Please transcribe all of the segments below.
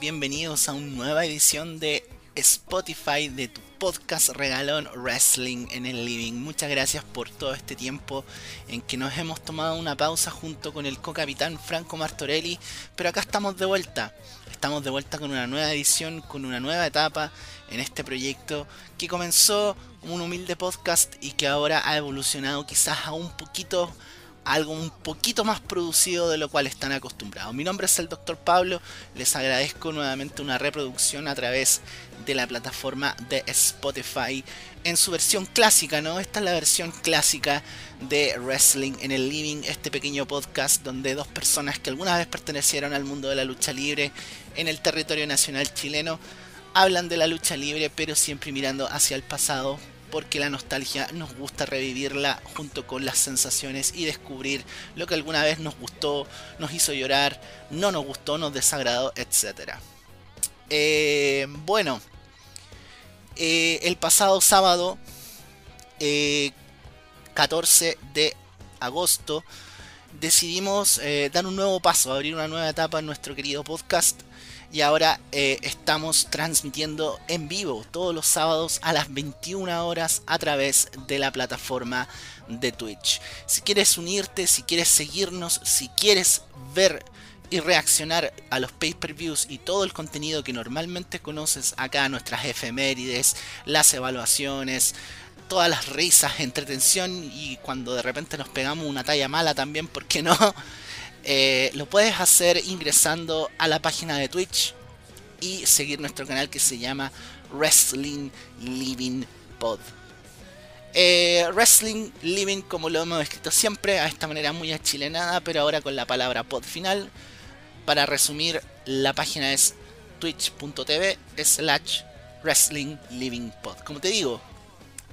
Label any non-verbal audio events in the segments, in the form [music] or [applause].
Bienvenidos a una nueva edición de Spotify de tu podcast regalón Wrestling en el Living. Muchas gracias por todo este tiempo en que nos hemos tomado una pausa junto con el co-capitán Franco Martorelli, pero acá estamos de vuelta. Estamos de vuelta con una nueva edición, con una nueva etapa en este proyecto que comenzó como un humilde podcast y que ahora ha evolucionado quizás a un poquito algo un poquito más producido de lo cual están acostumbrados. Mi nombre es el Dr. Pablo, les agradezco nuevamente una reproducción a través de la plataforma de Spotify en su versión clásica, ¿no? Esta es la versión clásica de Wrestling en el Living, este pequeño podcast donde dos personas que alguna vez pertenecieron al mundo de la lucha libre en el territorio nacional chileno hablan de la lucha libre pero siempre mirando hacia el pasado porque la nostalgia nos gusta revivirla junto con las sensaciones y descubrir lo que alguna vez nos gustó, nos hizo llorar, no nos gustó, nos desagradó, etc. Eh, bueno, eh, el pasado sábado, 14 eh, de agosto, decidimos dar un nuevo paso, abrir una nueva etapa en nuestro querido podcast y ahora eh, estamos transmitiendo en vivo todos los sábados a las 21 horas a través de la plataforma de Twitch. Si quieres unirte, si quieres seguirnos, si quieres ver y reaccionar a los pay-per-views y todo el contenido que normalmente conoces acá, nuestras efemérides, las evaluaciones, todas las risas, entretención y cuando de repente nos pegamos una talla mala también, ¿por qué no? Eh, lo puedes hacer ingresando a la página de Twitch y seguir nuestro canal que se llama Wrestling Living Pod. Eh, Wrestling Living, como lo hemos escrito siempre, a esta manera muy achilenada, pero ahora con la palabra pod final. Para resumir, la página es twitch.tv slash Wrestling Living Pod. Como te digo,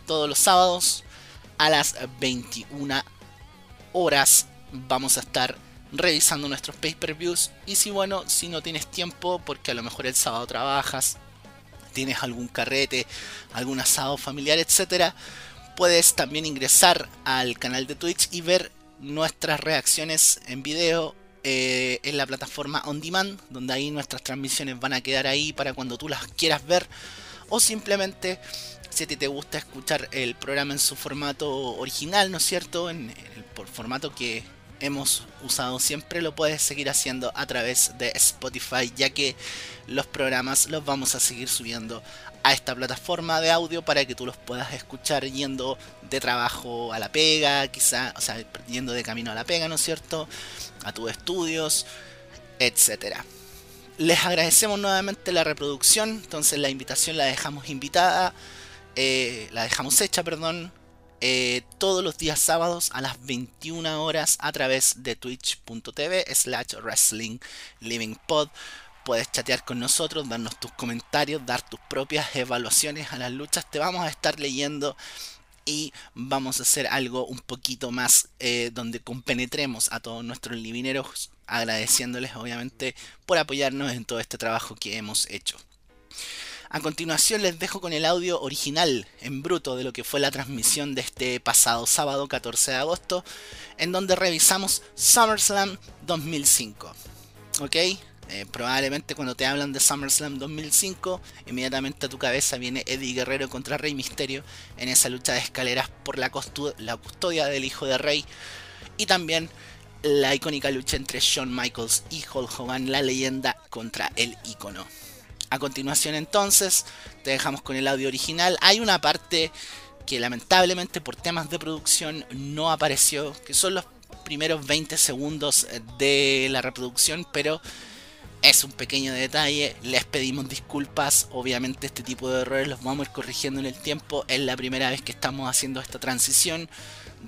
todos los sábados a las 21 horas vamos a estar revisando nuestros pay-per-views. Y si bueno, si no tienes tiempo, porque a lo mejor el sábado trabajas, tienes algún carrete, algún asado familiar, etcétera, puedes también ingresar al canal de Twitch y ver nuestras reacciones en video eh, en la plataforma On Demand, donde ahí nuestras transmisiones van a quedar ahí para cuando tú las quieras ver, o simplemente si a ti te gusta escuchar el programa en su formato original, ¿no es cierto? En, el formato que, hemos usado siempre lo puedes seguir haciendo a través de Spotify ya que los programas los vamos a seguir subiendo a esta plataforma de audio para que tú los puedas escuchar yendo de trabajo a la pega, quizá, o sea, yendo de camino a la pega, ¿no es cierto? A tus estudios, etcétera. Les agradecemos nuevamente la reproducción, entonces la invitación la dejamos invitada, eh, la dejamos hecha, perdón, eh, todos los días sábados a las 21 horas a través de twitch.tv slash wrestling living pod. Puedes chatear con nosotros, darnos tus comentarios, dar tus propias evaluaciones a las luchas. Te vamos a estar leyendo y vamos a hacer algo un poquito más eh, donde compenetremos a todos nuestros livineros, agradeciéndoles obviamente por apoyarnos en todo este trabajo que hemos hecho. A continuación les dejo con el audio original en bruto de lo que fue la transmisión de este pasado sábado 14 de agosto, en donde revisamos SummerSlam 2005. ¿Ok? Eh, probablemente cuando te hablan de SummerSlam 2005, inmediatamente a tu cabeza viene Eddie Guerrero contra Rey Misterio en esa lucha de escaleras por la, custodia del hijo de Rey. Y también la icónica lucha entre Shawn Michaels y Hulk Hogan, la leyenda contra el icono. A continuación entonces, te dejamos con el audio original. Hay una parte que lamentablemente por temas de producción no apareció, que son los primeros 20 segundos de la reproducción, pero es un pequeño detalle, les pedimos disculpas, obviamente este tipo de errores los vamos a ir corrigiendo en el tiempo, es la primera vez que estamos haciendo esta transición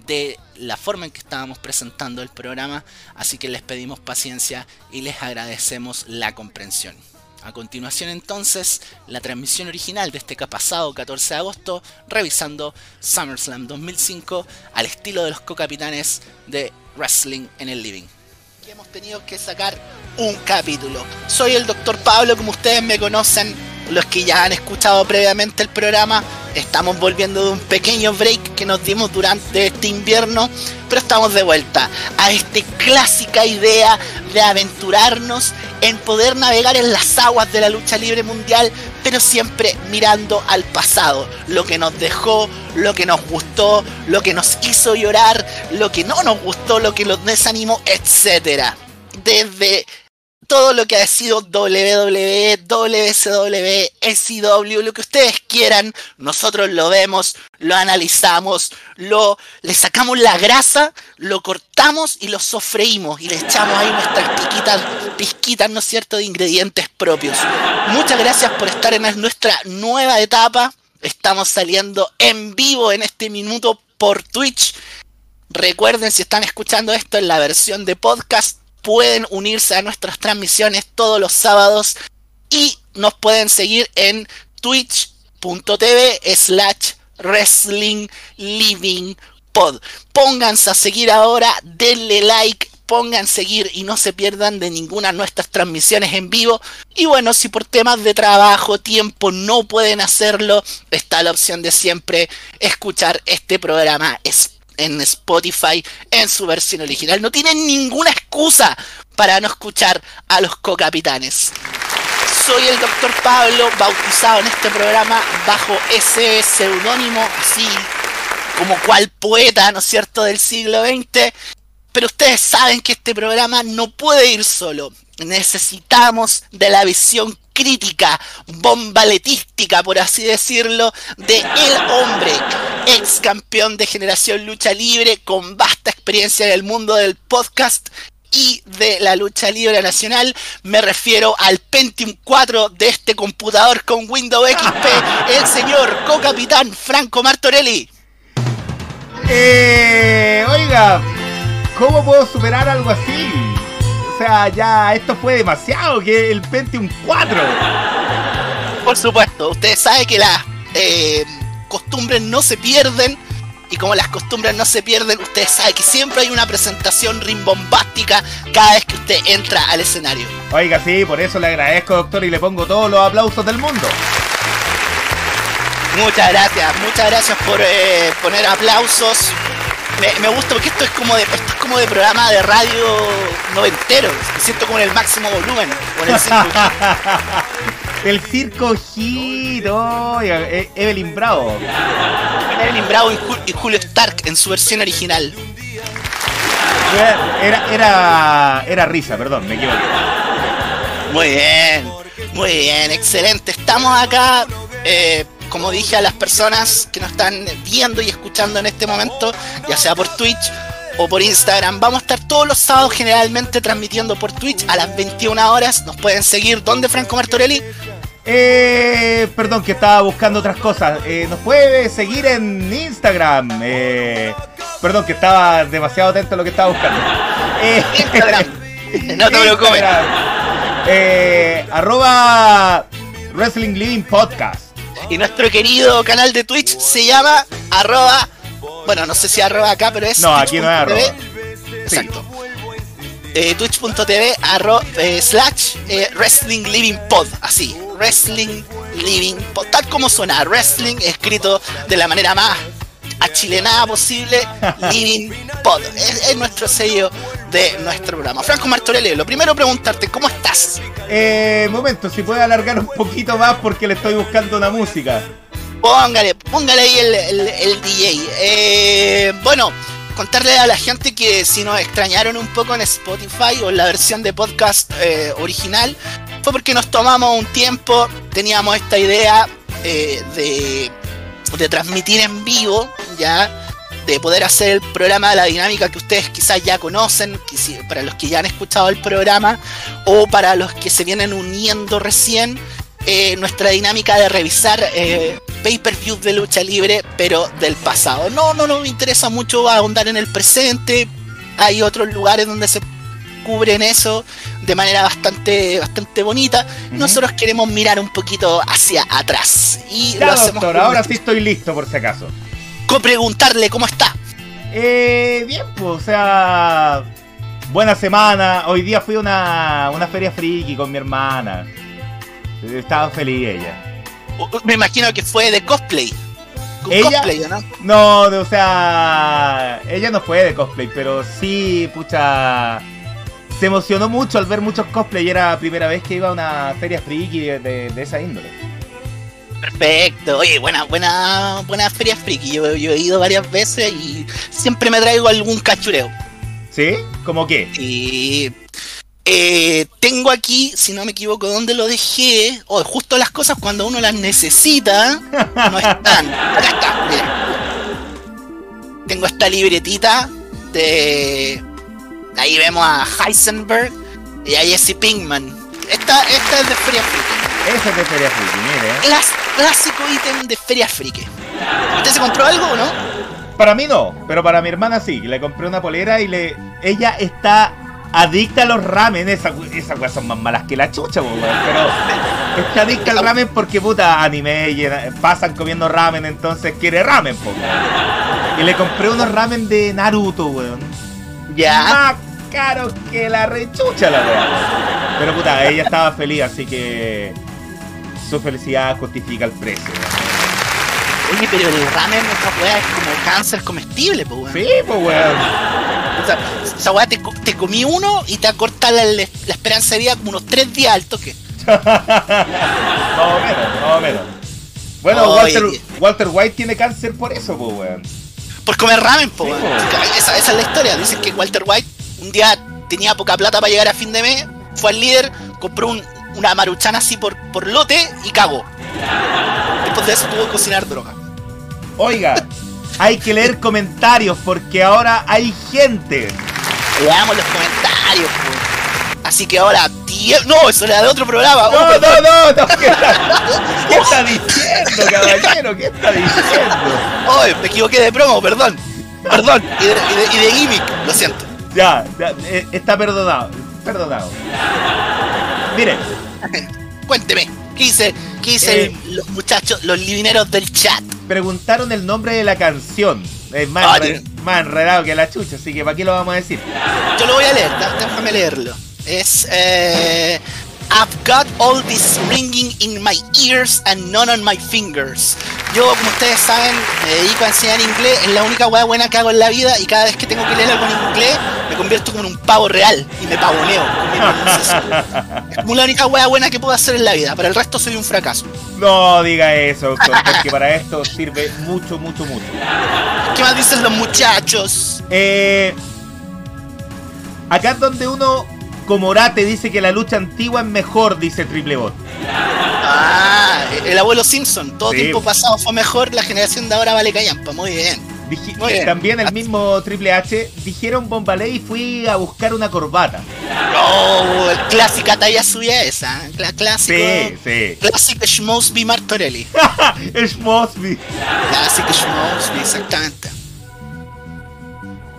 de la forma en que estábamos presentando el programa, así que les pedimos paciencia y les agradecemos la comprensión. A continuación entonces, la transmisión original de este pasado 14 de agosto, revisando SummerSlam 2005 al estilo de los co-capitanes de Wrestling en el Living. Hemos tenido que sacar un capítulo. Soy el Dr. Pablo, como ustedes me conocen, los que ya han escuchado previamente el programa. Estamos volviendo de un pequeño break que nos dimos durante este invierno, pero estamos de vuelta a esta clásica idea de aventurarnos en poder navegar en las aguas de la lucha libre mundial, pero siempre mirando al pasado, lo que nos dejó, lo que nos gustó, lo que nos hizo llorar, lo que no nos gustó, lo que nos desanimó, etc. Desde todo lo que ha sido WWE, WCW, SCW, lo que ustedes quieran, nosotros lo vemos, lo analizamos, lo, le sacamos la grasa, lo cortamos y lo sofreímos y le echamos ahí nuestras piquitas, pizquitas, ¿no es cierto?, de ingredientes propios. Muchas gracias por estar en nuestra nueva etapa. Estamos saliendo en vivo en este minuto por Twitch. Recuerden, si están escuchando esto en la versión de podcast, pueden unirse a nuestras transmisiones todos los sábados y nos pueden seguir en twitch.tv slash wrestling living pod. Pónganse a seguir ahora, denle like, pongan seguir y no se pierdan de ninguna de nuestras transmisiones en vivo. Y bueno, si por temas de trabajo, tiempo no pueden hacerlo, está la opción de siempre escuchar este programa en Spotify en su versión original. No tienen ninguna excusa para no escuchar a los cocapitanes. Soy el doctor Pablo, bautizado en este programa bajo ese seudónimo, así como cual poeta, ¿no es cierto?, del siglo XX. Pero ustedes saben que este programa no puede ir solo. Necesitamos de la visión crítica, bombaletística, por así decirlo, de el hombre, ex campeón de generación lucha libre, con vasta experiencia en el mundo del podcast y de la lucha libre nacional. Me refiero al Pentium 4 de este computador con Windows XP, el señor co-capitán Franco Martorelli. Eh, oiga, ¿cómo puedo superar algo así? O sea, ya esto fue demasiado, que el Pentium 4. Por supuesto, ustedes saben que las eh, costumbres no se pierden. Y como las costumbres no se pierden, ustedes saben que siempre hay una presentación rimbombástica cada vez que usted entra al escenario. Oiga, sí, por eso le agradezco, doctor, y le pongo todos los aplausos del mundo. Muchas gracias, muchas gracias por eh, poner aplausos. Me, gusta porque esto es como de esto es como de programa de radio noventero. Me siento como en el máximo volumen. Con el circo. [laughs] el circo Hit, e, Evelyn Bravo. Evelyn Bravo y, Julio Stark en su versión original. Era, era, era risa, perdón, me equivoqué. Muy bien, muy bien, excelente. Estamos acá eh, como dije a las personas que nos están viendo y escuchando en este momento, ya sea por Twitch o por Instagram, vamos a estar todos los sábados generalmente transmitiendo por Twitch a las 21 horas. Nos pueden seguir. ¿Dónde, Franco Martorelli? Eh, perdón, que estaba buscando otras cosas. Eh, nos puede seguir en Instagram. Eh, perdón, que estaba demasiado atento a lo que estaba buscando. Eh, Instagram. [laughs] no te preocupes. Arroba Wrestling Living Podcast. Y nuestro querido canal de Twitch se llama arroba. Bueno, no sé si arroba acá, pero es. No, aquí no es arroba. Exacto. Eh, Twitch.tv eh, slash eh, Wrestling Living Pod. Así. Wrestling Living Pod. Tal como suena. Wrestling escrito de la manera más achilenada posible. Living Pod. Es, nuestro sello de nuestro programa. Franco Martorelli, lo primero preguntarte, ¿cómo estás? Eh, momento, si puede alargar un poquito más porque le estoy buscando una música. Póngale, póngale ahí el, DJ. Eh, bueno, contarle a la gente que si nos extrañaron un poco en Spotify o en la versión de podcast eh, original, fue porque nos tomamos un tiempo, teníamos esta idea eh, de, de transmitir en vivo, ya de poder hacer el programa de la dinámica que ustedes quizás ya conocen, para los que ya han escuchado el programa, o para los que se vienen uniendo recién, eh, nuestra dinámica de revisar eh, pay-per-views de lucha libre, pero del pasado. No, no, no me interesa mucho ahondar en el presente, hay otros lugares donde se cubren eso de manera bastante bastante bonita. Nosotros queremos mirar un poquito hacia atrás. Y lo hacemos doctor, ahora sí estoy listo por si acaso preguntarle cómo está. Eh, bien, pues, o sea, buena semana. Hoy día fui a una, una feria friki con mi hermana. Estaba feliz ella. Me imagino que fue de cosplay. ¿Ella? Cosplay, ¿no? No, o sea, ella no fue de cosplay, pero sí, pucha, se emocionó mucho al ver muchos cosplay y era la primera vez que iba a una feria friki de, de- de esa índole. Perfecto. Oye, buena, buena, buena feria friki. Yo, yo he ido varias veces y siempre me traigo algún cachureo. ¿Sí? ¿Cómo qué? Y eh, tengo aquí, si no me equivoco, dónde lo dejé. Oh, justo las cosas cuando uno las necesita no están. Acá está, mira. Tengo esta libretita de. Ahí vemos a Heisenberg y a Jesse Pinkman. Esta, esta es de Feria Friki. Esa es de feria friki, mire. Clas- clásico ítem de Feria Friki. ¿Usted se compró algo o no? Para mí no, pero para mi hermana sí. Le compré una polera y le. Ella está adicta a los ramen. Esas esas weas son más malas que la chucha, weón. Pero está adicta al ramen porque puta anime llena- pasan comiendo ramen, entonces quiere ramen, po, weón. Y le compré unos ramen de Naruto, weón. Ya. Caros que la rechucha, la weón. Pero puta, ella estaba feliz, así que. Su felicidad justifica el precio. Oye, pero el ramen, esa weá es como cáncer comestible, pues weón. Sí, pues weón. O sea, esa weá te, co- te comí uno y te acorta la, la esperanza de vida como unos tres días al toque. [laughs] más o menos, más o menos. Bueno, Walter, White tiene cáncer por eso, pues, weón. Por comer ramen, po, Sí, weón. po. Esa, esa es la historia. Dicen que Walter White un día tenía poca plata para llegar a fin de mes, fue al líder, compró un- una maruchana así por, por lote y cagó. Después de eso tuvo que cocinar droga. Oiga, hay que leer comentarios porque ahora hay gente. Leamos los comentarios, po. Así que ahora, tío. No, eso era de otro programa. Oh, No, no, no, no. ¿Qué está, [laughs] qué está diciendo, caballero? ¿Qué está diciendo? Oye, me equivoqué de promo, perdón. Perdón. Y de, y de- y de gimmick, lo siento. Ya, ya, eh, está perdonado. Perdonado. Miren, Cuénteme, ¿qué dice Eh. los muchachos, los libineros del chat? preguntaron el nombre de la canción. Es más, tiene- más enredado que la chucha, así que ¿para qué lo vamos a decir? Yo lo voy a leer, déjame leerlo. Es eh, I've got all this ringing in my ears and none on my fingers. Yo, como ustedes saben, me dedico a enseñar inglés, es la única weá buena que hago en la vida y cada vez que tengo que leer algo en inglés me convierto como en un pavo real y me pavoneo. Es como la única weá buena que puedo hacer en la vida, para el resto soy un fracaso. No diga eso, doctor, porque para esto sirve mucho, mucho, mucho. ¿Qué más dicen los muchachos? Eh, acá es donde uno, como Orate, dice que la lucha antigua es mejor, dice Triple Bot. Ah, el abuelo Simpson, todo Sí. tiempo pasado fue mejor, la generación de ahora vale callampa, muy bien. Dije- Muy bien. también el mismo Triple H dijeron Bombalé y fui a buscar una corbata. Oh, el clásica talla suya esa, la clásico. Sí, sí. Classic Schmosby Martorelli. [laughs] es Mosby. Classic Schmosby, exactamente.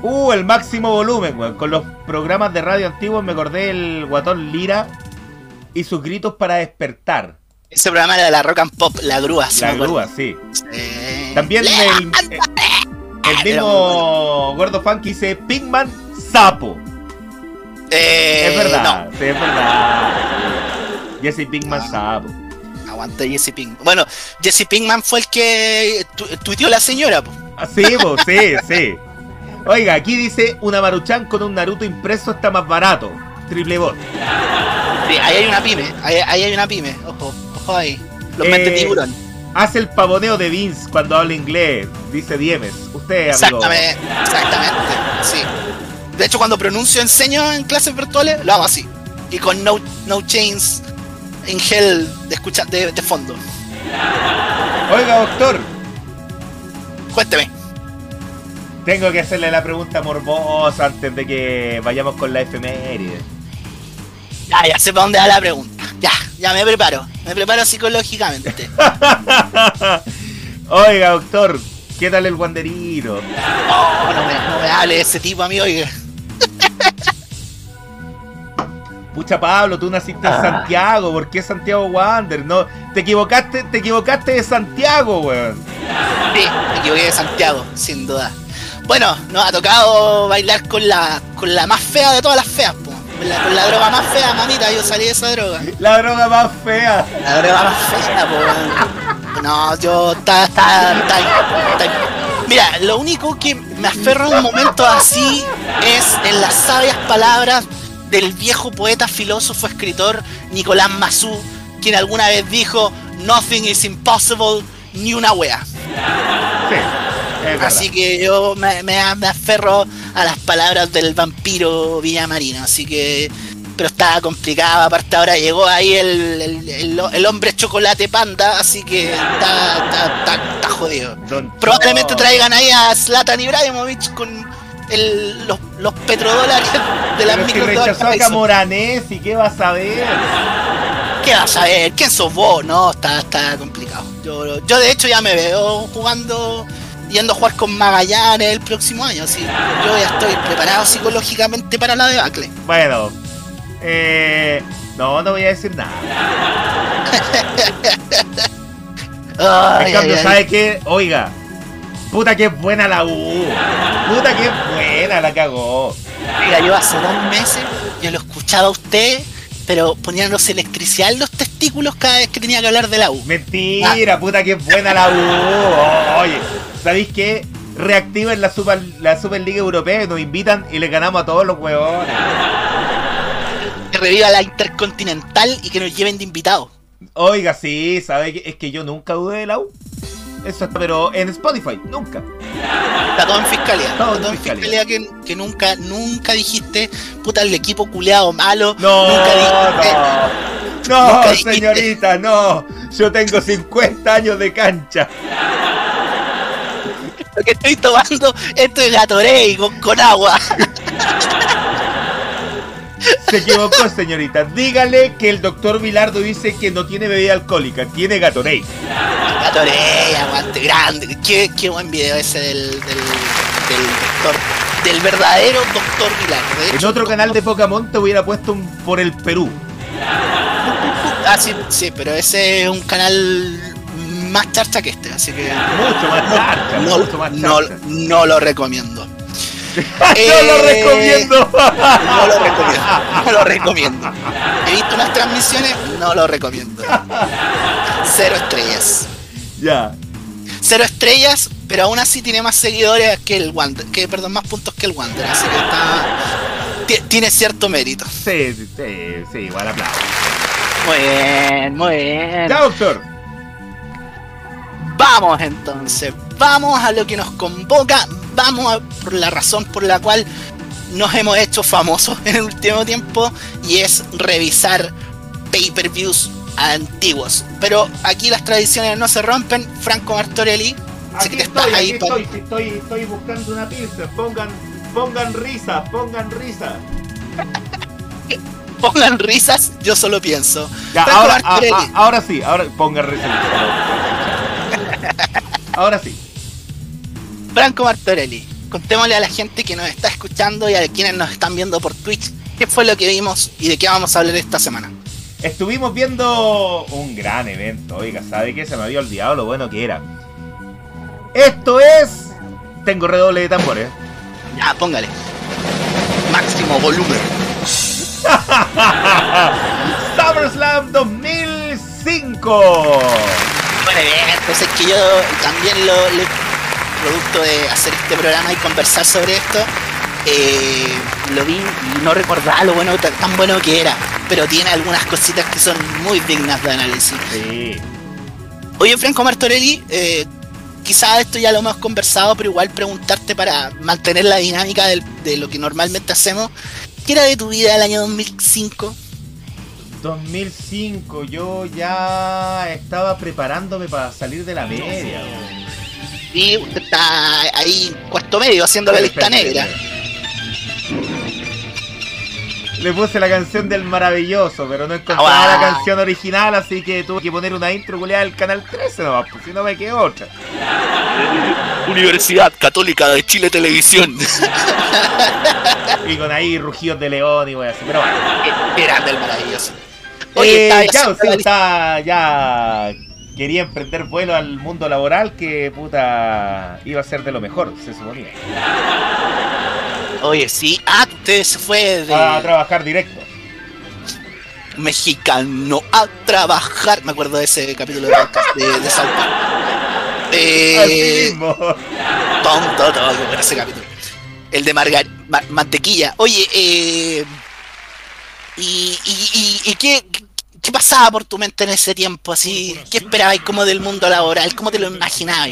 Uh, el máximo volumen, weón. Con los programas de radio antiguos me acordé del guatón Lira y sus gritos para despertar. Ese programa era de la Rock and Pop, la grúa. si La grúa, sí. Sí. También el, el mismo gordo fan que dice Pigman Sapo. Eh, Es verdad, No, sí, es verdad. Jesse Pigman Ah. Sapo. aguanta Jesse Pinkman. Bueno, Jesse Pinkman fue el que tu- tuiteó la señora. po. Ah, Sí, po, sí, sí. [laughs] Oiga, aquí dice una maruchan con un Naruto impreso está más barato. Triple bot. Sí, ahí hay una pyme, ahí, ahí hay una pyme. Ojo, ojo ahí. Los Eh, mentes tiburón. Hace el pavoneo de Vince cuando habla inglés, dice Diemes. Usted, amigo. Exactamente, exactamente, sí. De hecho, cuando pronuncio enseño en clases virtuales, lo hago así. Y con No, no Chains in Hell de, escucha, de, de fondo. Oiga, doctor, Cuénteme. Tengo que hacerle la pregunta morbosa antes de que vayamos con la efeméride. Ya, ya sé para dónde va la pregunta. Ya, ya me preparo. Me preparo psicológicamente. [laughs] Oiga, doctor, ¿qué tal el guanderito? No, no me, no me hable de ese tipo, amigo. oiga. Pucha Pablo, tú naciste Ah. en Santiago, ¿por qué Santiago Wander? No, te equivocaste, te equivocaste de Santiago, weón. Sí, me equivoqué de Santiago, sin duda. Bueno, nos ha tocado bailar con la, con la más fea de todas las feas, po. Con la, con la droga más fea, mamita, yo salí de esa droga. La droga más fea. La droga más fea, po. No, yo está, está, está- Mira, lo único que me aferra a un momento así es en las sabias palabras del viejo poeta, filósofo, escritor Nicolás Massú, quien alguna vez dijo, Nothing is impossible, ni una wea. Así que yo me, me, aferro a las palabras del vampiro Villamarino. Así que. Pero estaba complicado. Aparte, ahora llegó ahí el, el, hombre chocolate panda. Así que está, está, jodido. Probablemente traigan ahí a Zlatan Ibrahimovic con los, los, petrodólares de la micro. Si rechazó a Camoranés, ¿y qué vas a ver? ¿Qué vas a ver? ¿Quién sos vos? No, está, está complicado. Yo, yo de hecho ya me veo jugando yendo a jugar con Magallanes el próximo año, así yo ya estoy preparado psicológicamente para la debacle. Bueno, eh, no, no voy a decir nada. [laughs] en cambio, ¿sabe qué? Oiga, puta que buena la U. Puta que buena la cagó. Mira, yo hace dos meses, yo lo escuchaba a usted pero poníanos electricidad en los testículos cada vez que tenía que hablar de la U. Mentira, ah. puta que buena la U. [laughs] Oye, ¿sabéis qué? Reactiven la, Super, la Superliga Europea y nos invitan y le ganamos a todos los huevones. Que reviva la Intercontinental y que nos lleven de invitados. Oiga, sí, ¿sabe? Es que yo nunca dudé de la U. Eso está, pero en Spotify, nunca. Está todo en fiscalía. Todo, en fiscalía, que, nunca, nunca dijiste, puta, el equipo culeado malo. No, nunca dijiste, no. [laughs] No, señorita, no. Yo tengo 50 años de cancha. Lo que estoy tomando, esto es Gatorade con, con agua. [laughs] Se equivocó, señorita. Dígale que el doctor Vilardo dice que no tiene bebida alcohólica, tiene Gatorade. Gatorade, aguante, grande. Qué, qué buen video ese del, del, doctor, del verdadero doctor Vilardo. en otro canal de Pokémon te hubiera puesto un por el Perú. Ah, sí, sí, pero ese es un canal más charcha que este, así que. Mucho más charcha, no, mucho más charcha. no, no lo recomiendo. No lo recomiendo. No lo recomiendo. No lo recomiendo. He visto unas transmisiones, no lo recomiendo. Cero estrellas. Ya. Cero estrellas, pero aún así tiene más seguidores que el Wander, que perdón, más puntos que el Wander, así que está tiene cierto mérito. Sí, sí, sí, sí igual aplauso. Muy bien, muy bien. Ya, doctor. Vamos entonces, vamos a lo que nos convoca, vamos a por la razón por la cual nos hemos hecho famosos en el último tiempo y es revisar pay-per-views antiguos. Pero aquí las tradiciones no se rompen. Franco Martorelli, aquí estoy, ahí estoy, estoy, estoy, buscando una pizza. Pongan, pongan risas, pongan risas. [laughs] pongan risas, yo solo pienso. ahora, ah, ah, ahora sí, ahora pongan risas. [laughs] ahora sí. Franco Martorelli, contémosle a la gente que nos está escuchando y a quienes nos están viendo por Twitch qué fue lo que vimos y de qué vamos a hablar esta semana. Estuvimos viendo un gran evento, oiga, ¿sabe qué? Se me había olvidado lo bueno que era. Esto es... Tengo redoble de tambores. Ya, póngale. Máximo volumen. [laughs] SummerSlam 2005. Bueno, evento, es que yo también lo, producto de hacer este programa y conversar sobre esto, eh, lo vi y no recordaba lo bueno tan bueno que era, pero tiene algunas cositas que son muy dignas de análisis. Oye, Franco Martorelli, eh, quizás esto ya lo hemos conversado, pero igual preguntarte para mantener la dinámica de lo que normalmente hacemos, ¿qué era de tu vida el año 2005? 2005, yo ya estaba preparándome para salir de la media. Y usted está ahí cuarto medio haciendo la lista negra. Le puse la canción del maravilloso, pero no encontraba la canción original, así que tuve que poner una intro culiada del canal 13 nomás, pues si no me quedó otra. Universidad Católica de Chile Televisión. y con ahí rugidos de león y voy así, pero bueno. Grande el maravilloso. Oye, eh, ya, usted está ya quería emprender vuelo al mundo laboral que puta iba a ser de lo mejor, se suponía. Oye, sí, antes fue de... A trabajar directo. Mexicano a trabajar. Me acuerdo de ese capítulo de, de, de [laughs] Eh, mismo. Tonto, tonto, ese capítulo. El de Margar mantequilla. Oye, eh, ¿Y, y, y, qué, qué, pasaba por tu mente en ese tiempo? Así, ¿Qué esperabas como del mundo laboral? ¿Cómo te lo imaginabas?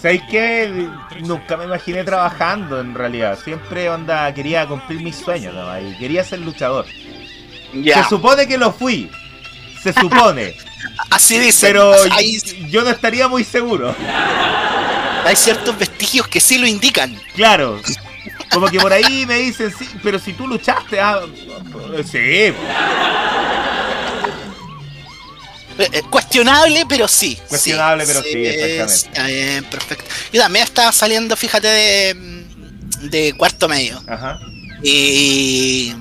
¿Sabes qué? Nunca me imaginé trabajando en realidad. Siempre onda quería cumplir mis sueños y quería ser luchador. Se supone que lo fui. Se supone. [laughs] Así dice. Pero yo no estaría muy seguro. Hay ciertos vestigios que sí lo indican. Claro. Como que por ahí me dicen, sí, pero si tú luchaste, ah, sí. Eh, eh, cuestionable, pero sí. Cuestionable, pero sí, exactamente. bien, perfecto. Yo también estaba saliendo, fíjate, de, de cuarto medio. Ajá. Y,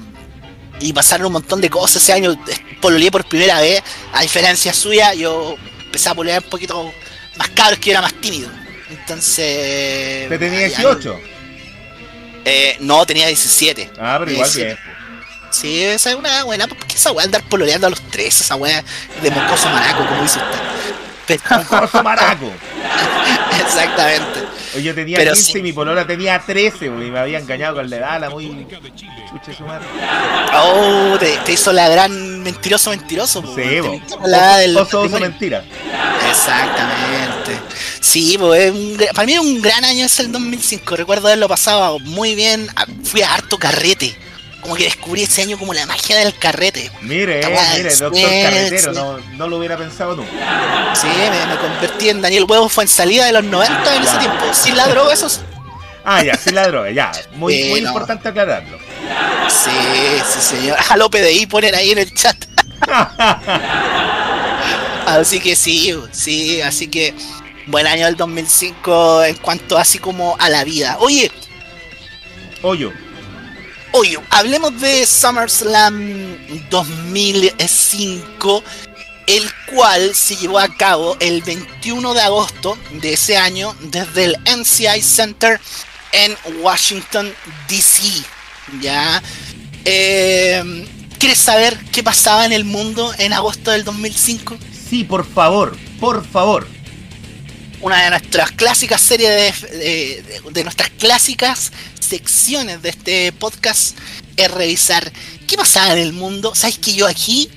y pasaron un montón de cosas ese año. Pololeé por primera vez. A diferencia suya, yo empecé a pololear un poquito más cabros que yo era más tímido. Entonces. ¿Te tenía 18? Eh, no, tenía 17. Ah, pero igual bien. Sí, esa es una buena, porque esa weá andar pololeando a los tres, esa weá de mocoso maraco, como dice usted. Pero... maraco. [laughs] Exactamente. Yo tenía 15 y mi polola tenía 13, y me había engañado con la edad, la muy chucha su madre. Oh, te, hizo la gran mentiroso mentiroso. sí, bo. La del oso, oso, mentira. Exactamente. Sí, pues, para mí es un gran año es el 2005. Recuerdo haberlo pasado muy bien. Fui a harto carrete como que descubrí ese año como la magia del carrete. Mire, mire, doctor carretero, no, no, lo hubiera pensado nunca. Sí, me, convertí en Daniel Huevo, fue en salida de los 90 en ese tiempo, sin la droga, eso Ah, ya, sin la droga, ya. Muy, muy importante aclararlo. Sí, sí, señor. A López de I poner ahí en el chat. [laughs] así que sí, sí, así que buen año del 2005 en cuanto así como a la vida. Oye. Oye. Oye, hablemos de SummerSlam 2005, el cual se llevó a cabo el 21 de agosto de ese año desde el NCI Center en Washington, D.C. ¿Ya? Eh, ¿Quieres saber qué pasaba en el mundo en agosto del 2005? Sí, por favor, por favor. Una de nuestras clásicas series de, de nuestras clásicas secciones de este podcast es revisar qué pasaba en el mundo. ¿Sabes que yo aquí,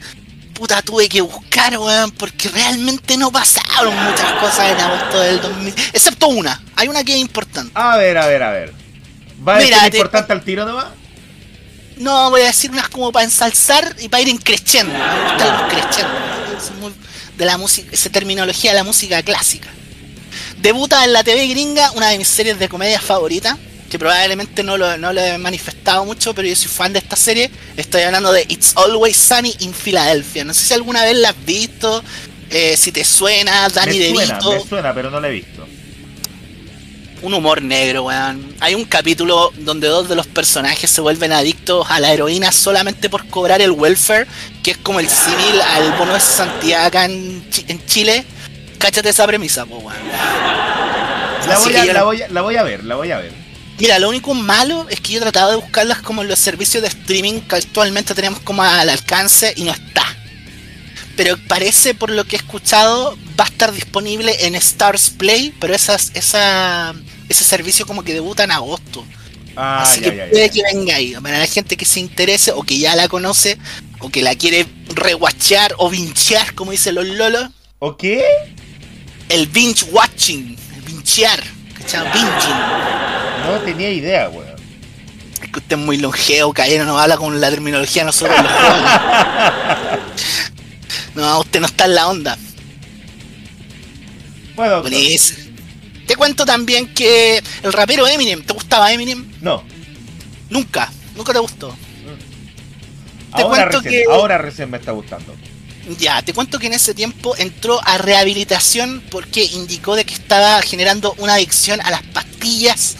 puta, tuve que buscar, weón? Porque realmente no pasaron muchas cosas en agosto del 2000. Excepto una. Hay una que es importante. A ver, a ver, a ver. ¿Va a ser importante al tiro nomás? No, voy a decir unas como para ensalzar y para ir creciendo. Me gustan los de la música, esa terminología de la música clásica. Debuta en la TV gringa, una de mis series de comedia favoritas que probablemente no lo, no he manifestado mucho, pero yo soy fan de esta serie. Estoy hablando de It's Always Sunny in Philadelphia. No sé si alguna vez la has visto, eh, si te suena, Danny me suena, Me suena, pero no la he visto. Un humor negro, weón. Hay un capítulo donde dos de los personajes se vuelven adictos a la heroína solamente por cobrar el welfare, que es como el civil al bono de Santiago acá en, Chile. Cáchate esa premisa, weón. la voy, a, la voy a ver, la voy a ver. Mira, lo único malo es que yo he tratado de buscarlas como en los servicios de streaming que actualmente tenemos como al alcance y no está. Pero parece, por lo que he escuchado, va a estar disponible en Stars Play, pero esas, esa, ese servicio como que debuta en agosto. Ah, Así que puede que venga ahí. Para la gente que se interese o que ya la conoce o que la quiere rewatchear o vinchear, como dicen los lolos. ¿O qué? El binge watching, el vinchear, No tenía idea, weón. Es que usted es muy longeo, Caído, no habla con la terminología nosotros los [laughs] No, usted no está en la onda. Bueno, Te cuento también que el rapero Eminem, ¿te gustaba Eminem? No. Nunca, nunca te gustó. Te ahora, cuento recién, que... ahora recién me está gustando. Ya, te cuento que en ese tiempo entró a rehabilitación porque indicó de que estaba generando una adicción a las pastillas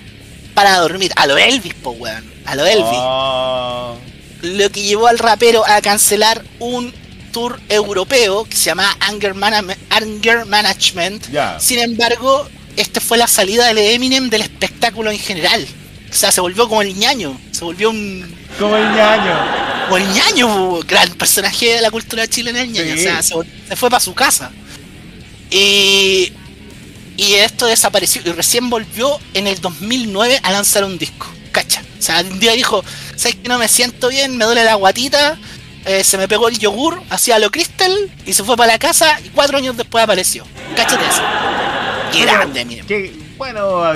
para dormir. A lo Elvis, po, weón. A lo Elvis. Oh. Lo que llevó al rapero a cancelar un tour europeo que se llama Anger, Management. Sin embargo, este fue la salida de Eminem del espectáculo en general. O sea, se volvió como el ñaño. Se volvió un. Como el ñaño. Como el ñaño, gran personaje de la cultura chilena, el ñaño. O sea, se, se fue para su casa. Y y esto desapareció y recién volvió en el 2009 a lanzar un disco. Cacha. O sea, un día dijo, ¿sabes que no me siento bien? Me duele la guatita. eh, se me pegó el yogur, hacía lo Crystal y se fue para la casa y cuatro años después apareció. Cáchate eso. Qué grande. Que, bueno, a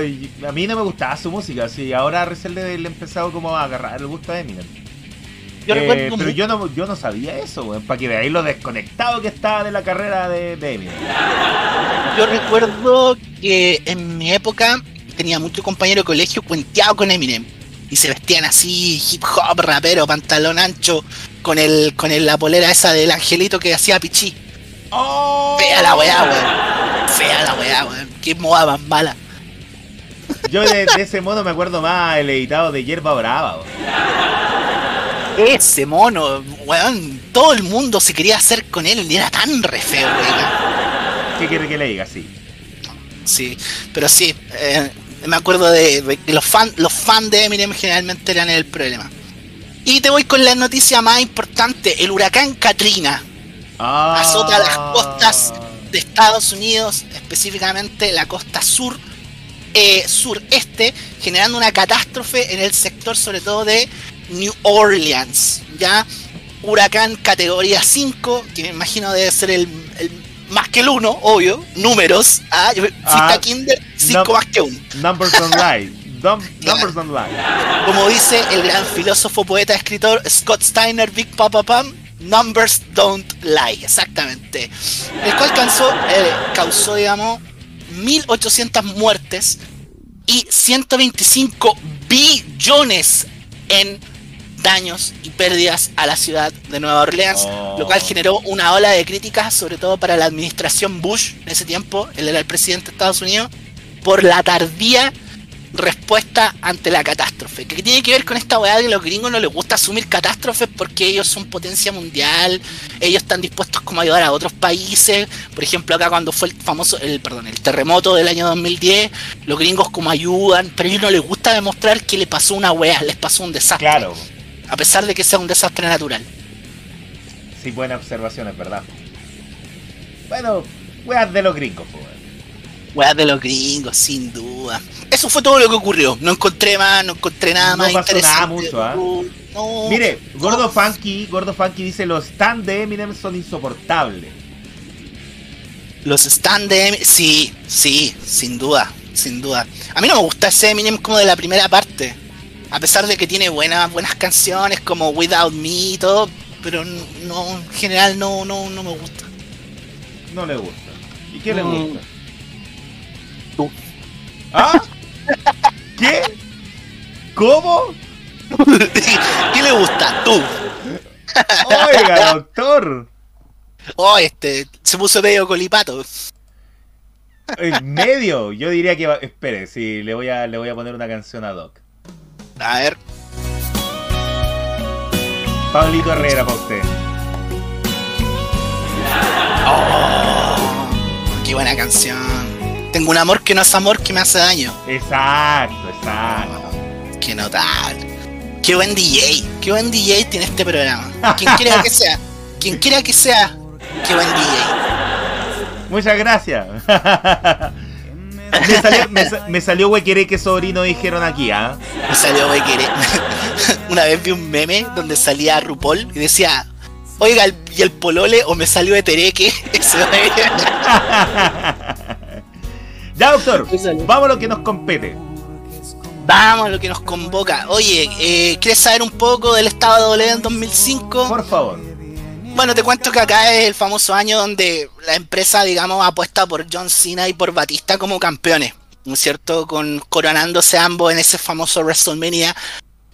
mí no me gustaba su música, sí, ahora recién le, le he empezado como a agarrar el gusto a Eminem. Yo Eh, recuerdo pero yo no, yo no sabía eso, weón, para que veáis lo desconectado que estaba de la carrera de, de Eminem. Yo recuerdo que en mi época tenía muchos compañeros de colegio cuenteados con Eminem. Y se vestían así, hip hop, rapero, pantalón ancho, con el, con el- la polera esa del angelito que hacía pichí. ¡Oh! Fea la weá, weón. Fea la weá, weón. Qué moda más mala. [laughs] Yo de, de ese modo me acuerdo más el editado de Hierba Brava. Ese mono, weón. Todo el mundo se quería hacer con él y era tan re feo, weón. ¿Qué quiere que le diga? Sí. Sí, pero sí, eh, me acuerdo de, de que los fans los fan de Eminem generalmente eran el problema. Y te voy con la noticia más importante, el huracán Katrina Ah. azota las costas de Estados Unidos, específicamente la costa sur, eh, sureste, generando una catástrofe en el sector sobre todo de New Orleans, ya huracán categoría 5, que me imagino debe ser el, el más que el 1, obvio, números, ah, yo- fuiste Ah, a Kinder, 5 no. más que 1. Numbers don't [laughs] lie. Numbers don't lie. Como dice el gran filósofo, poeta, escritor Scott Steiner, Big Papa Pam, numbers don't lie, exactamente. El cual causó, eh, causó digamos, 1800 muertes y 125 billones en daños y pérdidas a la ciudad de Nueva Orleans, Oh. lo cual generó una ola de críticas, sobre todo para la administración Bush en ese tiempo, él era el presidente de Estados Unidos, por la tardía respuesta ante la catástrofe. Que tiene que ver con esta weá de que los gringos no les gusta asumir catástrofes porque ellos son potencia mundial, ellos están dispuestos como a ayudar a otros países. Por ejemplo, acá cuando fue el famoso, el perdón, el terremoto del año 2010, los gringos como ayudan, pero a ellos no les gusta demostrar que le pasó una weá, les pasó un desastre. Claro. A pesar de que sea un desastre natural. Sí, buena observación, es verdad. Bueno, weas de los gringos, pues. Weá de los gringos, sin duda. Eso fue todo lo que ocurrió. No encontré más, no encontré nada No más pasó interesante. nada mucho, ¿ah? No. Mire, Gordo Funky, Gordo Funky dice los stands de Eminem son insoportables. Los stand de Eminem, sí, sí, sin duda, sin duda. A mí no me gusta ese Eminem como de la primera parte. A pesar de que tiene buenas, buenas canciones como Without Me y todo, pero no, en general no, no, no me gusta. No le gusta. ¿Y qué le Mm. gusta? Tú. ¿Ah? ¿Qué? ¿Cómo? [laughs] ¿Qué le gusta? Tú. Oiga, doctor. Oh, este, se puso medio colipato. En medio, yo diría que va... Espere, sí, le voy a, le voy a poner una canción a Doc. A ver, Pablito Herrera para usted. qué buena canción. Tengo un amor que no es amor que me hace daño. Exacto, exacto. Qué notable. Qué buen DJ. Qué buen DJ tiene este programa. Quien quiera que sea. Quien quiera que sea. Qué buen DJ. Muchas gracias. me salió, me, me salió huequereque sobrino, dijeron aquí, ¿ah? Me salió que [laughs] Una vez vi un meme donde salía RuPaul y decía. Oiga, ¿y el polole o me salió de tereque? [laughs] Ese meme. [laughs] Ya, doctor, vamos a lo que nos compete. Vamos a lo que nos convoca. Oye, eh, ¿quieres saber un poco del estado de W en 2005? Por favor. Bueno, te cuento que acá es el famoso año donde la empresa, digamos, apuesta por John Cena y por Batista como campeones, ¿no es cierto? Con coronándose ambos en ese famoso WrestleMania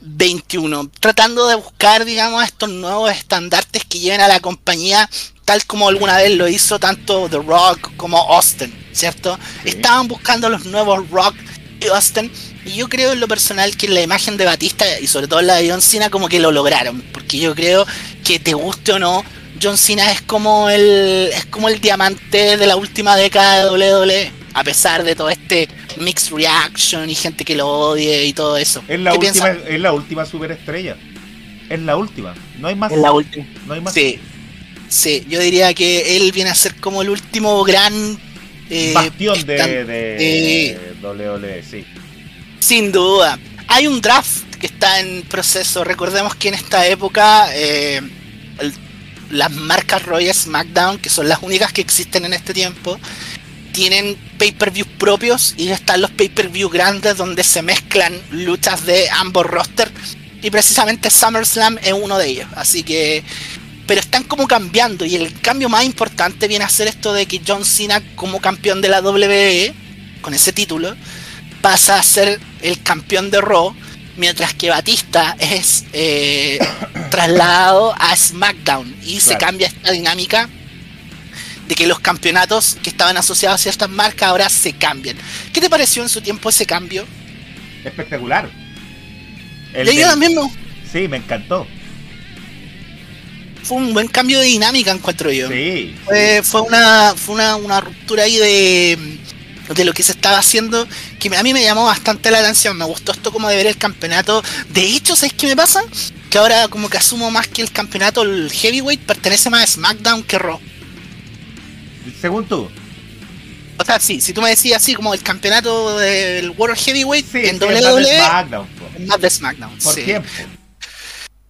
21, tratando de buscar, digamos, estos nuevos estandartes que lleven a la compañía tal como alguna vez lo hizo tanto The Rock como Austin, ¿cierto? Sí. Estaban buscando los nuevos Rock y Austin y yo creo en lo personal que la imagen de Batista y sobre todo la de John Cena como que lo lograron, porque yo creo que te guste o no, John Cena es como el es como el diamante de la última década de WWE, a pesar de todo este mixed reaction y gente que lo odie y todo eso. Es la ¿Qué última, es la última superestrella. Es la última. No hay más. Es la última. No hay más. Sí. Sí, yo diría que él viene a ser como el último gran eh, Bastión de, WWE, sí. Sin duda. Hay un draft que está en proceso. Recordemos que en esta época eh, las marcas Roy SmackDown, que son las únicas que existen en este tiempo, tienen pay-per-view propios y están los pay-per-view grandes donde se mezclan luchas de ambos rosters y precisamente SummerSlam es uno de ellos. Así que pero están como cambiando y el cambio más importante viene a ser esto de que John Cena como campeón de la WWE con ese título pasa a ser el campeón de Raw mientras que Batista es eh, [coughs] trasladado a SmackDown y se cambia esta dinámica de que los campeonatos que estaban asociados a ciertas marcas ahora se cambian. ¿Qué te pareció en su tiempo ese cambio? Espectacular. El yo también Sí, me encantó. Fue un buen cambio de dinámica, encuentro yo. Sí. Fue, una, fue una, una ruptura ahí de, de lo que se estaba haciendo que a mí me llamó bastante la atención. Me gustó esto como de ver el campeonato. De hecho, ¿sabes qué me pasa? Que ahora como que asumo más que el campeonato, el heavyweight, pertenece más a SmackDown que Raw. Según tú. O sea, sí, si tú me decías así como el campeonato del World Heavyweight en WWE, es más de SmackDown. Por tiempo.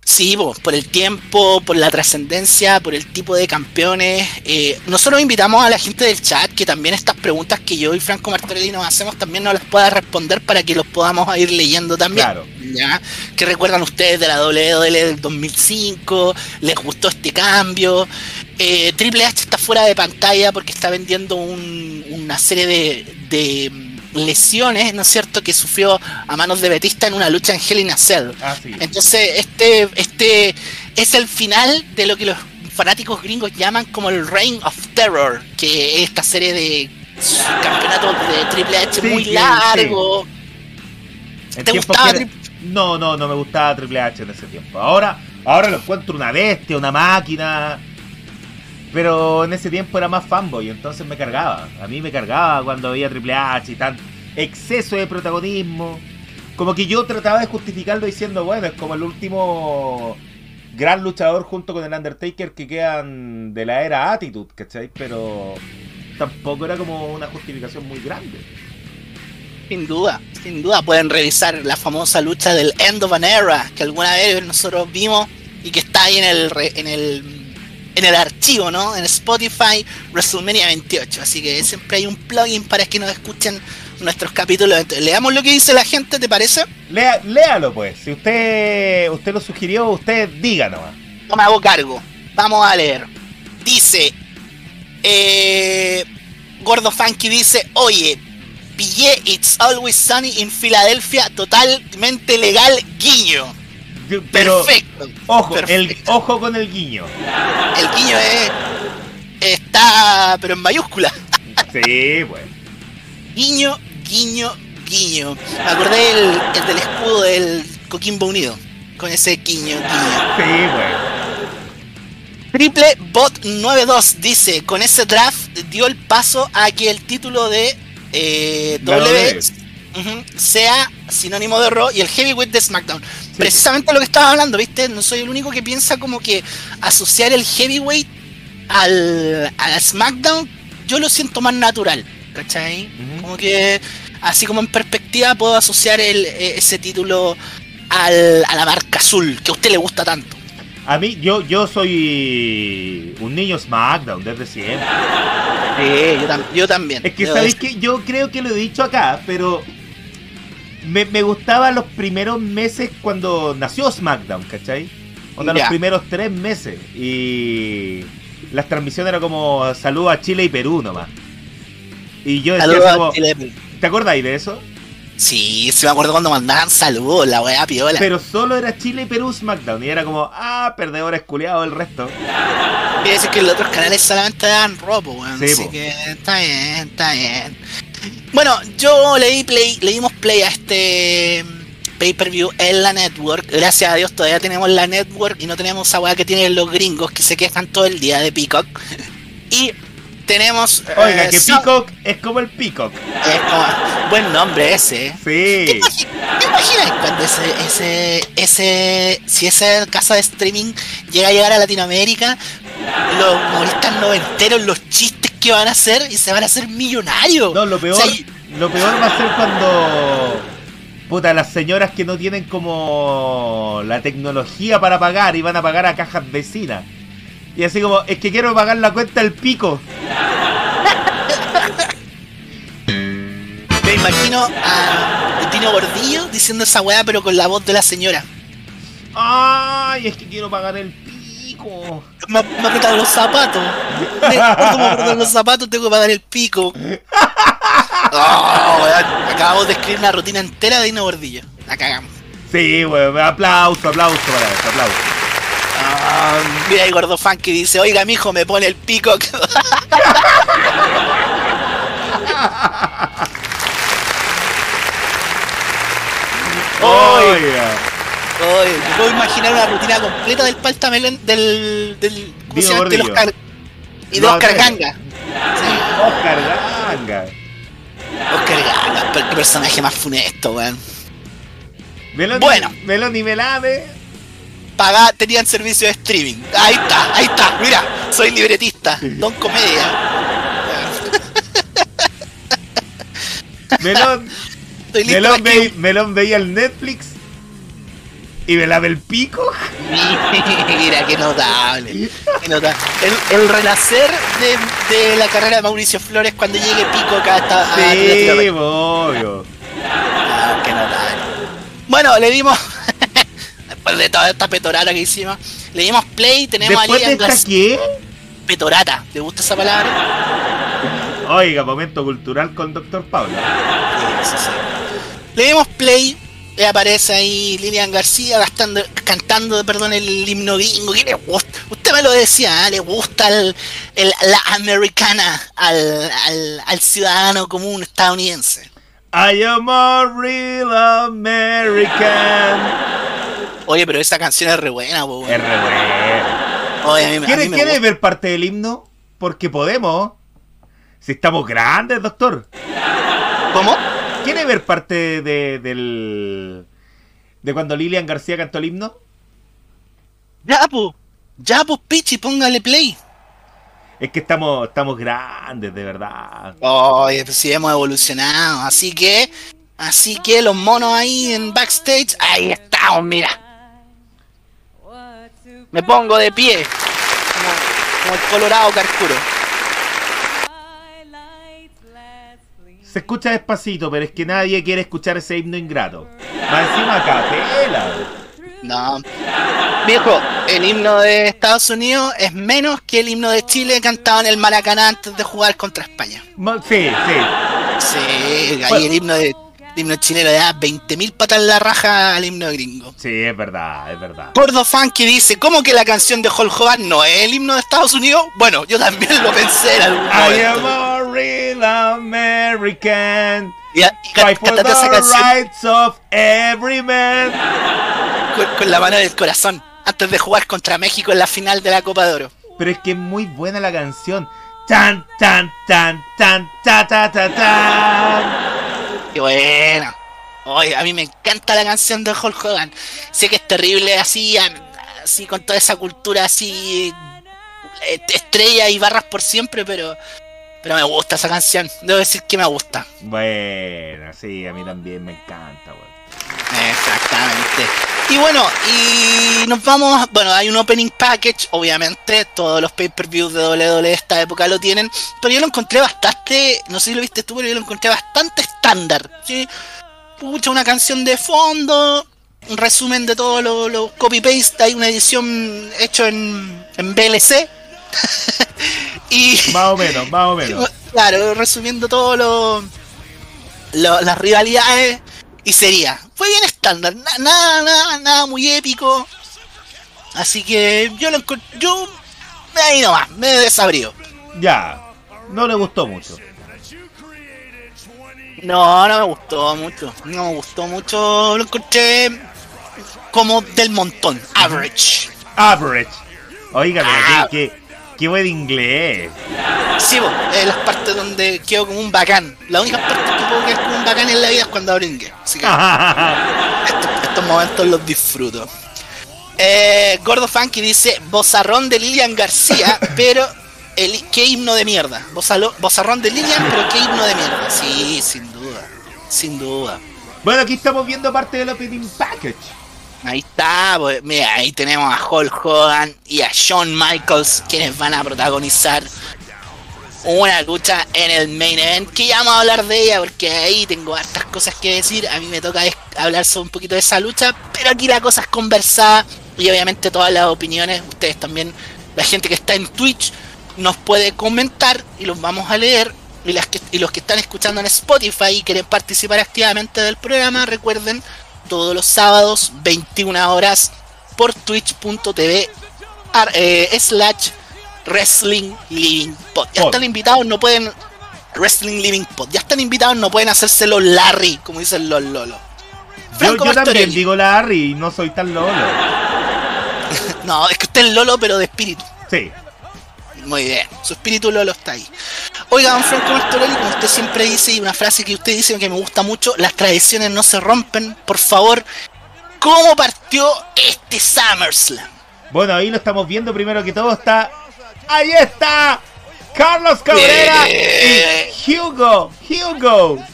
Sí, por el tiempo, por la trascendencia, por el tipo de campeones. Eh, nosotros invitamos a la gente del chat que también estas preguntas que yo y Franco Martorelli nos hacemos también nos las pueda responder para que los podamos ir leyendo también. Claro. ¿ya? ¿Qué recuerdan ustedes de la WWE del 2005? ¿Les gustó este cambio? Eh, Triple H está fuera de pantalla porque está vendiendo una serie de lesiones, ¿no es cierto?, que sufrió a manos de Betista en una lucha en Hell in a Cell. Ah, Entonces, este, este es el final de lo que los fanáticos gringos llaman como el Reign of Terror, que es esta serie de campeonatos de Triple H muy largo. ¿Te gustaba No, no, no me gustaba Triple H en ese tiempo. Ahora, ahora lo encuentro una bestia, una máquina. Pero en ese tiempo era más fanboy, entonces me cargaba. A mí me cargaba cuando veía Triple H y tan exceso de protagonismo. Como que yo trataba de justificarlo diciendo, bueno, es como el último gran luchador junto con el Undertaker que quedan de la era Attitude, ¿cachai? Pero tampoco era como una justificación muy grande. Sin duda, sin duda pueden revisar la famosa lucha del End of an Era que alguna vez nosotros vimos y que está ahí en el, en el en el archivo, ¿no? En Spotify, WrestleMania 28. Así que siempre hay un plugin para que nos escuchen nuestros capítulos. leamos lo que dice la gente, ¿te parece? Lea, léalo, pues. Si usted, usted lo sugirió, usted díganos. No me hago cargo. Vamos a leer. Dice. Eh, Gordo Funky dice: Oye, pillé It's Always Sunny en Filadelfia, totalmente legal, guiño. Pero, Perfecto. Ojo, El, ojo con el guiño. El guiño es, está, pero en mayúscula. Sí, bueno. Guiño, guiño, guiño. Me acordé el, el del escudo del Coquimbo Unido. Con ese guiño, guiño. Sí, bueno. Triple Bot 92 dice, con ese draft dio el paso a que el título de eh, W sea sinónimo de Raw y el heavyweight de SmackDown. Precisamente lo que estaba hablando, ¿viste? No soy el único que piensa como que asociar el heavyweight al, al SmackDown, yo lo siento más natural, ¿cachai? Como que, así como en perspectiva, puedo asociar el, e, ese título al, a la marca azul, que a usted le gusta tanto. A mí, yo, yo soy un niño SmackDown desde siempre. Sí, yo, también. Es que, ¿sabéis que Yo creo que lo he dicho acá, pero me, me gustaba los primeros meses cuando nació SmackDown, ¿cachai? Onda los primeros tres meses. Y las transmisiones eran como saludos a Chile y Perú nomás. Y yo decía como, ¿Te acordáis de eso? Sí, sí me acuerdo cuando mandaban saludos, la weá piola. Pero solo era Chile y Perú SmackDown. Y era como, ah, perdedores culiados el resto. Quiere decir que los otros canales solamente dan robo, weón. Sí, Así que está bien, está bien. Bueno, yo le, play, le dimos play a este pay-per-view en la network. Gracias a Dios todavía tenemos la network y no tenemos esa weá que tienen los gringos que se quejan todo el día de Peacock. [laughs] Y tenemos. Oiga, eh, que Peacock es como el Peacock. Es como. Buen nombre ese. Sí. ¿Te, imaginas cuando ese, ese, ese. Si esa casa de streaming llega a llegar a Latinoamérica, los humoristas noventeros, los chistes que van a hacer y se van a hacer millonarios? No, lo peor. Lo peor va a ser cuando. Puta, las señoras que no tienen como la tecnología para pagar y van a pagar a cajas vecinas Y así como, es que quiero pagar la cuenta del pico. Me imagino a Tino Gordillo diciendo esa weá, pero con la voz de la señora. Ay, es que quiero pagar el pico. Me, me apretaron los zapatos. Me, me apretaron los zapatos, tengo que pagar el pico. [laughs] Oh, acabamos de escribir una rutina entera de Tino Gordillo. La cagamos. Sí, weón, aplauso, aplauso para aplauso. Ah, mira el gordo fan que dice, oiga mijo, me pone el pico. [laughs] Oiga. Oye, puedo imaginar una rutina completa del paltamelón del. del ¿Cómo Dino se llama? De Gordillo. Oscar. Y de Oscar. Ganga. Sí, Oscar Ganga. Oscar Ganga, qué personaje más funesto, weón. Meloni, Bueno. Meloni Melame. Pagá, tenían servicio de streaming. Ahí está, ahí está, mira, soy libretista, don comedia. Melón, Melón, ve- Melón veía el Netflix. Y me lave el pico. [laughs] Mira, qué notable. Qué notable. El, el renacer de, de la carrera de Mauricio Flores cuando llegue Pico acá hasta a Sí, Latinoamérica. obvio. Ah, qué notable. Bueno, le dimos. [laughs] Después de toda esta petorata que hicimos, le dimos play. Tenemos Después a de esta qué? Petorata, ¿te gusta esa palabra? Oiga, momento cultural con Doctor Pablo. Sí, sí, sí. Le dimos play. Y aparece ahí Lilian García gastando, cantando perdón, el himno gringo. que le gusta. Usted me lo decía, ¿ah? le gusta el, el- la americana al, al, al ciudadano común estadounidense. I am a real American. Oye, pero esa canción es re buena, po. Es re bueno. Oye, a mí, me- a mí ¿Quiere, me quiere gusta. ver parte del himno? Porque podemos. Si estamos grandes, doctor. ¿Cómo? ¿Quiere ver parte de, del. de cuando Lilian García cantó el himno? Ya, po. Ya, pues, Pichi, póngale play. Es que estamos, estamos grandes, de verdad. Oye, pues sí hemos evolucionado. Así que, así que los monos ahí en backstage, ahí estamos, mira. Me pongo de pie. Como, como el colorado carcuro. Se escucha despacito, pero es que nadie quiere escuchar ese himno ingrato. Más encima capela. No. Viejo, el himno de Estados Unidos es menos que el himno de Chile cantado en el Maracaná antes de jugar contra España. Sí, sí. Sí, ahí Bueno. el himno de el himno chileno le da 20.000 patas en la raja al himno gringo. Sí, es verdad, es verdad. Gordo que dice, ¿cómo que la canción de Hulk Hogan no es el himno de Estados Unidos? Bueno, yo también lo pensé en algún I am momento. a real American. Y, a- y Fight for cántate esa the canción rights of every man. con, con la mano del corazón, antes de jugar contra México en la final de la Copa de Oro. Pero es que es muy buena la canción. Tan, tan, tan, tan, ta, ta, ta, tan. Qué bueno. Oye, a mí me encanta la canción de Hulk Hogan. Sé que es terrible así, así con toda esa cultura así, eh, estrella y barras por siempre, pero, pero me gusta esa canción. Debo decir que me gusta. Bueno, sí, a mí también me encanta, weón. Exactamente. Y bueno, y nos vamos. Bueno, hay un opening package, obviamente. Todos los pay-per-views de WWE de esta época lo tienen. Pero yo lo encontré bastante. No sé si lo viste tú, pero yo lo encontré bastante estándar. ¿sí? Pucha, una canción de fondo. Un resumen de todo lo, lo copy-paste. Hay una edición hecho en, en VLC. [laughs] y. Más o menos, más o menos. [laughs] Claro, resumiendo todo lo, lo- las rivalidades y sería. Fue bien estándar, na- nada, nada, nada muy épico. Así que yo lo encon- yo me ahí nomás, me desabrió. Ya, no le gustó mucho. No, no me gustó mucho. No me gustó mucho. Lo encontré como del montón. Average. Average. Oiga, pero Ah. qué, qué, buen inglés. Sí, eh, las partes donde quedo como un bacán. La única parte que puedo quedar como un bacán en la vida es cuando abro inglés. Así que [laughs] estos, estos momentos los disfruto. Eh, Gordo Funky dice Bozarrón de Lilian García, [laughs] pero el, qué himno de mierda. Bozalo- Bozarrón de Lilian, pero qué himno de mierda. Sí, sin duda. Sin duda. bueno, aquí estamos viendo parte del opening package. Ahí está, pues, mira, ahí tenemos a Hulk Hogan y a Shawn Michaels, quienes van a protagonizar una lucha en el main event, que ya vamos a hablar de ella, porque ahí tengo hartas cosas que decir, a mí me toca hablar sobre un poquito de esa lucha, pero aquí la cosa es conversada, y obviamente todas las opiniones, ustedes también, la gente que está en Twitch, nos puede comentar y los vamos a leer. Y, las que, y los que están escuchando en Spotify y quieren participar activamente del programa, recuerden, todos los sábados, 21 horas, por twitch.tv eh, slash Wrestling Living Pod. Ya están invitados, no pueden. Wrestling Living Pod. Ya están invitados, no pueden hacérselo Larry, como dicen los Lolo. yo, también digo Larry y no soy tan Lolo. [laughs] no, es que usted es Lolo, pero de espíritu. Sí. Muy bien, su espíritu Lolo está ahí. Oiga, don Franco Martorelli, como usted siempre dice, y una frase que usted dice que me gusta mucho, las tradiciones no se rompen, por favor, ¿cómo partió este SummerSlam? Bueno, ahí lo estamos viendo primero que todo, está... ¡Ahí está! Carlos Cabrera y Hugo, Hugo.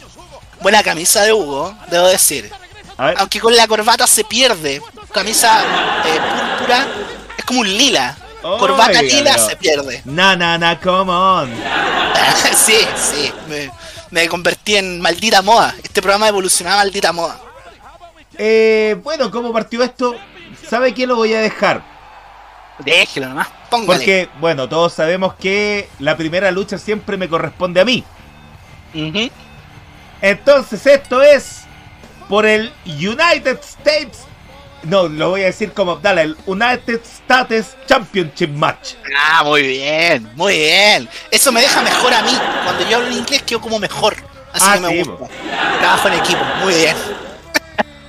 Buena camisa de Hugo, debo decir. Aunque con la corbata se pierde. Camisa eh, púrpura, es como un lila. Corbata lila se pierde. Na, na, na, come on. [laughs] sí, sí. Me, convertí en maldita moda. Este programa evolucionaba maldita moda. Eh, bueno, ¿cómo partió esto? ¿Sabe qué lo voy a dejar? Déjelo nomás, póngale. Porque, bueno, todos sabemos que la primera lucha siempre me corresponde a mí. Entonces, esto es por el United States no, lo voy a decir como, dale, el United States Championship Match. Ah, muy bien, muy bien. Eso me deja mejor a mí. Cuando yo hablo en inglés quedo como mejor. Así ah, que me gusta. Trabajo en equipo, muy bien.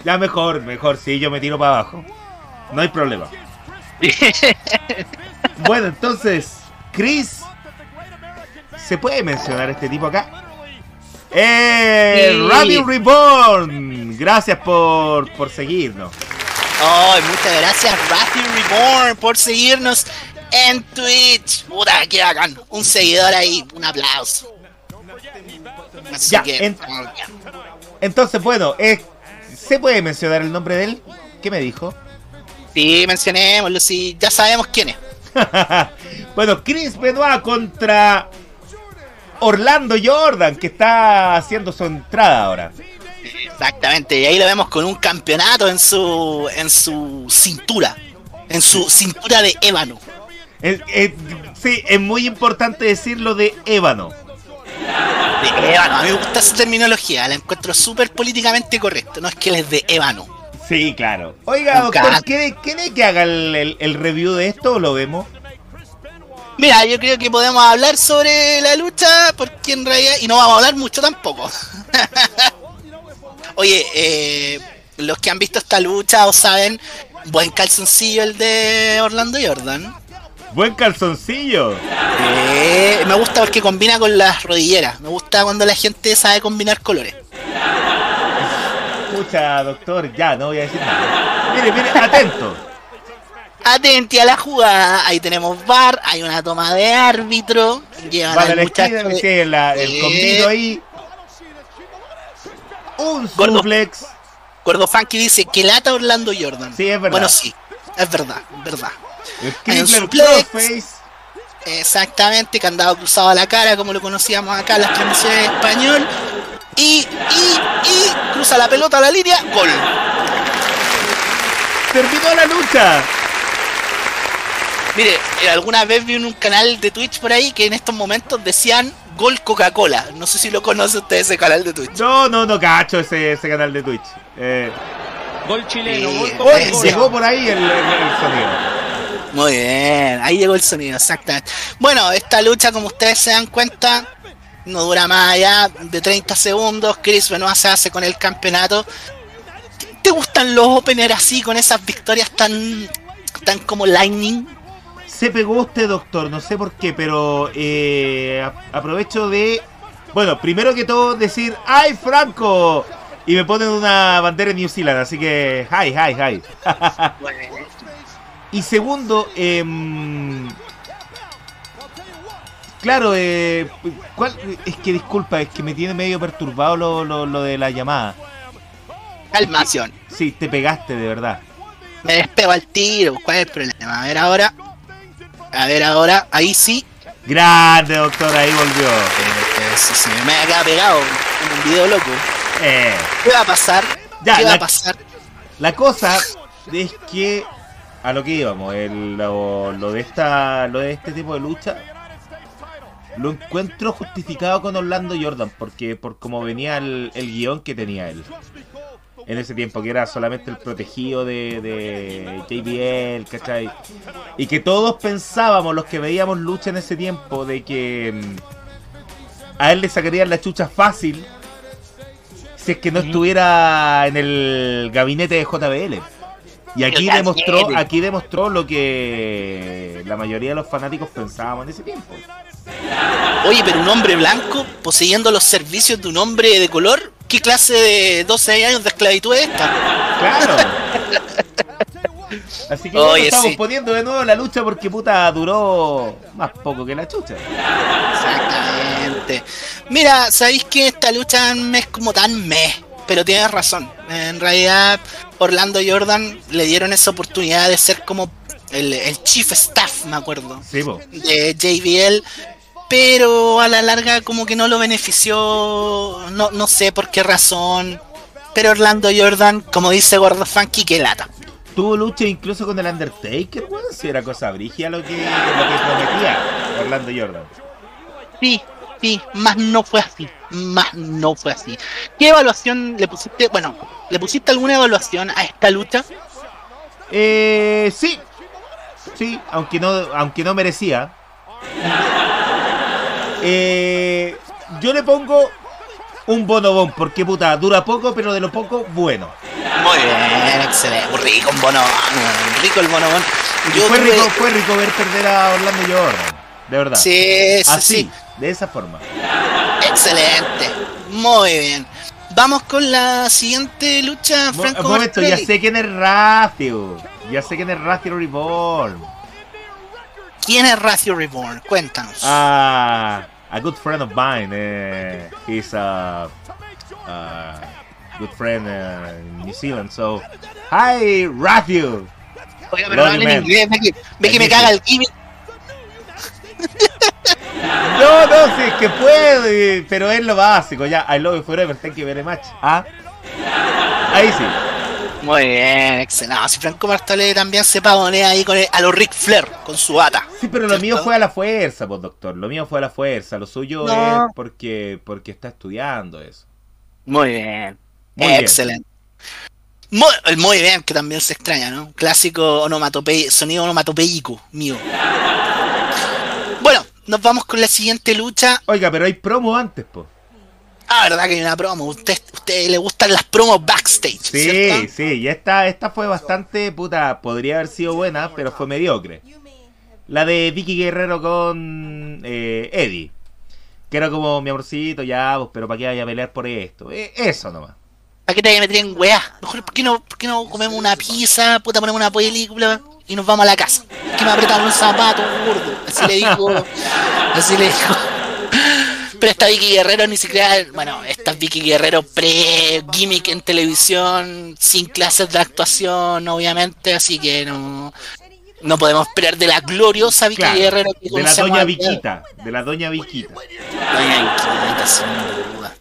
Ya mejor, mejor, sí, yo me tiro para abajo. No hay problema. [laughs] bueno, entonces, Chris, ¿se puede mencionar este tipo acá? ¡Eh! Reborn! Gracias por, por seguirnos. Oh, muchas gracias, Rafi Reborn, por seguirnos en Twitch. Puta, qué bacán. Un seguidor ahí, un aplauso. ya, entonces, bueno, eh, ¿se puede mencionar el nombre de él? ¿Qué me dijo? Sí, mencionémoslo, sí, ya sabemos quién es. [laughs] bueno, Chris Benoit contra Orlando Jordan, que está haciendo su entrada ahora. Exactamente, y ahí lo vemos con un campeonato en su en su cintura, en su cintura de ébano. sí, es muy importante decirlo de ébano. De ébano, a mí me gusta esa terminología, la encuentro súper políticamente correcto, no es que él es de ébano. Sí, claro. Oiga, doctor, ¿quiere, que haga el, el review de esto o lo vemos? Mira, yo creo que podemos hablar sobre la lucha, porque en realidad, y no vamos a hablar mucho tampoco. [laughs] Oye, eh, los que han visto esta lucha o saben, buen calzoncillo el de Orlando Jordan. Buen calzoncillo. Eh, me gusta porque combina con las rodilleras. Me gusta cuando la gente sabe combinar colores. Escucha, doctor, ya, no voy a decir nada. Mire, mire, atento. Atenti a la jugada. Ahí tenemos bar, hay una toma de árbitro. Llevan vale, la el combino ahí un Gordo, suplex. Gordo Funky dice que lata Orlando Jordan. Sí, es verdad. Bueno, sí, es verdad, es verdad. El suplex. Exactamente, candado cruzado a la cara, como lo conocíamos acá en las transmisiones en español. Y, y, y cruza la pelota a la línea, gol. Terminó la lucha. Mire, eh, alguna vez vi en un canal de Twitch por ahí que en estos momentos decían Gol Coca-Cola. No sé si lo conoce usted ese canal de Twitch. No, no, no cacho ese, ese canal de Twitch. Eh, gol chileno, gol Coca-Cola. llegó por ahí el, sonido. Muy bien, ahí llegó el sonido, exactamente. Bueno, esta lucha, como ustedes se dan cuenta, no dura más allá de 30 segundos. Chris Benoit se hace con el campeonato. ¿Te gustan los openers así, con esas victorias tan, tan como lightning? Se pegó usted, doctor, no sé por qué, pero eh, aprovecho de, bueno, primero que todo decir, ¡ay, Franco! Y me ponen una bandera de New Zealand, así que, ¡hi, hi, hi! [laughs] y segundo, eh, claro, eh, ¿cuál, es que disculpa, es que me tiene medio perturbado lo, lo, lo de la llamada. Calmación. Sí, te pegaste, de verdad. me despego al tiro. ¿Cuál es el problema? A ver ahora. A ver ahora. Ahí sí. Grande, doctor, ahí volvió. Eh, sí, me ha quedado pegado en un video loco. Eh, ¿Qué va a pasar? Ya, ¿Qué va la- a pasar? la cosa es que a lo que íbamos, el- lo, lo de esta, lo de este tipo de lucha, lo encuentro justificado con Orlando Jordan, porque por cómo venía el, el guion que tenía él. En ese tiempo, que era solamente el protegido de, de JBL, ¿cachai? Y que todos pensábamos, los que veíamos lucha en ese tiempo, de que mm, a él le sacarían la chucha fácil si es que no estuviera en el gabinete de JBL. Y aquí demostró, aquí demostró lo que la mayoría de los fanáticos pensábamos en ese tiempo. Oye, pero un hombre blanco poseyendo los servicios de un hombre de color. ¿Qué clase de 12 años de esclavitud es esta? Claro. [laughs] Así que Oye, estamos sí. poniendo de nuevo la lucha porque puta duró más poco que la chucha. Exactamente. Mira, sabéis que esta lucha me es como tan meh, pero tienes razón. En realidad, Orlando Jordan le dieron esa oportunidad de ser como el, el chief staff, me acuerdo, Sí, de JBL. Pero a la larga como que no lo benefició, no, no sé por qué razón. Pero Orlando Jordan, como dice Gordo Funky, que lata. Tuvo lucha incluso con el Undertaker, weón. Si era cosa brigia lo que, lo que prometía Orlando Jordan. Sí, sí, más no fue así. Más no fue así. ¿Qué evaluación le pusiste? Bueno, ¿le pusiste alguna evaluación a esta lucha? Eh, sí. Sí, aunque no, aunque no merecía. Eh, yo le pongo un bonobón, porque puta, dura poco, pero de lo poco, bueno. Muy bien, excelente. Rico un bonobón, rico el bonobón. Yo fue tuve- rico, fue rico ver perder a Orlando Jordan. De verdad. Sí, sí, Así, sí. de esa forma. Excelente. Muy bien. Vamos con la siguiente lucha, Franco. Un momento, ya sé quién es Ratio. Ya sé quién es Ratio Reborn. ¿Quién es Ratio Reborn? Cuéntanos. Ah, a good friend of mine. eh, he's a, a good friend uh, in New Zealand. So, hi, Ratio. Oiga, pero hablen Man. inglés, ve que, ve que me caga el gimmick. [laughs] No, no, sí, es que puede, pero es lo básico. Ya, I love you forever, thank you very much. Ah, ahí sí. Muy bien, excelente. No, si Franco Martelli también se pagonea ahí con el- a los Ric Flair, con su bata. Sí, pero lo ¿Cierto? mío fue a la fuerza, pues, doctor. Lo mío fue a la fuerza. Lo suyo No. es porque, porque está estudiando eso. Muy bien. Muy bien. Excelente. Muy, el muy bien, que también se extraña, ¿no? Clásico onomatope sonido onomatopeico mío. Bueno, nos vamos con la siguiente lucha. Oiga, pero hay promo antes, pues. Ah, verdad que hay una promo. Usted, usted le gustan las promos backstage, Sí, ¿cierto? sí, y esta, esta fue bastante, puta, podría haber sido buena, pero fue mediocre. La de Vicky Guerrero con eh, Eddie. Que era como, mi amorcito, ya, pues, pero ¿para qué vaya a pelear por esto? Eh, eso nomás. ¿Para qué te meter en weá? Mejor, ¿por qué, no, ¿por qué no comemos una pizza, puta, ponemos una película y nos vamos a la casa? ¿Por qué me apretan un zapato, gordo? Así le digo. [laughs] así le digo. Pero esta Vicky Guerrero ni siquiera. Bueno, esta Vicky Guerrero pre-gimmick en televisión, sin clases de actuación, obviamente, así que no. No podemos esperar de la gloriosa Vicky Claro, Guerrero que de la doña Viquita, de la doña Viquita. Doña Viquita, sin duda.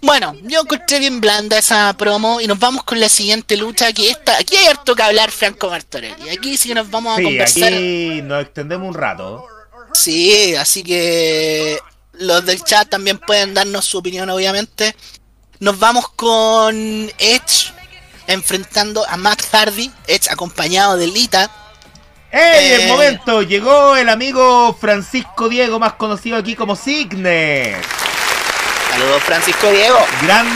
Bueno, yo encontré bien blanda esa promo y nos vamos con la siguiente lucha. Que esta, aquí hay harto que hablar, Franco Martorelli. Aquí sí que nos vamos a Sí, conversar. aquí nos extendemos un rato. Sí, así que los del chat también pueden darnos su opinión, obviamente. Nos vamos con Edge enfrentando a Matt Hardy, Edge acompañado de Lita. ¡Ey! El Eh. momento, llegó el amigo Francisco Diego, más conocido aquí como Signes. Saludos, Francisco Diego. Gran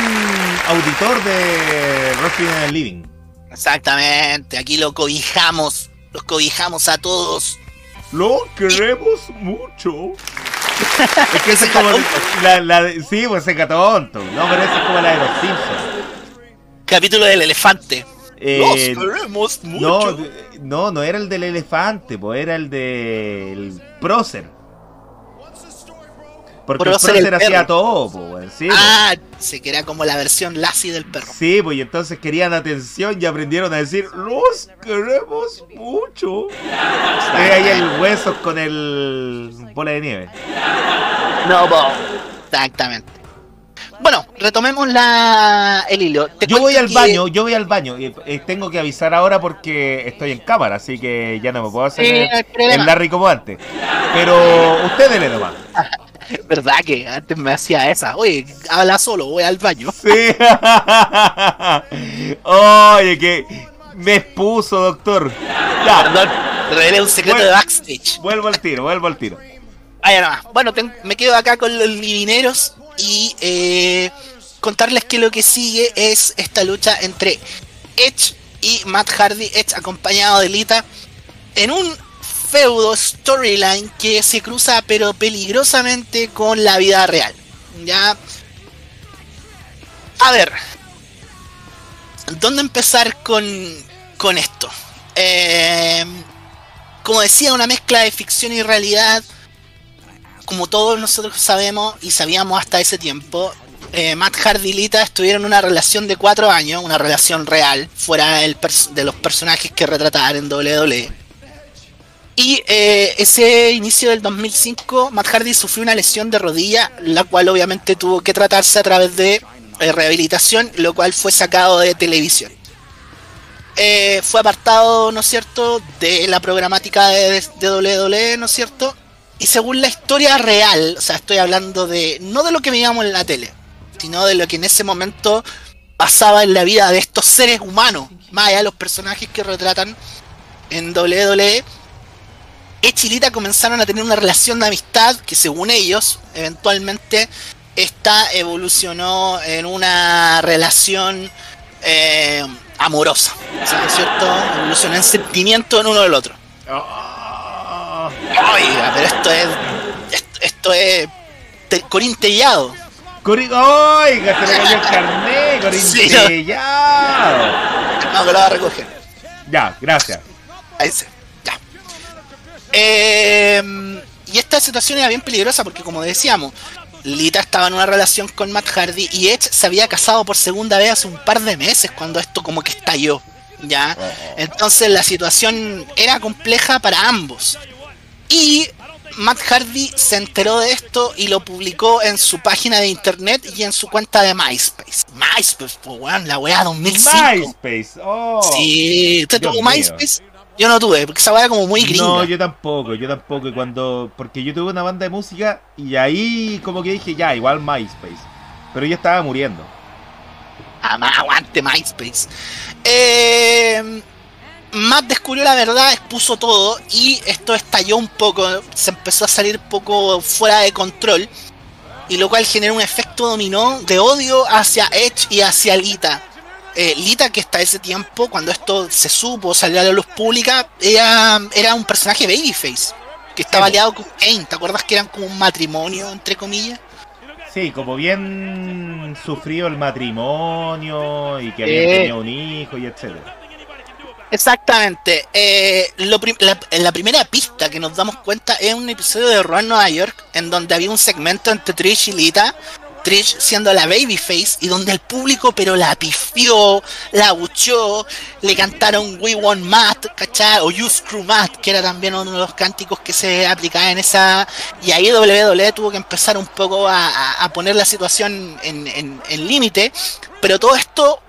auditor de Wrestling in the Living. Exactamente, aquí lo cobijamos, los cobijamos a todos. Lo queremos mucho. Es que esa es como la, la de- sí, pues ese tonto. No, pero esa es como la de los Simpsons. Capítulo del elefante. Eh, Los queremos mucho. no, de- no, no era el del elefante, pues era el del prócer. Porque Por el prócer hacía todo, weón. Sí. Ah, se que era como la versión Lassie del perro. Sí, pues y entonces querían atención y aprendieron a decir, los queremos mucho. [laughs] Y ahí el hueso con el bola de nieve. No, po. Exactamente. Bueno, retomemos la el hilo. Te Yo voy al que- baño, yo voy al baño. Y, eh, tengo que avisar ahora porque estoy en cámara, así que ya no me puedo hacer Sí, el, hay el Larry como antes. Pero usted dele nomás. [laughs] [laughs] ¿Verdad que antes me hacía esa? Oye, habla solo, voy al baño. Sí. [laughs] Oye, que me expuso, doctor. Ya, Perdón, revelé un secreto Bueno. de backstage. vuelvo al tiro, vuelvo al tiro. Vaya nomás. Bueno, ten- me quedo acá con los divineros y eh, contarles que lo que sigue es esta lucha entre Edge y Matt Hardy, Edge acompañado de Lita, en un feudo storyline que se cruza pero peligrosamente con la vida real. Ya. A ver. ¿Dónde empezar con, con esto? Eh, como decía, una mezcla de ficción y realidad como todos nosotros sabemos y sabíamos hasta ese tiempo, eh, Matt Hardy y Lita estuvieron en una relación de cuatro años, una relación real, fuera de los personajes que retrataban en WWE. Y eh, ese inicio del 2005, Matt Hardy sufrió una lesión de rodilla, la cual obviamente tuvo que tratarse a través de eh, rehabilitación, lo cual fue sacado de televisión. Eh, fue apartado, ¿no es cierto?, de la programática de, de WWE, ¿no es cierto? Y según la historia real, o sea, estoy hablando de no de lo que veíamos en la tele, sino de lo que en ese momento pasaba en la vida de estos seres humanos, más allá de los personajes que retratan en WWE. Edge y Lita comenzaron a tener una relación de amistad que según ellos, eventualmente, esta evolucionó en una relación eh, amorosa. O sea, ¿no es cierto? Evolucionó en sentimiento en uno del otro. Oh, Oiga, pero esto es. Esto, esto es. te- Corintellado. Cori- Oiga, se le cayó el carnet, [laughs] Sí, corintellado. No, que lo va a recoger. Ya, gracias. Ahí se. Eh, y esta situación era bien peligrosa porque, como decíamos, Lita estaba en una relación con Matt Hardy y Edge se había casado por segunda vez hace un par de meses cuando esto como que estalló. ¿Ya? Entonces la situación era compleja para ambos. Y Matt Hardy se enteró de esto y lo publicó en su página de internet y en su cuenta de MySpace. MySpace, pues weón, la weá 2005. MySpace. Oh. Sí, ¿usted tuvo mío. Yo no tuve, porque esa weá era como muy gringa. No, yo tampoco, yo tampoco. Cuando. Porque yo tuve una banda de música y ahí como que dije, ya, igual MySpace. Pero yo estaba muriendo. Jamás aguante MySpace. Eh, Matt descubrió la verdad, expuso todo y esto estalló un poco, se empezó a salir poco fuera de control y lo cual generó un efecto dominó de odio hacia Edge y hacia Lita. Eh, Lita que hasta ese tiempo, cuando esto se supo, salió a la luz pública, era, era un personaje babyface que estaba Sí, aliado con Kane. ¿Te acuerdas que eran como un matrimonio, entre comillas? Sí, como bien sufrido el matrimonio y que habían Eh. tenido un hijo y etcétera. Exactamente. Eh, lo la, la primera pista que nos damos cuenta es un episodio de Raw en Nueva York en donde había un segmento entre Trish y Lita. Trish siendo la babyface y donde el público pero la pifió, la abuchó, le cantaron We Want Matt, ¿cachai? O You Screw Matt, que era también uno de los cánticos que se aplicaba en esa... Y ahí WWE tuvo que empezar un poco a, poner la situación en, en- en límite, pero todo esto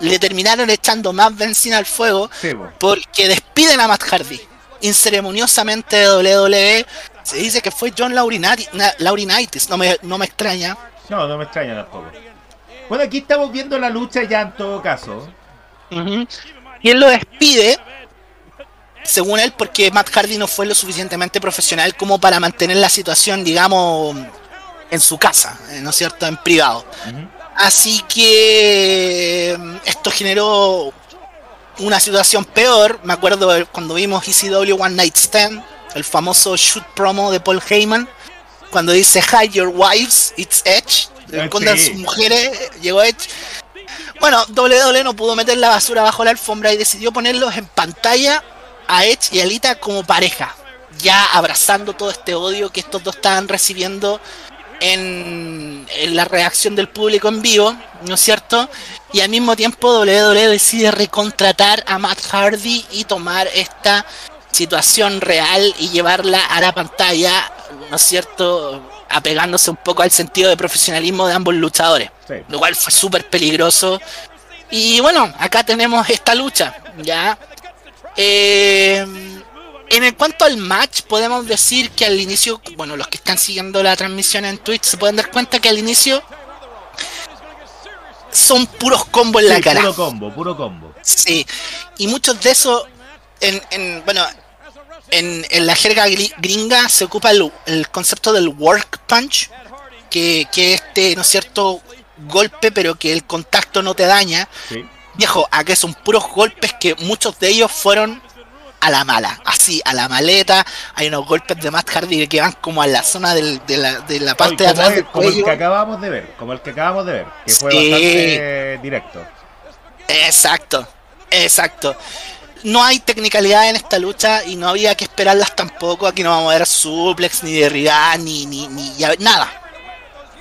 le terminaron echando más benzina al fuego Sí, porque despiden a Matt Hardy inceremoniosamente de WWE. Se dice que fue John Laurinati- na- Laurinaitis, no me, no me extraña. No, no me extraña tampoco. Bueno, aquí estamos viendo la lucha ya en todo caso. Ujú. Y él lo despide, según él, porque Matt Hardy no fue lo suficientemente profesional como para mantener la situación, digamos, en su casa, eh, ¿no es cierto?, en privado. Así que esto generó una situación peor. Me acuerdo cuando vimos ECW One Night Stand, el famoso shoot promo de Paul Heyman, cuando dice Hide your wives, it's Edge. Ah, Escondan sí. sus mujeres, llegó Edge. Bueno, WWE no pudo meter la basura bajo la alfombra y decidió ponerlos en pantalla a Edge y a Lita como pareja. ya abrazando todo este odio que estos dos estaban recibiendo en, en, la reacción del público en vivo, ¿no es cierto? Y al mismo tiempo WWE decide recontratar a Matt Hardy y tomar esta situación real y llevarla a la pantalla, ¿no es cierto? Apegándose un poco al sentido de profesionalismo de ambos luchadores, sí. lo cual fue súper peligroso. Y bueno, acá tenemos esta lucha, ¿ya? Eh, en el cuanto al match, podemos decir que al inicio, bueno, los que están siguiendo la transmisión en Twitch se pueden dar cuenta que al inicio son puros combos en sí, la cara. Puro combo, puro combo. Sí, y muchos de esos, en, en bueno, en, en, la jerga gringa se ocupa el, el concepto del work punch, que, que este, ¿no es cierto?, golpe, pero que el contacto no te daña. Sí. Viejo, acá son puros golpes que muchos de ellos fueron a la mala, así, a la maleta. Hay unos golpes de Matt Hardy que van como a la zona del, de, la, de la parte de atrás el, del como el que acabamos de ver, como el que acabamos de ver, que fue Sí. bastante directo. Exacto, exacto. No hay tecnicalidad en esta lucha y no había que esperarlas tampoco. Aquí no vamos a ver suplex, ni derribar, ni, ni, ni ya- nada.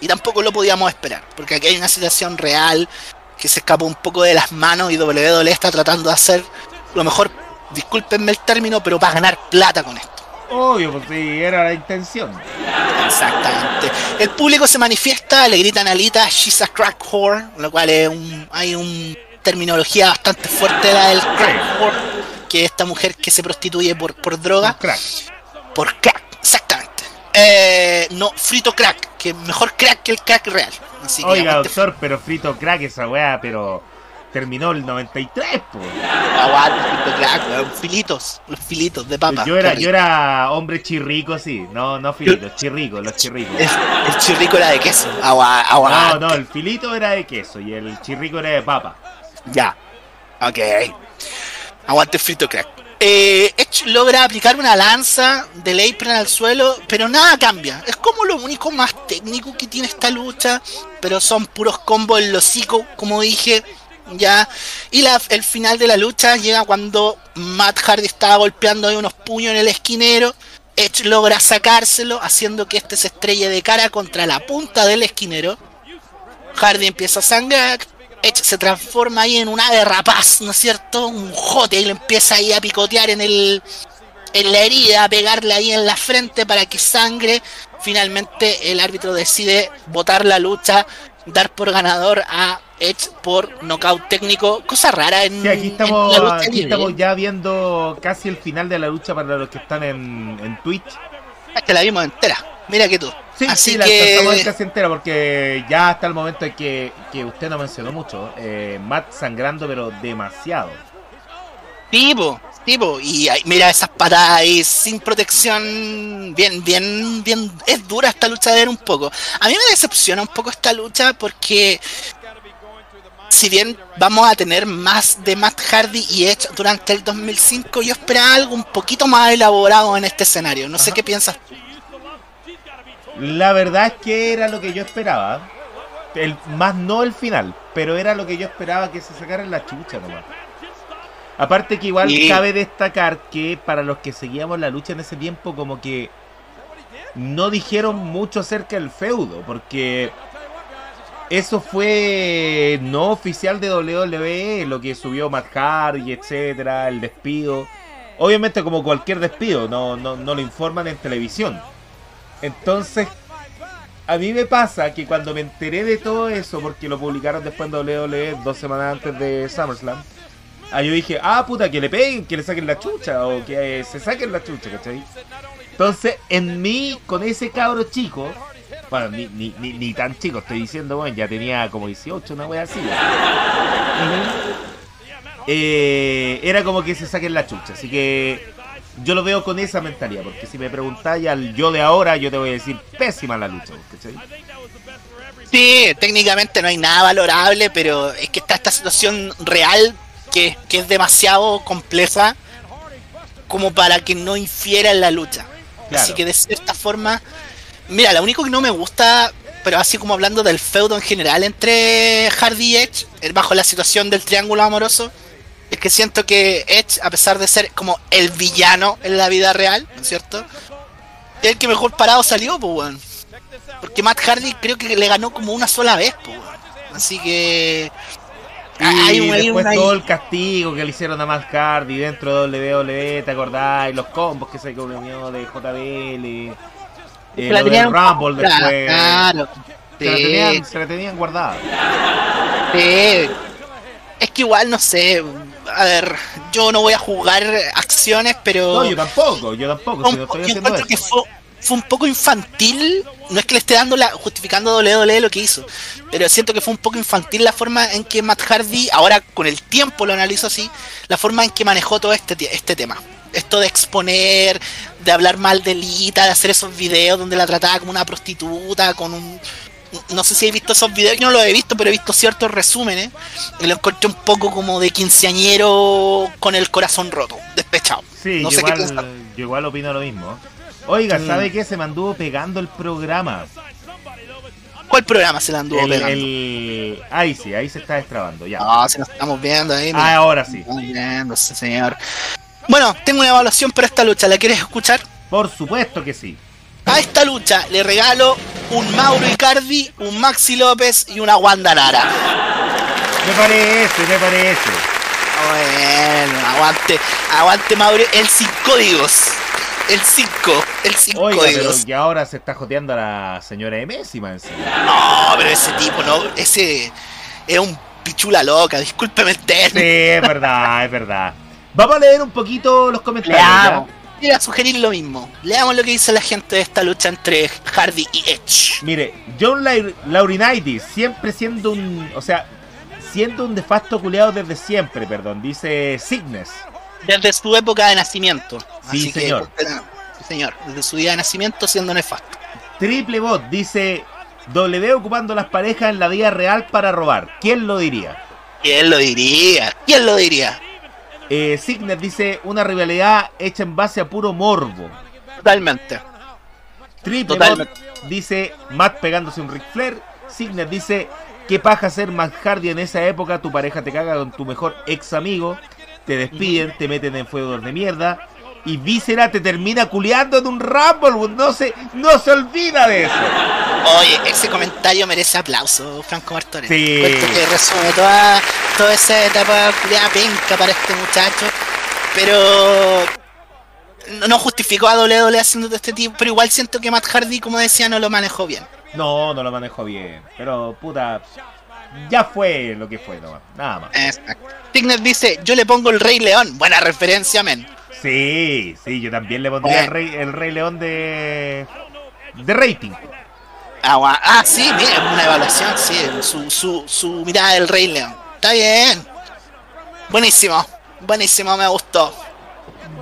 Y tampoco lo podíamos esperar, porque aquí hay una situación real que se escapó un poco de las manos y WWE está tratando de hacer lo mejor, discúlpenme el término, pero para ganar plata con esto. Obvio, sí, era la intención. Exactamente. El público se manifiesta, le gritan a Alita, she's a crack whore, lo cual es un, hay un terminología bastante fuerte la del crack whore, que es esta mujer que se prostituye por, por droga, Un crack. por crack, exactamente. Eh, no, frito crack, que mejor crack que el crack real. Así Oiga, aguante, doctor, pero frito crack esa weá, pero terminó el 93, pues. aguante frito crack, weón, filitos, los filitos de papa. Yo era, yo era hombre chirrico, sí. No, no filito, chirrico, los chirricos. El, el chirrico era de queso, agua, No, aguante. no, el filito era de queso y el chirrico era de papa. Ya. Ok. Aguante frito crack. Eh, Edge logra aplicar una lanza del apron al suelo, pero nada cambia. Es como lo único más técnico que tiene esta lucha, pero son puros combos en los hocico, como dije. Ya. Y el final de la lucha llega cuando Matt Hardy estaba golpeando unos puños en el esquinero. Edge logra sacárselo, haciendo que este se estrelle de cara contra la punta del esquinero. Hardy empieza a sangrar. Edge se transforma ahí en un ave rapaz, ¿no es cierto? Un jote y lo empieza ahí a picotear en el en la herida, a pegarle ahí en la frente para que sangre. Finalmente el árbitro decide votar la lucha, dar por ganador a Edge por nocaut técnico, cosa rara en, Sí, aquí en estamos, la lucha aquí estamos ya viendo casi el final de la lucha para los que están en, en Twitch. Es que la vimos entera. Mira que tú. Sí, Así sí, la estamos que casi entera porque ya hasta el momento en que, que usted no mencionó mucho. eh, Matt sangrando, pero demasiado. Tipo, tipo, y ahí, mira esas patadas ahí sin protección, bien, bien, bien, es dura esta lucha de ver un poco. A mí me decepciona un poco esta lucha porque si bien vamos a tener más de Matt Hardy y Edge durante el 2005, yo esperaba algo un poquito más elaborado en este escenario. No sé qué piensas. tú. La verdad es que era lo que yo esperaba. El, más no el final, pero era lo que yo esperaba que se sacaran la chucha nomás. Aparte que igual cabe destacar que para los que seguíamos la lucha en ese tiempo como que no dijeron mucho acerca del feudo, porque eso fue no oficial de WWE, lo que subió Matt Hardy, etcétera, el despido. Obviamente como cualquier despido, no, no, no lo informan en televisión. Entonces, a mí me pasa que cuando me enteré de todo eso, porque lo publicaron después en WWE dos semanas antes de SummerSlam, ahí yo dije, ah, puta, que le peguen, que le saquen la chucha, o que eh, se saquen la chucha, ¿cachai? Entonces, en mí, con ese cabro chico, bueno, ni, ni, ni, ni tan chico, estoy diciendo, bueno, ya tenía como 18, una wea así. eh, era como que se saquen la chucha, así que yo lo veo con esa mentalidad, porque si me preguntáis al yo de ahora, yo te voy a decir pésima la lucha, ¿cachai? Sí, técnicamente no hay nada valorable, pero es que está esta situación real que, que es demasiado compleja como para que no infiera en la lucha. Claro. Así que de cierta forma, mira, lo único que no me gusta, pero así como hablando del feudo en general entre Hardy y Edge, eh, bajo la situación del triángulo amoroso, es que siento que Edge, a pesar de ser como el villano en la vida real, ¿no es cierto? Es el que mejor parado salió, pues, weón. Porque Matt Hardy creo que le ganó como una sola vez, pues, weón. Así que. Y hay un- hay después un- todo el castigo que le hicieron a Matt Hardy dentro de WWE, ¿te acordás? Y los combos que se comió de JBL. que Eh, la lo tenían del Rumble Claro, después. Claro. Se, la Sí, tenían, se la tenían guardada. sí. Es que igual, no sé. A ver, yo no voy a jugar acciones, pero. No, yo tampoco, yo tampoco, si un estoy yo encuentro que fue, fue un poco infantil. No es que le esté dando la, justificando a WWE lo que hizo, pero siento que fue un poco infantil la forma en que Matt Hardy, ahora con el tiempo lo analizo así, la forma en que manejó todo este, este tema. Esto de exponer, de hablar mal de Lita, de hacer esos videos donde la trataba como una prostituta, con un. No sé si he visto esos videos, yo no los he visto, pero he visto ciertos resúmenes. Y lo encontré un poco como de quinceañero con el corazón roto, despechado. Sí, no yo, sé qué igual, pensar. yo igual opino lo mismo. Oiga, Mm. ¿sabe qué? Se me anduvo pegando el programa. ¿Cuál programa se la anduvo El, pegando? el- Ahí sí, ahí se está destrabando, ya. No, se lo estamos viendo ahí. Ah, ahora sí. Estamos viendo, señor. Bueno, tengo una evaluación para esta lucha. ¿La quieres escuchar? Por supuesto que sí. A esta lucha le regalo un Mauro Icardi, un Maxi López y una Wanda Nara. Me parece, me parece. Bueno, aguante, aguante Mauro, el sin códigos. El 5, el 5 Oiga, pero códigos. que ahora se está joteando a la señora Messi, man. No, pero ese tipo, no, ese es un pichula loca, discúlpeme el término. Sí, es verdad, es verdad. Vamos a leer un poquito los comentarios. ¿Ya? Quiero sugerir lo mismo. Leamos lo que dice la gente de esta lucha entre Hardy y Edge. Mire, John Lau- Laurinaitis, siempre siendo un. O sea, siendo un de facto culeado desde siempre, perdón, dice Signes. Desde su época de nacimiento. Sí, Así que, señor. sí, señor. Desde su día de nacimiento siendo nefasto. Triple Bot dice. W ocupando las parejas en la vida real para robar. ¿Quién lo diría? ¿Quién lo diría? ¿Quién lo diría? Eh, Signes dice una rivalidad hecha en base a puro morbo. Totalmente. Triple Totalmente. Dice Matt pegándose un Ric Flair. Signes dice qué paja ser Matt Hardy en esa época. Tu pareja te caga con tu mejor ex amigo. Te despiden, te meten en fuego de mierda. Y Víscera te termina culeando en un Rumble. No se, no se olvida de eso. Oye, ese comentario merece aplauso, Franco. Sí. Que resume toda, toda esa etapa culiada penca para este muchacho. Pero no, no justificó a WWE haciendo de este tipo. Pero igual siento que Matt Hardy, como decía, no lo manejó bien. No, no lo manejo bien. Pero puta, ya fue lo que fue nomás. Nada más. Exacto. Tigner dice, yo le pongo el Rey León. Buena referencia, men. Sí, sí, yo también le pondría el rey, el rey León de, de rating. Agua. Ah, sí, mira, una evaluación, sí. Su, su, su mirada del Rey León. Está bien. Buenísimo. Buenísimo, me gustó.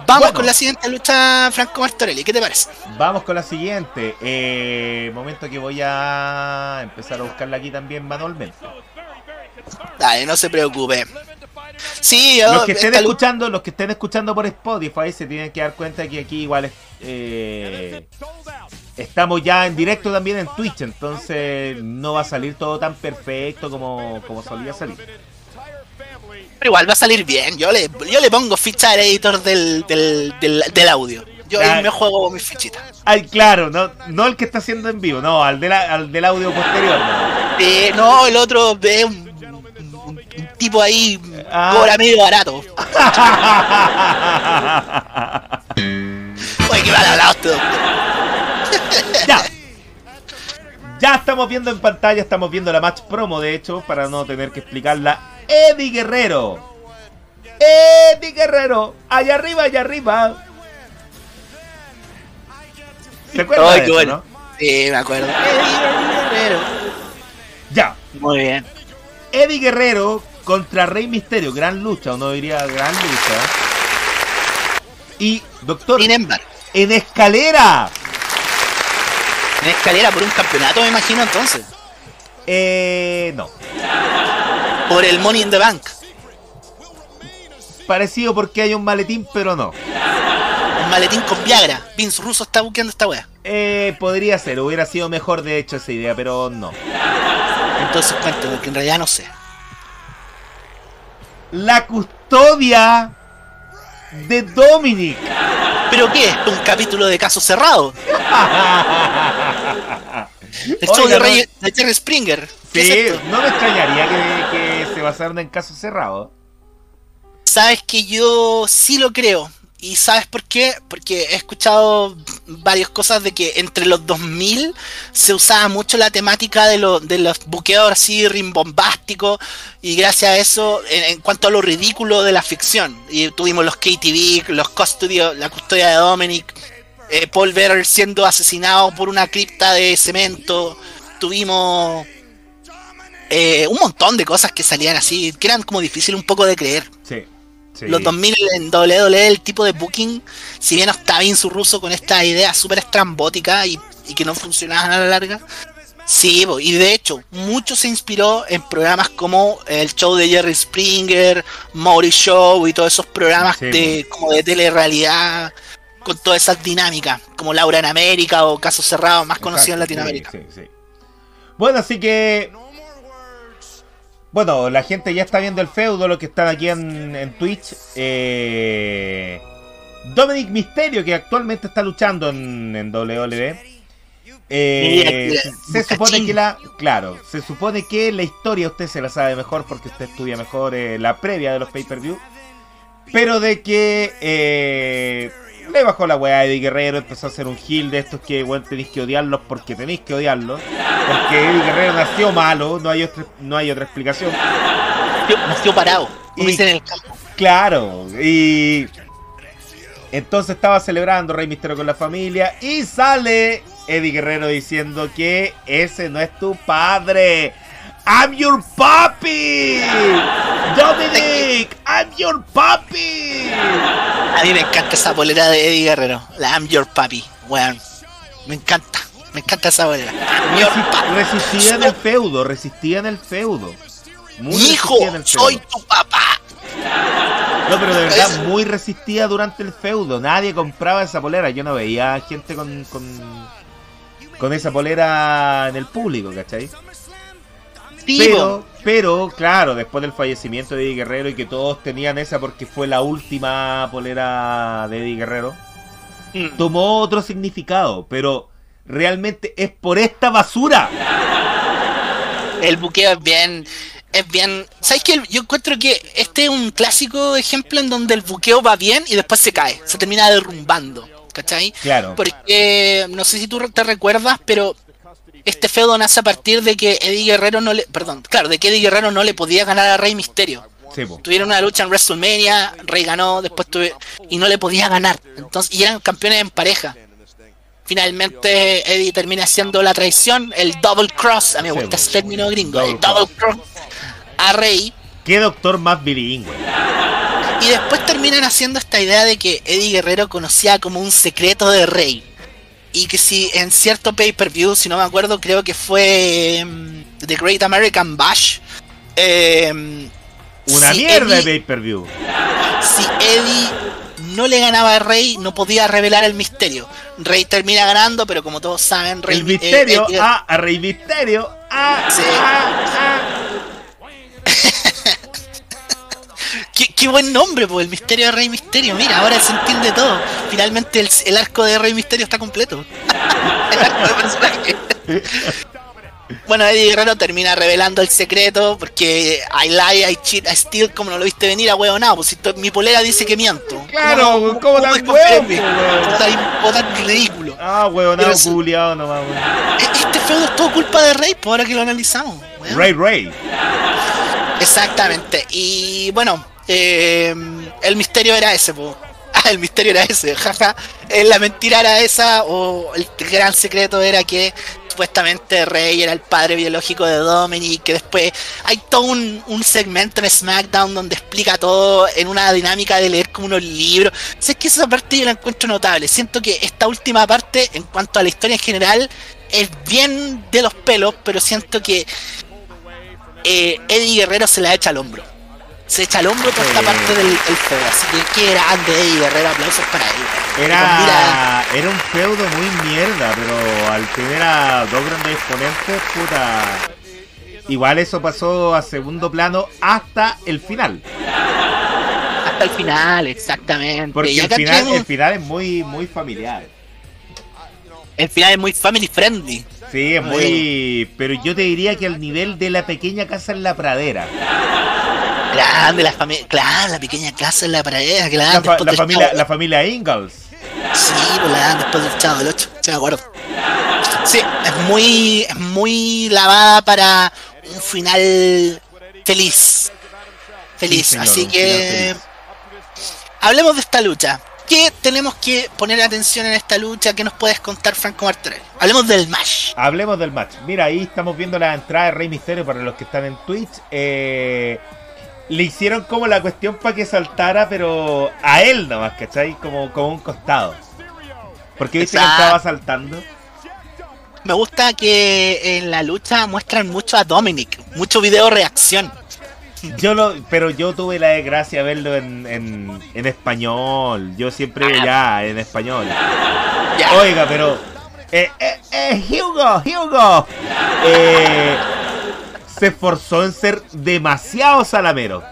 Vamos Bueno. con la siguiente lucha, Franco Martorelli. ¿Qué te parece? Vamos con la siguiente. Eh, momento que voy a empezar a buscarla aquí también manualmente. Dale, no se preocupe. Sí, yo. Los que estén escuchando, los que estén escuchando por Spotify se tienen que dar cuenta que aquí igual es, eh, estamos ya en directo también en Twitch, entonces no va a salir todo tan perfecto como, como solía salir. Pero igual va a salir bien. Yo le, yo le pongo ficha al editor del, del, del, del audio. Yo ahí Claro. me juego con mis fichitas. Ay, claro, no, no el que está haciendo en vivo, no, al, de la- al del audio posterior. no. Eh, no, el otro es un, un- un tipo ahí Ah. cobra medio barato. [laughs] Oye, qué mal hablado esto. Ya. Ya estamos viendo en pantalla, estamos viendo la match promo, de hecho, para no tener que explicarla. Eddie Guerrero. Eddie Guerrero. Allá arriba, allá arriba. ¿Se acuerdan Ay, de qué eso, bueno. no? Sí, me acuerdo. Eddie Guerrero. Ya. Muy bien. Eddie Guerrero contra Rey Misterio. Gran lucha, o no diría gran lucha. Y, doctor, Sin embargo, en escalera. En escalera por un campeonato, me imagino entonces. Eh, no. Por el Money in the Bank. Parecido porque hay un maletín, pero no. Un maletín con Viagra. Vince Russo está buscando esta wea. Eh, podría ser, hubiera sido mejor de hecho esa idea, pero no. Entonces cuéntame, que en realidad no sé. la custodia de Dominic. ¿Pero qué? ¿Un capítulo de caso cerrado? [laughs] El show Oiga, de, Rey- de Jerry Springer. ¿Qué Sí, es no me extrañaría que, que se basaran en casos cerrados. Sabes que yo sí lo creo. ¿Y sabes por qué? Porque he escuchado varias cosas de que entre los 2000 se usaba mucho la temática de, lo- de los buqueos así rimbombásticos y gracias a eso, en, cuanto a lo ridículo de la ficción, y tuvimos los KTV, los custodios, la custodia de Dominic, eh, Paul Bearer siendo asesinado por una cripta de cemento, tuvimos eh, un montón de cosas que salían así, que eran como difícil un poco de creer. Sí. Sí. Los 2000 en WWE, el tipo de booking, si bien estaba bien su ruso con esta idea súper estrambótica y, y que no funcionaban a la larga, sí, y de hecho, mucho se inspiró en programas como el show de Jerry Springer, Maury Show y todos esos programas Sí, de, como de telerrealidad con todas esas dinámicas, como Laura en América o Caso Cerrado, más conocido en Latinoamérica. sí. Bueno, así que. Bueno, la gente ya está viendo el feudo, los que están aquí en, en Twitch. Eh, Dominic Misterio, que actualmente está luchando en, en WWE. Eh, se, supone que la. Claro, se supone que la historia usted se la sabe mejor porque usted estudia mejor eh, la previa de los pay-per-view. Pero de que eh, le bajó la weá a Eddie Guerrero, empezó a hacer un heel de estos que igual tenéis que odiarlos porque tenéis que odiarlos. Porque Eddie Guerrero nació malo, no hay otra, no hay otra explicación. Nació, nació parado, como Y- dicen en el campo. Claro, y entonces estaba celebrando Rey Misterio con la familia y sale Eddie Guerrero diciendo que ese no es tu padre. I'm your papi. Dominic, I'm your papi. A mí me encanta esa polera de Eddie Guerrero, la I'm Your Papi, weón. Me encanta, me encanta esa Papi. resistía en el feudo, resistía en el feudo. Muy Hijo, en el feudo. soy tu papá. No, pero de verdad, muy resistida durante el feudo. Nadie compraba esa polera. Yo no veía gente con, con, con esa polera en el público, ¿cachai? Pero, pero, claro, después del fallecimiento de Eddie Guerrero y que todos tenían esa porque fue la última polera de Eddie Guerrero. Mm. tomó otro significado. Pero realmente es por esta basura. El buqueo es bien, es bien. ¿Sabes qué? Yo encuentro que este es un clásico ejemplo en donde el buqueo va bien y después se cae, se termina derrumbando, ¿cachai? Claro. Porque no sé si tú te recuerdas, pero este feudo nace a partir de que Eddie Guerrero no le, perdón, claro, de que Eddie Guerrero no le podía ganar a Rey Misterio. Sí. Tuvieron una lucha en WrestleMania, Rey ganó, después tuve y no le podía ganar. Entonces, y eran campeones en pareja. Finalmente Eddie termina haciendo la traición, el double cross, a mí me Sí, gusta ese término gringo, Double el double cross a Rey Qué doctor más bilingüe. y después terminan haciendo esta idea de que Eddie Guerrero conocía como un secreto de Rey. Y que si en cierto pay-per-view, si no me acuerdo, creo que fue mm, The Great American Bash. em, Una si mierda de pay-per-view. si Eddie no le ganaba a Rey, no podía revelar el misterio. Rey termina ganando, pero como todos saben, Rey El misterio eh, Eddie- a, a Rey Misterio a, Sí. a, ¿Qué, [laughs] qué buen nombre, pues el misterio de Rey Misterio. Mira, ahora se entiende todo. Finalmente el, el arco de Rey Misterio está completo. [laughs] el arco de personaje. Bueno, Eddie Guerrero termina revelando el secreto porque I lie, I cheat, I steal, como no lo viste venir a huevonao, pues si mi polera dice que miento. Claro, ¿cómo tan tan- ridículo? Ah, sí. culiado nomás, weón. E- Este feudo es todo culpa de Rey, por ahora que lo analizamos. weón. Ray Ray. Exactamente. Y bueno, eh, el misterio era ese. [laughs] Ah, el misterio era ese, [laughs] jaja. Eh, La mentira era esa, o el gran secreto era que supuestamente Rey era el padre biológico de Dominic, que después hay todo un, un segmento en SmackDown donde explica todo en una dinámica de leer como unos libros. Sé que esa parte yo la encuentro notable. Siento que esta última parte, en cuanto a la historia en general, es bien de los pelos, pero siento que eh, Eddie Guerrero se la echa al hombro. Se echa al hombro toda esta Sí. parte del, del feudo. Así que qué grande Eddie Guerrero, aplausos para él. Era, era un feudo muy mierda, pero al tener a dos grandes exponentes, puta. igual eso pasó a segundo plano hasta el final. Hasta el final, exactamente. Porque el final, tenemos- el final es muy, muy familiar. el final es muy family friendly. Sí, es muy. Pero yo te diría que al nivel de la pequeña casa en la pradera. Grande la familia, claro, la pequeña casa en la pradera, claro. La, fa- la familia, la familia Ingalls. Sí, pues la dan después del Chavo del 8, sí me acuerdo. Sí, es muy, es muy lavada para un final feliz. Feliz, Sí, así que hablemos de esta lucha. ¿Qué tenemos que poner atención en esta lucha? ¿Qué nos puedes contar, Franco Martorell? Hablemos del match. Hablemos del match. Mira, ahí estamos viendo la entrada de Rey Misterio para los que están en Twitch. Eh, le hicieron como la cuestión para que saltara, pero a él nomás, ¿cachai? Como, como un costado. Porque viste que estaba saltando. Me gusta que en la lucha muestran mucho a Dominic, mucho video reacción. Yo lo, pero yo tuve la desgracia de verlo en, en, en español. Yo siempre ya en español. Ya. Oiga, pero. Eh, eh, eh, Hugo, Hugo. Eh, se esforzó en ser demasiado salamero.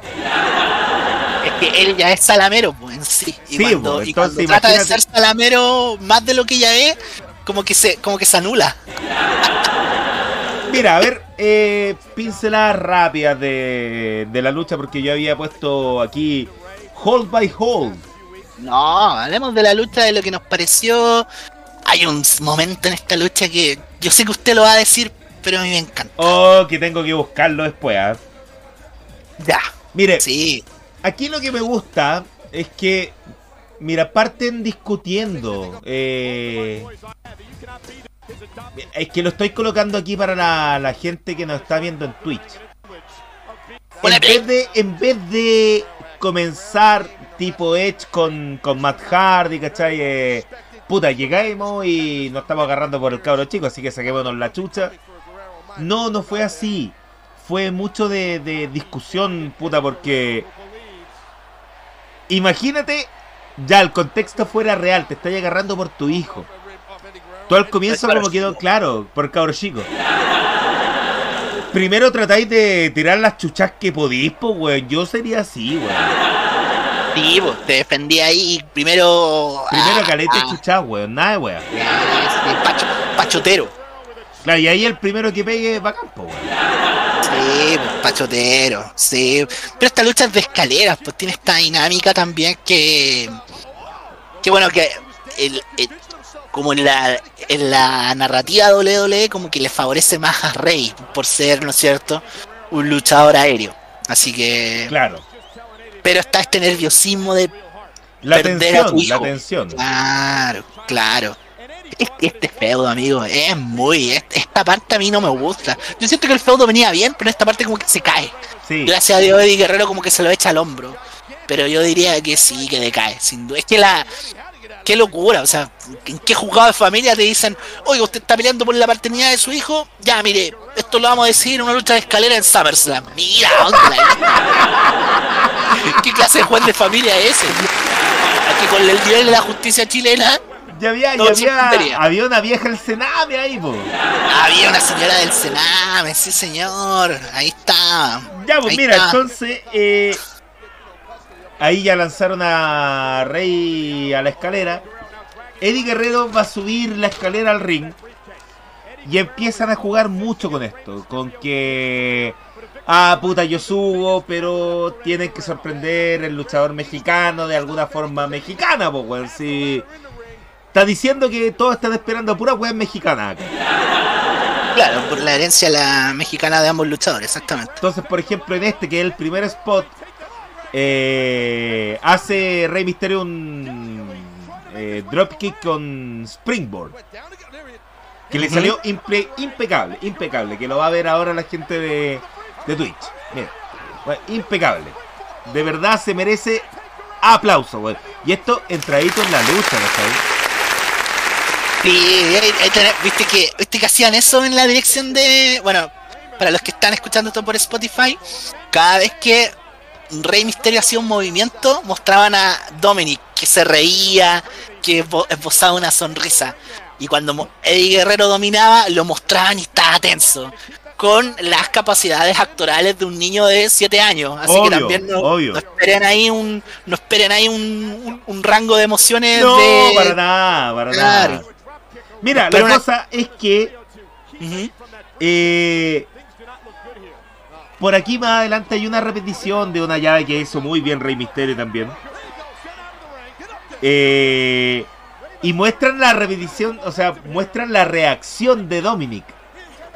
Es que él ya es salamero, pues en sí. Y Sí, cuando, pues, y cuando entonces trata de ser salamero más de lo que ya es, como que se, como que se anula. Mira, a ver, eh, pinceladas rápidas de, de la lucha, porque yo había puesto aquí Hold by Hold. No, hablemos de la lucha, de lo que nos pareció. Hay un momento en esta lucha que yo sé que usted lo va a decir, pero a mí me encanta. Oh, que tengo que buscarlo después. ¿ah? Ya, Mire, sí. aquí lo que me gusta es que, mira, parten discutiendo. eh, es que lo estoy colocando aquí para la, la gente que nos está viendo en Twitch. En vez de, en vez de comenzar tipo Edge con, con Matt Hardy, ¿cachai? Eh, puta, llegamos y nos estamos agarrando por el cabro chico, así que saquémonos la chucha. No, no fue así. Fue mucho de, de discusión, puta, porque... Imagínate, ya el contexto fuera real, te estás agarrando por tu hijo. Tú al comienzo como quedó claro, por cabro chico. Primero tratáis de tirar las chuchas que podís, pues, weón. Yo sería así, weón. Sí, pues, te defendí ahí y primero. Primero ah, calete ah, chuchas, weón. Nada weón. pacho- pachotero. Claro, y ahí el primero que pegue va a campo, weón. Sí, pues, pachotero, sí. Pero esta lucha es de escaleras, pues tiene esta dinámica también que. Que bueno, que. El, el- como en la, en la narrativa WWE, como que le favorece más a Rey, por ser, ¿no es cierto?, un luchador aéreo. Así que. Claro. Pero está este nerviosismo de. La Perder a tu tensión, hijo. la tensión. Claro, claro. Este feudo, amigo, es muy. es- Esta parte a mí no me gusta. Yo siento que el feudo venía bien, pero esta parte como que se cae. Sí. Gracias a Dios Eddie Guerrero como que se lo echa al hombro. Pero yo diría que sí, que decae, sin duda. Es que la... Qué locura, o sea, ¿en qué juzgado de familia te dicen, oiga, usted está peleando por la paternidad de su hijo? Ya, mire, esto lo vamos a decir en una lucha de escalera en SummerSlam. Mira, ¿dónde la ¿Qué clase de juez de familia es ese? Aquí con el nivel de la justicia chilena Ya había, No, ya sí, había, había una vieja el Sename ahí, po. había una señora del Sename, sí señor, ahí está. Ya, pues Ahí mira, está. entonces eh, ahí ya lanzaron a Rey a la escalera. Eddie Guerrero va a subir la escalera al ring y empiezan a jugar mucho con esto, con que ah puta yo subo, pero tienen que sorprender el luchador mexicano de alguna forma mexicana, pues weón, si está diciendo que todos están esperando pura weón mexicana. Claro, por la herencia la mexicana de ambos luchadores, exactamente. Entonces, por ejemplo, en este, que es el primer spot, eh, hace Rey Mysterio un eh, dropkick con springboard. Que le salió impe- impecable, impecable. Que lo va a ver ahora la gente de, de Twitch. Mira, bueno, impecable. De verdad se merece aplauso, güey. Y esto entradito en la lucha, ¿cachai? Sí, viste que, viste que hacían eso en la dirección de. Bueno, para los que están escuchando esto por Spotify, cada vez que Rey Misterio hacía un movimiento, mostraban a Dominic que se reía, que esbo- esbozaba una sonrisa. Y cuando Eddie Guerrero dominaba, lo mostraban y estaba tenso. con las capacidades actorales de un niño de 7 años. Así que también no, no esperen ahí un, no esperen ahí un, un- un rango de emociones No, de. para nada, para Claro. nada. Mira, Pero la una- cosa es que eh, por aquí más adelante hay una repetición de una llave que hizo muy bien Rey Misterio también. Eh, y muestran la repetición, o sea, muestran la reacción de Dominic.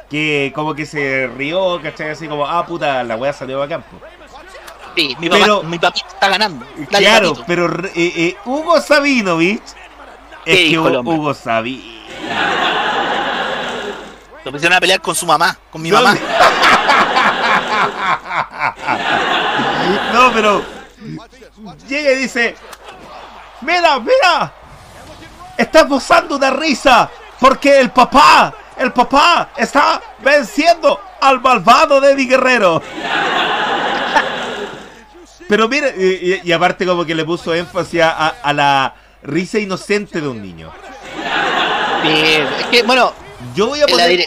Que como que se rió, ¿cachai? Así como, ah, puta, la wea salió bacán. po. Sí, mi papá, Pero- mi papito está ganando. Dale, claro, papito. pero eh, eh, Hugo Sabinovich. ¿Qué Es que Hugo, hombre? Lo pusieron a pelear con su mamá, con mi No, mamá. [laughs] No, pero llega y dice, mira, mira, estás gozando una risa porque el papá, el papá está venciendo al malvado de Eddie Guerrero. [laughs] Pero mira, y, aparte como que le puso énfasis a, a la risa inocente de un niño. Es que, bueno, Yo voy a poner,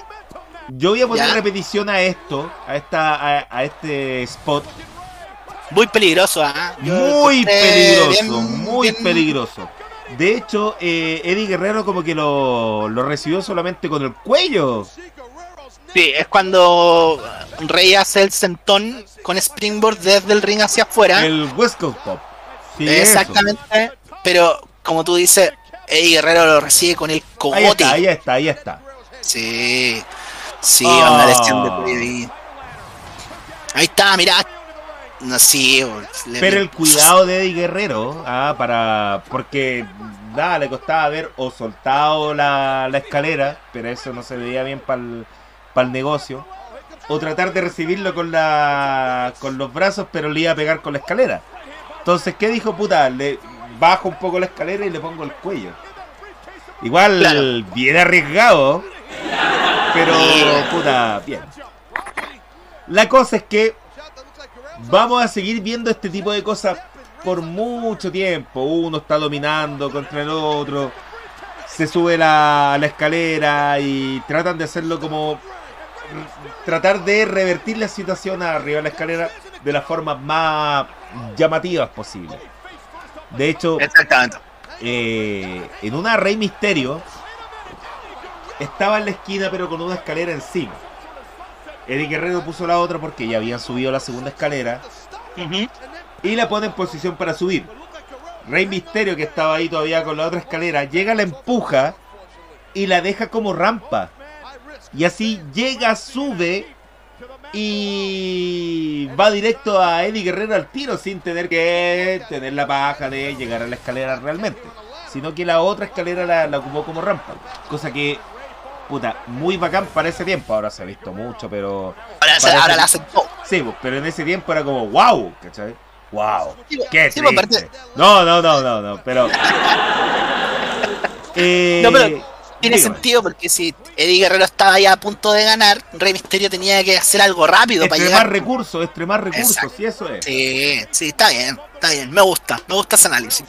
yo voy a poner ¿Ya? repetición a esto, a esta, a, a este spot. muy peligroso. Yo Muy peligroso, bien- muy bien- peligroso. De hecho, eh, Eddie Guerrero como que lo, lo recibió solamente con el cuello. Sí, es cuando Rey hace el sentón con Springboard desde el ring hacia afuera. El West Coast Pop. Sí, eso. Exactamente. Pero como tú dices, Eddie Guerrero lo recibe con el Ahí cogote. está, ahí está, ahí está. Sí. Sí, Ah. una lesión de prohibir. Ahí está, mirá. No, sí, le- Pero el cuidado de Eddie Guerrero, ah, para porque nada, le costaba haber o soltado la, la escalera, pero eso no se veía bien para el negocio, o tratar de recibirlo con la con los brazos, pero le iba a pegar con la escalera. Entonces, ¿qué dijo puta? Le bajo un poco la escalera y le pongo el cuello. Igual Claro. bien arriesgado, pero puta, bien. La cosa es que vamos a seguir viendo este tipo de cosas por mucho tiempo. Uno está dominando contra el otro, se sube la, la escalera y tratan de hacerlo como tratar de revertir la situación arriba de la escalera de las formas más llamativas posibles. De hecho, Exactamente. eh, en una Rey Misterio estaba en la esquina pero con una escalera encima. Eddie Guerrero puso la otra porque ya habían subido la segunda escalera y la pone en posición para subir. Rey Misterio que estaba ahí todavía con la otra escalera llega, la empuja y la deja como rampa. Y así llega, sube y va directo a Eddie Guerrero al tiro sin tener que tener la paja de llegar a la escalera realmente. Sino que la otra escalera la, la ocupó como rampa. Cosa que, puta, muy bacán para ese tiempo. Ahora se ha visto mucho, pero... Ahora, se- la todo. Sí, pues, pero en ese tiempo era como, wow, ¿cachai? Wow. Qué pues, triste. No, no, no, no, no, pero... Eh, [laughs] No, pero Tiene dígame. sentido porque si Eddie Guerrero estaba ya a punto de ganar, Rey Misterio tenía que hacer algo rápido para Extremar llegar. recursos, extremar recursos, Exacto. y eso es. Sí, sí, está bien, está bien. Me gusta, me gusta ese análisis.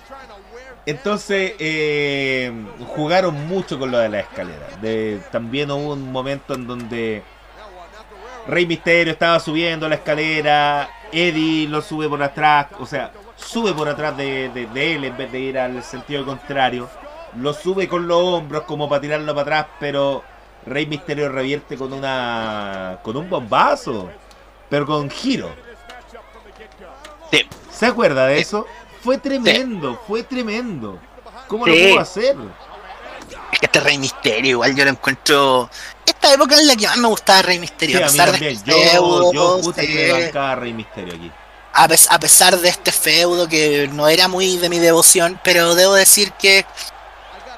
Entonces, eh, jugaron mucho con lo de la escalera. De, también hubo un momento en donde Rey Misterio estaba subiendo la escalera, Eddie lo sube por atrás, o sea, sube por atrás de, de- de él en vez de ir al sentido contrario. Lo sube con los hombros como para tirarlo para atrás, pero Rey Misterio revierte con una con un bombazo, pero con giro. Sí. ¿Se acuerda de eso? Fue tremendo, fue tremendo. ¿Cómo Sí. lo pudo hacer? Es que este Rey Misterio, igual yo lo encuentro. Esta época es la que más me gustaba Rey Misterio. Sí, a a mí pesar de este Yo, feudo, yo sí, que me Rey Misterio aquí. a pesar de este feudo que no era muy de mi devoción, pero debo decir que.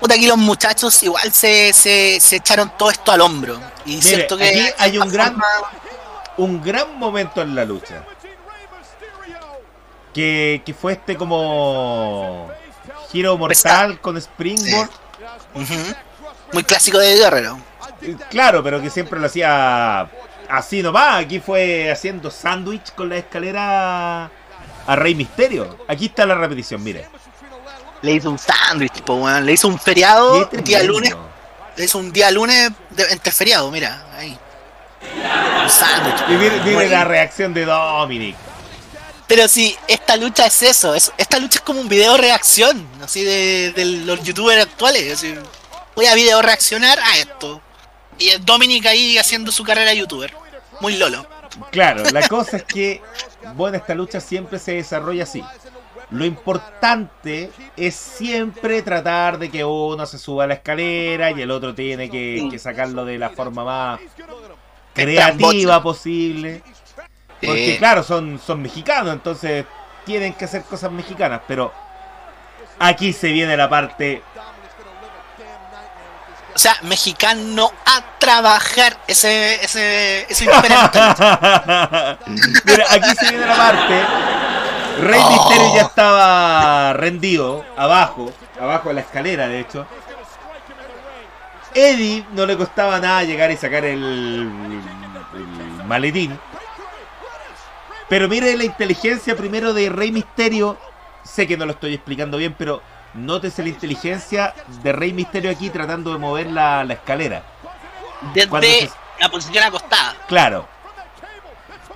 Puta, aquí los muchachos igual se, se, se echaron todo esto al hombro. Y Mire, siento que. aquí hay un gran- forma- Un gran momento en la lucha. Que, que fue este como giro mortal con Springboard. Muy clásico de Guerrero. Eh, Claro, pero que siempre lo hacía así nomás. Aquí fue haciendo sándwich con la escalera a Rey Misterio. Aquí está la repetición, mire. Le hizo un sándwich, po, weón. Le hizo un feriado un día lunes. Le hizo un día lunes de- entre feriado, mira, ahí. Un sándwich. Y mire, la reacción de Dominic. Pero sí, esta lucha es eso. es- esta lucha es como un video reacción, así de, de los youtubers actuales. así, voy a video reaccionar a esto. Y Dominic ahí haciendo su carrera de youtuber. Muy lolo. Claro, la [laughs] cosa es que, bueno, esta lucha siempre se desarrolla así. Lo importante es siempre tratar de que uno se suba a la escalera y el otro tiene que, que sacarlo de la forma más creativa posible. Porque Eh, claro, son, son mexicanos, entonces tienen que hacer cosas mexicanas, pero aquí se viene la parte... O sea, mexicano a trabajar ese, ese, ese. [laughs] Mira, aquí se viene la parte. Rey Oh. Misterio ya estaba rendido, abajo, abajo de la escalera, de hecho. Eddie no le costaba nada llegar y sacar el, el maletín. Pero mire la inteligencia primero de Rey Misterio. Sé que no lo estoy explicando bien, pero nótese la inteligencia de Rey Misterio aquí tratando de mover la, la escalera. Desde se- la posición acostada. Claro.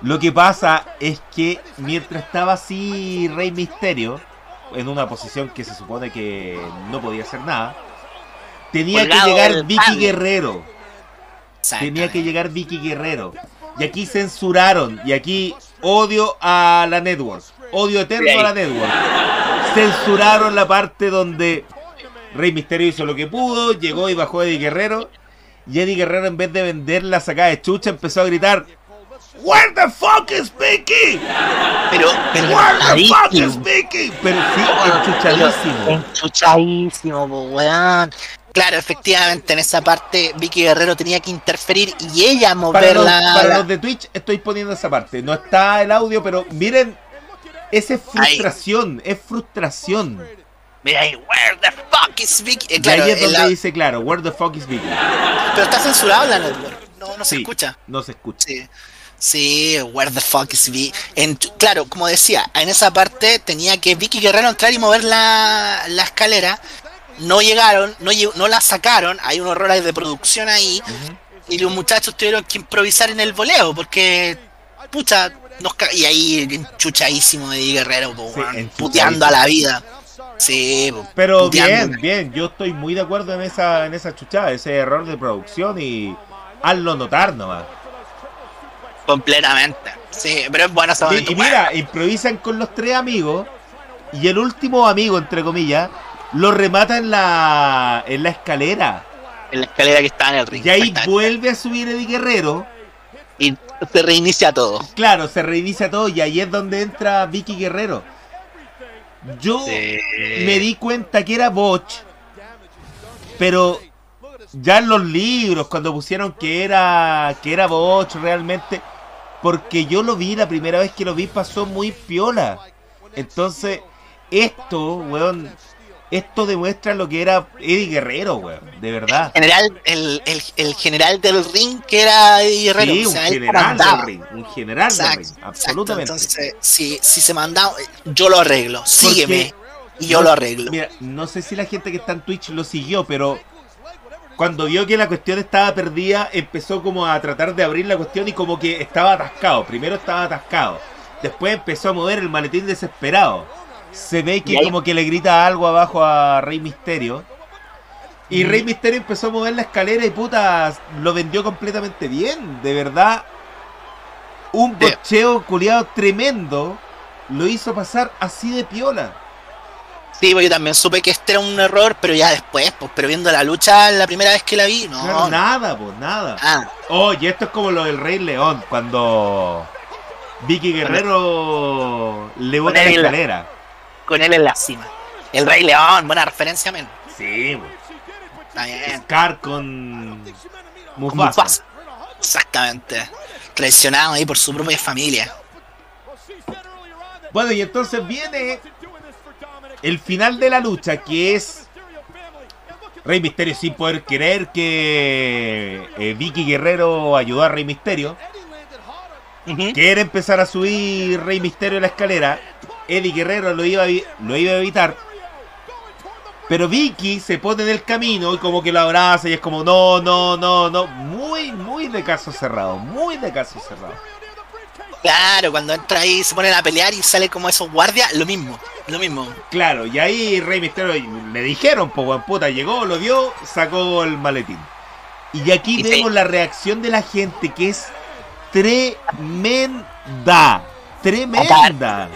Lo que pasa es que mientras estaba así Rey Misterio, en una posición que se supone que no podía hacer nada, tenía Colgado que llegar Vicky. Guerrero. Tenía que llegar Vicky Guerrero. Y aquí censuraron. Y aquí odio a la network. Odio eterno a la network. Censuraron la parte donde Rey Misterio hizo lo que pudo. Llegó y bajó Eddie Guerrero. Y Eddie Guerrero en vez de vender la sacada de chucha empezó a gritar. Where the fuck is Vicky? Pero, pero Where the fuck is. Vicky? Pero sí, enchuchadísimo. Enchuchadísimo, weón. Claro, efectivamente, en esa parte Vicky Guerrero tenía que interferir y ella Para mover los, la. para los de Twitch estoy poniendo esa parte. No está el audio, pero miren. Esa es frustración, es frustración. Mira ahí, where the fuck is Vicky. Eh, Y claro, ahí es donde la- dice claro, where the fuck is Vicky. pero está censurado en la network. No, no se Sí, escucha. No se escucha. Sí. Sí, where the fuck is Vicky. Claro, como decía, en esa parte tenía que Vicky Guerrero entrar y mover la, la escalera. No llegaron, no, no la sacaron. Hay unos errores de producción ahí. Y los muchachos tuvieron que improvisar en el voleo. Porque, pucha, nos y ahí enchuchadísimo de Guerrero, po, Sí, puteando a la vida. Sí, Pero puteando. bien, bien, yo estoy muy de acuerdo en esa, en esa chuchada, ese error de producción y hazlo notar nomás. Completamente. Sí, pero es bueno ese Y, y mira, improvisan con los tres amigos y el último amigo, entre comillas, lo remata en la, en la escalera. En la escalera que estaba en el ring. Y ahí vuelve a subir Eddie Guerrero. y se reinicia todo. Claro, se reinicia todo y ahí es donde entra Vicky Guerrero. Yo me di cuenta que era Botch, pero ya en los libros, cuando pusieron que era que era Botch realmente, porque yo lo vi la primera vez que lo vi pasó muy piola. Entonces, esto, weón, esto demuestra lo que era Eddie Guerrero, weón, de verdad. general, el, el, el general del ring que era Eddie Guerrero. Sí, o sea, general del ring, un general del ring, exacto. absolutamente. Entonces, si, si se mandaba, yo lo arreglo. Sígueme y yo No- lo arreglo. Mira, no sé si la gente que está en Twitch lo siguió, pero cuando vio que la cuestión estaba perdida, empezó como a tratar de abrir la cuestión y como que estaba atascado. Primero estaba atascado. Después empezó a mover el maletín desesperado. Se ve que como que le grita algo abajo a Rey Misterio. Y Rey Misterio empezó a mover la escalera y puta, lo vendió completamente bien. De verdad, un bocheo culiado tremendo lo hizo pasar así de piola. Sí, pues yo también supe que este era un error, pero ya después, pues, pero viendo la lucha la primera vez que la vi, no. Claro, no. nada, pues nada. Ah, Oye, esto es como lo del Rey León, cuando Vicky Guerrero le bota la escalera. con él en la cima. El Rey León, buena referencia, men. Sí, pues. Está bien. Scar con Mufasa. Mufasa. Exactamente. Traicionado ahí por su propia familia. Bueno, y entonces viene el final de la lucha, que es Rey Misterio sin poder creer que eh, Vicky Guerrero ayudó a Rey Misterio. Quiere empezar a subir Rey Misterio la escalera. Eddie Guerrero lo iba, a, lo iba a evitar. Pero Vicky se pone en el camino y como que lo abraza y es como no, no, no, no. Muy, muy de caso cerrado, muy de caso cerrado. Claro, cuando entra ahí se ponen a pelear y sale como esos guardias, lo mismo, lo mismo. Claro, y ahí Rey Misterio le dijeron, pues puta, llegó, lo dio, sacó el maletín. Y aquí Y vemos la reacción de la gente que es tremenda. Tremenda.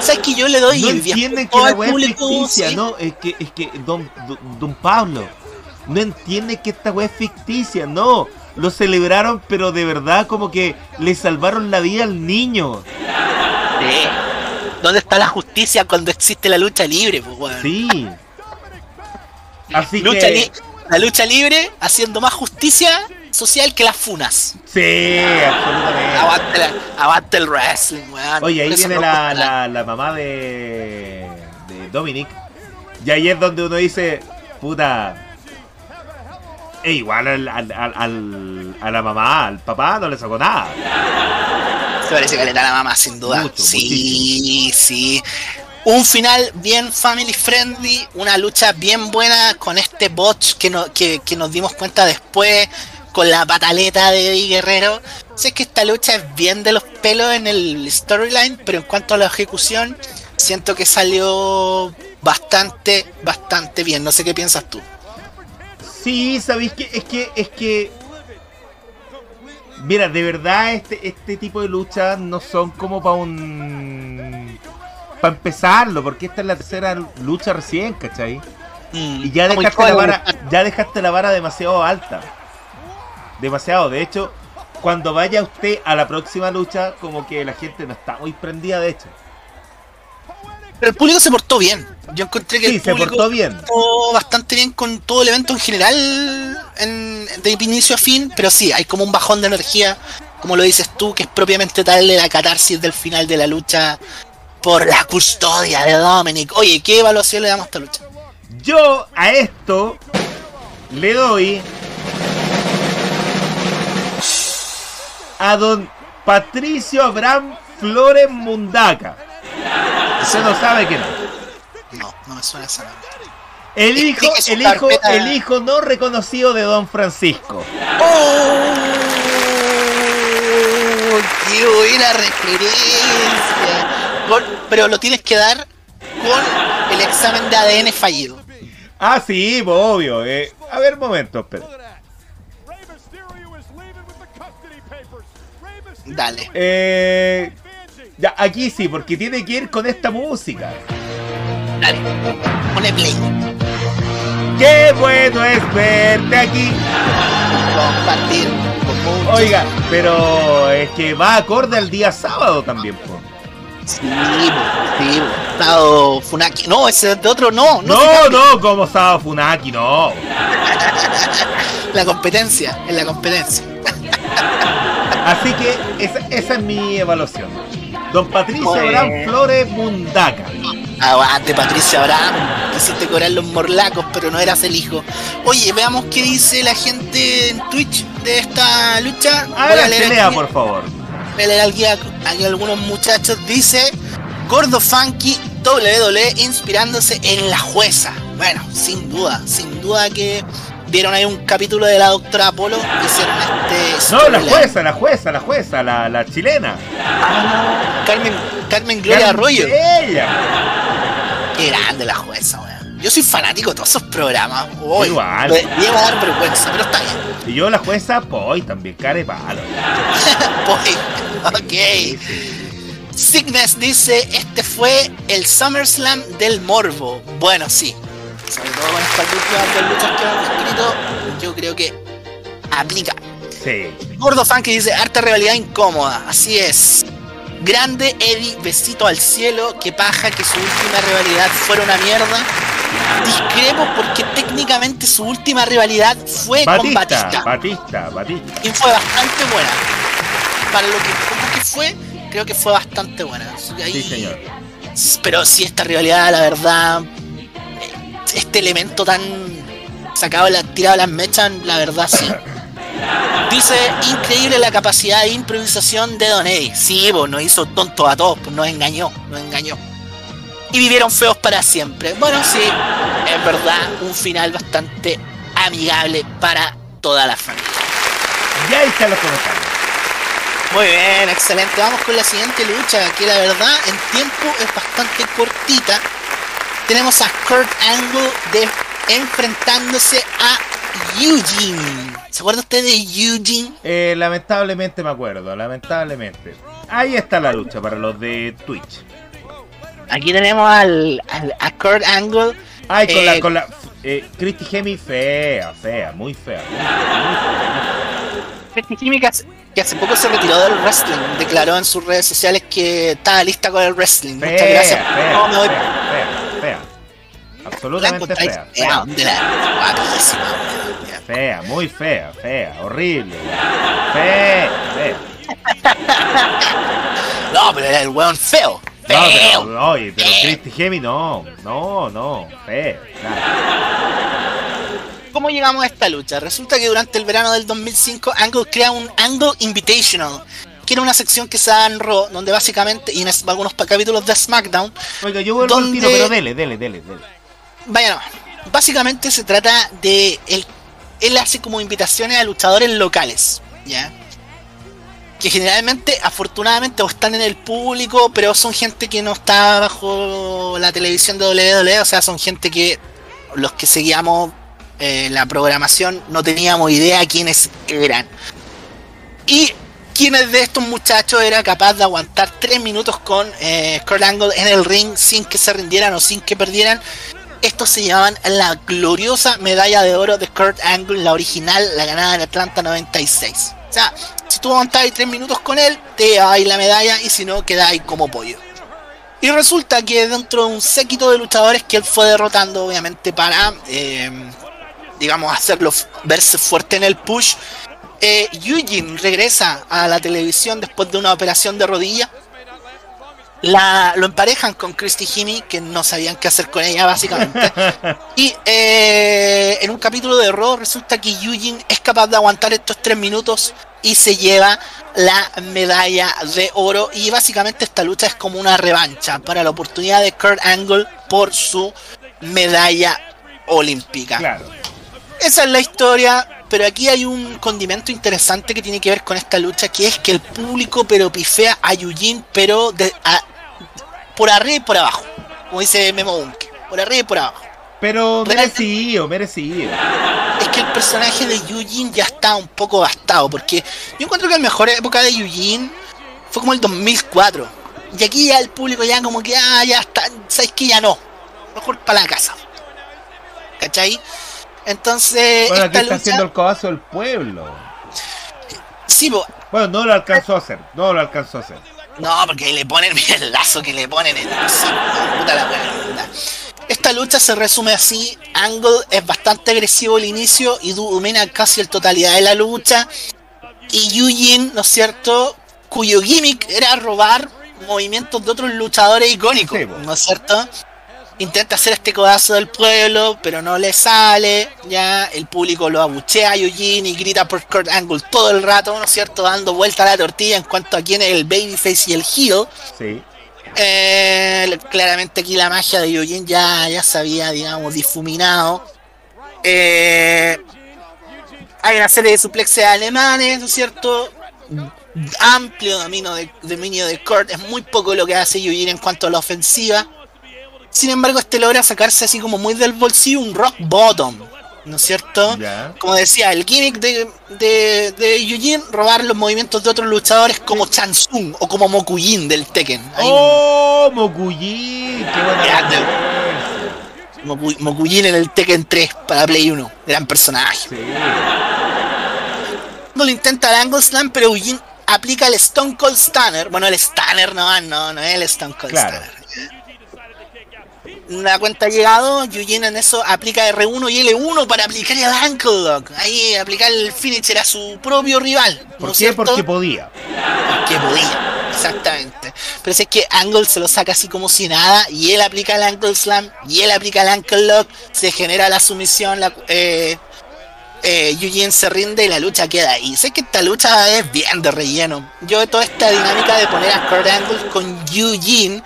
¿Sabes que yo le doy No entienden que la weá es ficticia, sí? no, es que, es que don, don, don Pablo no entiende que esta weá es ficticia, no. Lo celebraron, pero de verdad como que le salvaron la vida al niño. Sí. ¿Dónde está la justicia cuando existe la lucha libre, pues? Sí. Así Lucha que... la lucha libre haciendo más justicia social que las funas. Sí, absolutamente. Aguante, la- aguante el wrestling, weón. Oye, ahí viene la, la, la mamá de, de Dominic. Y ahí es donde uno dice, puta. E igual al, al- al- a la mamá, al papá no le sacó nada. Se parece caleta a la mamá, sin duda. Mucho, sí, sí. Un final bien family friendly, una lucha bien buena con este botch que, no, que, que nos dimos cuenta después, con la pataleta de Eddie Guerrero. Sé que esta lucha es bien de los pelos en el storyline, pero en cuanto a la ejecución, siento que salió bastante, bastante bien. No sé qué piensas tú. Sí, ¿sabéis qué? Es que, es que. Mira, de verdad, este, este tipo de luchas no son como para un. Para empezarlo, porque esta es la tercera lucha recién, ¿cachai? Y ya dejaste la vara, ya dejaste la vara demasiado alta. Demasiado. De hecho, cuando vaya usted a la próxima lucha, como que la gente no está muy prendida, de hecho. Pero el público se portó bien. Yo encontré que Sí, el se público portó bien. portó bastante bien con todo el evento en general, en- de inicio a fin, pero sí, hay como un bajón de energía, como lo dices tú, que es propiamente tal de la catarsis del final de la lucha por la custodia de Dominic. Oye, ¿qué evaluación le damos a esta lucha? Yo a esto le doy a don Patricio Abraham Flores Mundaca. Usted no sabe quién es. No, no me suena esa nombre. El hijo, el hijo, carpeta. el hijo no reconocido de don Francisco. ¡Oh! ¡Qué buena referencia! Con- pero lo tienes que dar con el examen de ADN fallido. Ah, sí, pues, obvio. eh. A ver, momento, espera. Dale. Eh, ya, aquí sí, porque tiene que ir con esta música. Dale. Pone play. Qué bueno es verte aquí. Compartir. con. Oiga, pero es que va acorde al día sábado también, po. Sí, sí. Estado Funaki. No, ese de otro no. No, No, como sábado Funaki, no. La competencia. En la competencia. Así que esa, esa es mi evaluación. Don Patricio Bueno. Abraham Flores Mundaca. Aguante, Patricia Abraham. Quisiste cobrar los morlacos, pero no eras el hijo. Oye, veamos qué dice la gente en Twitch de esta lucha. A Adelante, leer lea, aquí- por favor. voy a leer aquí a, aquí a algunos muchachos. Dice Gordo Funky WWE inspirándose en la jueza. Bueno, sin duda, sin duda que vieron ahí un capítulo de la doctora Apolo. Hicieron este. No, la jueza, la jueza, la jueza, la, la chilena. Carmen, Carmen Gloria Arroyo. Ella. Qué grande la jueza, weón. Yo soy fanático de todos esos programas. Uy, Igual. Me lleva a dar vergüenza, pero está bien. Y yo la jueza, pues, también, care palo. [laughs] Voy. Ok. Sickness dice, este fue el SummerSlam del Morbo. Bueno, sí. Sobre todo con estas últimas dos luchas que hemos escrito, yo creo que aplica. Sí. Gordo Funky dice, harta rivalidad incómoda. Así es. Grande Eddie, besito al cielo. Que paja que su última rivalidad fuera una mierda. Discrepo porque técnicamente su última rivalidad fue con Batista, Batista. Batista, Batista. Y fue bastante buena. Para lo que que fue, creo que fue bastante buena. Ahí- Sí, señor. Pero sí, esta rivalidad, la verdad, este elemento tan sacado, la, tirado a las mechas, la verdad sí. [coughs] Dice, increíble la capacidad de improvisación de Don Eddie. Sí, pues nos hizo tonto a todos, pues nos engañó, nos engañó. Y vivieron feos para siempre. Bueno, sí, es verdad, un final bastante amigable para toda la familia. Ya ahí están los comentarios. Muy bien, excelente. Vamos con la siguiente lucha, que la verdad en tiempo es bastante cortita. Tenemos a Kurt Angle de, enfrentándose a Eugene. ¿Se acuerda usted de Eugene? Eh, lamentablemente me acuerdo, lamentablemente. Ahí está la lucha para los de Twitch. Aquí tenemos al, al- a Kurt Angle. Ay, con Eh, la, con la, eh, Christy Hemi fea, fea, muy fea. muy fea, Christy Hemme, que hace, que hace poco se retiró del wrestling. Declaró en sus redes sociales que estaba lista con el wrestling. Muchas gracias. Fea, No, me voy- fea, fea, Absolutamente fea. fea, Fea, ¿dónde la- guapísima, weón. fea, muy fea, fea, horrible. Fea, fea. No, pero era el weón feo. No, Feo. pero, oye, pero Feo. Christy Hemi no, no, no, fea. nada. ¿Cómo llegamos a esta lucha? Resulta que durante el verano del 2005 Angle crea un Angle Invitational, era una sección que se da en Raw, donde básicamente, y en algunos capítulos de SmackDown, Oiga, yo vuelvo al ¿Dónde- tiro, pero dele, dele, dele, dele. vaya nomás, básicamente se trata de, él, él hace como invitaciones a luchadores locales, ¿ya? Que generalmente, afortunadamente, o están en el público, pero son gente que no está bajo la televisión de WWE, o sea, son gente que los que seguíamos eh, la programación no teníamos idea quiénes eran. Y quiénes de estos muchachos era capaz de aguantar tres minutos con eh, Kurt Angle en el ring sin que se rindieran o sin que perdieran. Estos se llamaban la gloriosa medalla de oro de Kurt Angle, la original, la ganada en Atlanta 96. O sea, si tú aguantabas tres minutos con él, te llevabas la medalla y si no, quedáis como pollo. Y resulta que dentro de un séquito de luchadores que él fue derrotando, obviamente, para, eh, digamos, hacerlo verse fuerte en el push, eh, Eugene regresa a la televisión después de una operación de rodilla. La, lo emparejan con Christy Hemme, que no sabían qué hacer con ella, básicamente. [laughs] Y eh, en un capítulo de Raw resulta que Eugene es capaz de aguantar estos tres minutos y se lleva la medalla de oro. Y básicamente esta lucha es como una revancha para la oportunidad de Kurt Angle por su medalla olímpica. Claro. Esa es la historia, pero aquí hay un condimento interesante que tiene que ver con esta lucha, que es que el público pero pifea a Eugene, pero de, a- por arriba y por abajo, como dice Memo Bunke, por arriba y por abajo. Pero Realmente- merecido, merecido. Es que el personaje de Eugene ya está un poco gastado, porque yo encuentro que la mejor época de Eugene fue como el 2004. Y aquí ya el público ya como que, ah, ya está, ¿sabes que Ya no. Mejor para la casa. ¿Cachai? Entonces, Bueno, aquí está lucha... haciendo el codazo del pueblo. Sí, po, Bueno, no lo alcanzó a hacer, no lo alcanzó a hacer. No, porque le ponen, [laughs] mira el lazo que le ponen en el puta la. Esta lucha se resume así, Angle es bastante agresivo al inicio y domina casi la totalidad de la lucha. Y Eugene, ¿no es cierto? Cuyo gimmick era robar movimientos de otros luchadores icónicos, Sí. ¿no es cierto? Intenta hacer este codazo del pueblo, pero no le sale, ya, el público lo abuchea a Eugene y grita por Kurt Angle todo el rato, ¿no es cierto? Dando vuelta a la tortilla en cuanto a quién es el babyface y el heel. Sí. Eh, claramente aquí la magia de Eugene ya, ya se había, digamos, difuminado. Eh, hay una serie de suplexes alemanes, ¿no es cierto? Amplio dominio de, dominio de Kurt, es muy poco lo que hace Eugene en cuanto a la ofensiva. Sin embargo, este logra sacarse así como muy del bolsillo un rock bottom, ¿no es cierto? Como decía, el gimmick de, de, de Eugene, robar los movimientos de otros luchadores como Chansung o como Mokujin del Tekken. Ahí, ¡Oh, Mokuyin! ¡Qué buena Grande. referencia! Moku- Mokujin en el Tekken 3 para Play 1. Gran personaje. Sí. No lo intenta el Angle Slam, pero Eugene aplica el Stone Cold Stunner. Bueno, el Stunner no, no, no es el Stone Cold Claro. Stunner. Una cuenta ha llegado, Eugene en eso aplica R1 y L1 para aplicar el Ankle Lock. Ahí aplicar el finisher a su propio rival. ¿no ¿Por qué? cierto? Porque podía. que podía, exactamente. Pero si es que Angle se lo saca así como si nada, y él aplica el Ankle Slam, y él aplica el Ankle Lock, se genera la sumisión, la, eh, eh, Eugene se rinde y la lucha queda ahí. Sé que esta lucha es bien de relleno. Yo toda esta dinámica de poner a Kurt Angle con Eugene,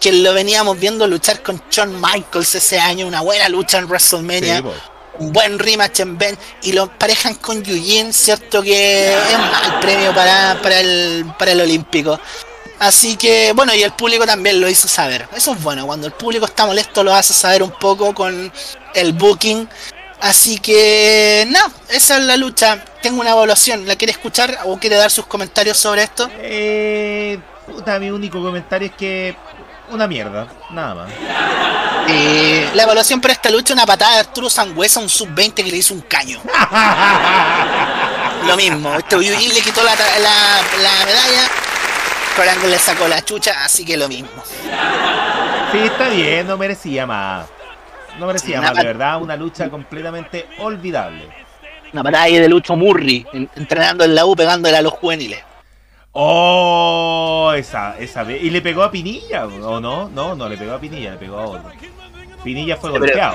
que lo veníamos viendo luchar con Shawn Michaels ese año, una buena lucha en WrestleMania. Sí, un buen rematch en Ben y lo parejan con Yujin, cierto que es mal premio para, para, el, para el Olímpico. Así que, bueno, y el público también lo hizo saber. Eso es bueno, cuando el público está molesto lo hace saber un poco con el booking. Así que, no, esa es la lucha. Tengo una evaluación. ¿La quiere escuchar o quiere dar sus comentarios sobre esto? Eh, puta, mi único comentario es que una mierda, nada más. Eh, la evaluación para esta lucha, una patada de Arturo Sangüesa, un sub-20 que le hizo un caño. Lo mismo, este Yujin le quitó la, la, la medalla, Corango le sacó la chucha, así que lo mismo. Sí, está bien, no merecía más. No merecía más, de verdad, una lucha completamente olvidable. Una batalla de Lucho Murri, entrenando en la U, pegándole a los juveniles. Oh, esa, esa vez. ¿Y le pegó a Pinilla o no? No, no le pegó a Pinilla, le pegó a otro. Pinilla fue golpeado.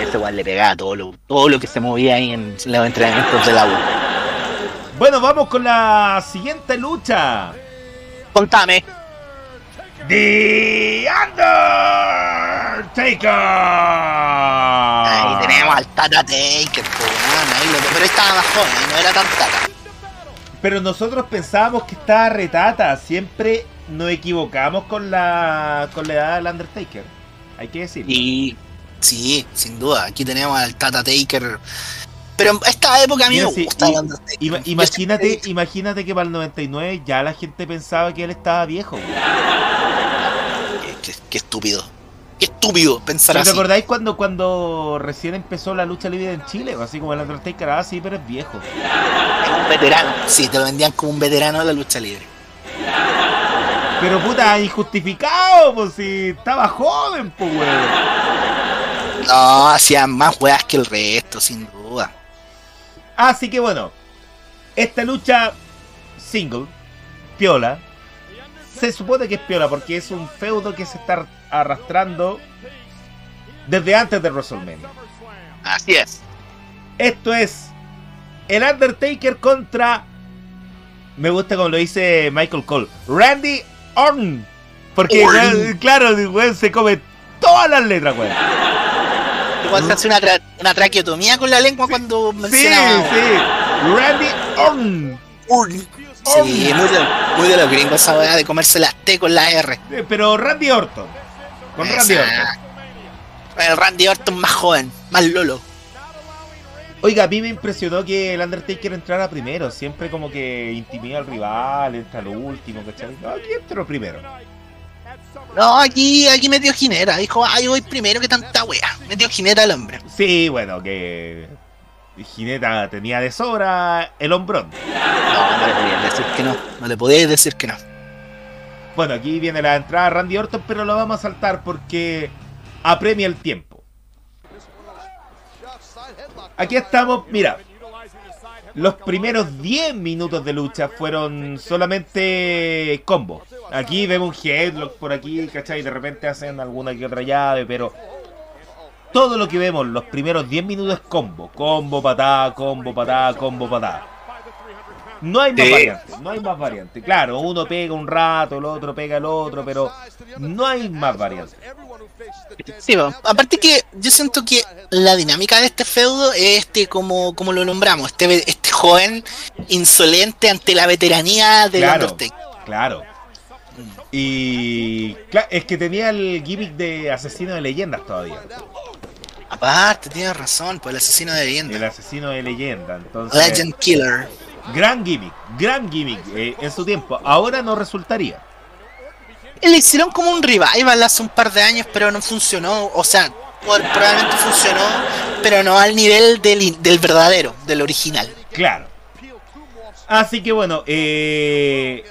Ese igual le pegaba todo lo, todo lo que se movía ahí en los entrenamientos de la U. Bueno, vamos con la siguiente lucha. Contame. The Undertaker. Ahí tenemos al Tata Taker, pero estaba más joven, no era tan Tata. Pero nosotros pensábamos que estaba retata. Siempre nos equivocamos con la, con la edad del Undertaker. Hay que decirlo. Y sí, sin duda. Aquí tenemos al Tata Taker. Pero en esta época a mí Mira, me sí, gusta y- el Undertaker. ima- imagínate, imagínate que para el 99 ya la gente pensaba que él estaba viejo. qué- qué estúpido. Qué estúpido pensar ¿Pero ¿Te así. acordáis cuando, cuando recién empezó la lucha libre en Chile? Así como el Undertaker, ah, sí, pero es viejo. Es un veterano. Sí, te lo vendían como un veterano de la lucha libre. Pero puta, injustificado, pues si estaba joven, pues weón. No, hacían más weas que el resto, sin duda. Así que bueno, esta lucha single, piola, se supone que es piola porque es un feudo que se está arrastrando desde antes de WrestleMania. Así es. Esto es el Undertaker contra, me gusta como lo dice Michael Cole, Randy Orton. Porque, Orton. claro, weón se come todas las letras, weón. Igual se hace una, tra- una traqueotomía con la lengua cuando Sí, menciona. sí. Randy Orton. Sí, muy de, muy de los gringos esa de comerse la T con la R. Eh, Pero Randy Orton. Con Randy Orton. El Randy Orton más joven, más lolo. Oiga, a mí me impresionó que el Undertaker entrara primero. Siempre como que intimida al rival, entra lo último, ¿cachai? No, aquí entró primero. No, aquí, aquí metió Ginera. Dijo, ay, voy primero que tanta wea. Metió Ginera al hombre. Sí, bueno, que Gineta tenía de sobra el hombrón. No, no le podías decir que no. No le podías decir que no. Bueno, aquí viene la entrada de Randy Orton, pero lo vamos a saltar porque apremia el tiempo. Aquí estamos, mira. Los primeros 10 minutos de lucha fueron solamente combo. Aquí vemos un headlock por aquí, ¿cachai? De repente hacen alguna que otra llave, pero todo lo que vemos los primeros 10 minutos es combo. Combo, patada, combo, patada, combo, patada. No hay más Sí. variantes, no hay más variantes. Claro, uno pega un rato, el otro pega el otro, pero no hay más variantes. Sí, bueno, aparte que yo siento que la dinámica de este feudo es este, como, como lo nombramos, este, ve- este joven insolente ante la veteranía del Claro, Undertaker. claro. Y es que tenía el gimmick de asesino de leyendas todavía. Aparte, tienes razón, pues el asesino de El leyenda. asesino de leyenda. Entonces, Legend Killer. Gran gimmick, gran gimmick eh, en su tiempo. Ahora no resultaría. Le hicieron como un revival hace un par de años, pero no funcionó. O sea, probablemente funcionó, pero no al nivel del, del verdadero, del original. Claro. Así que bueno, eh,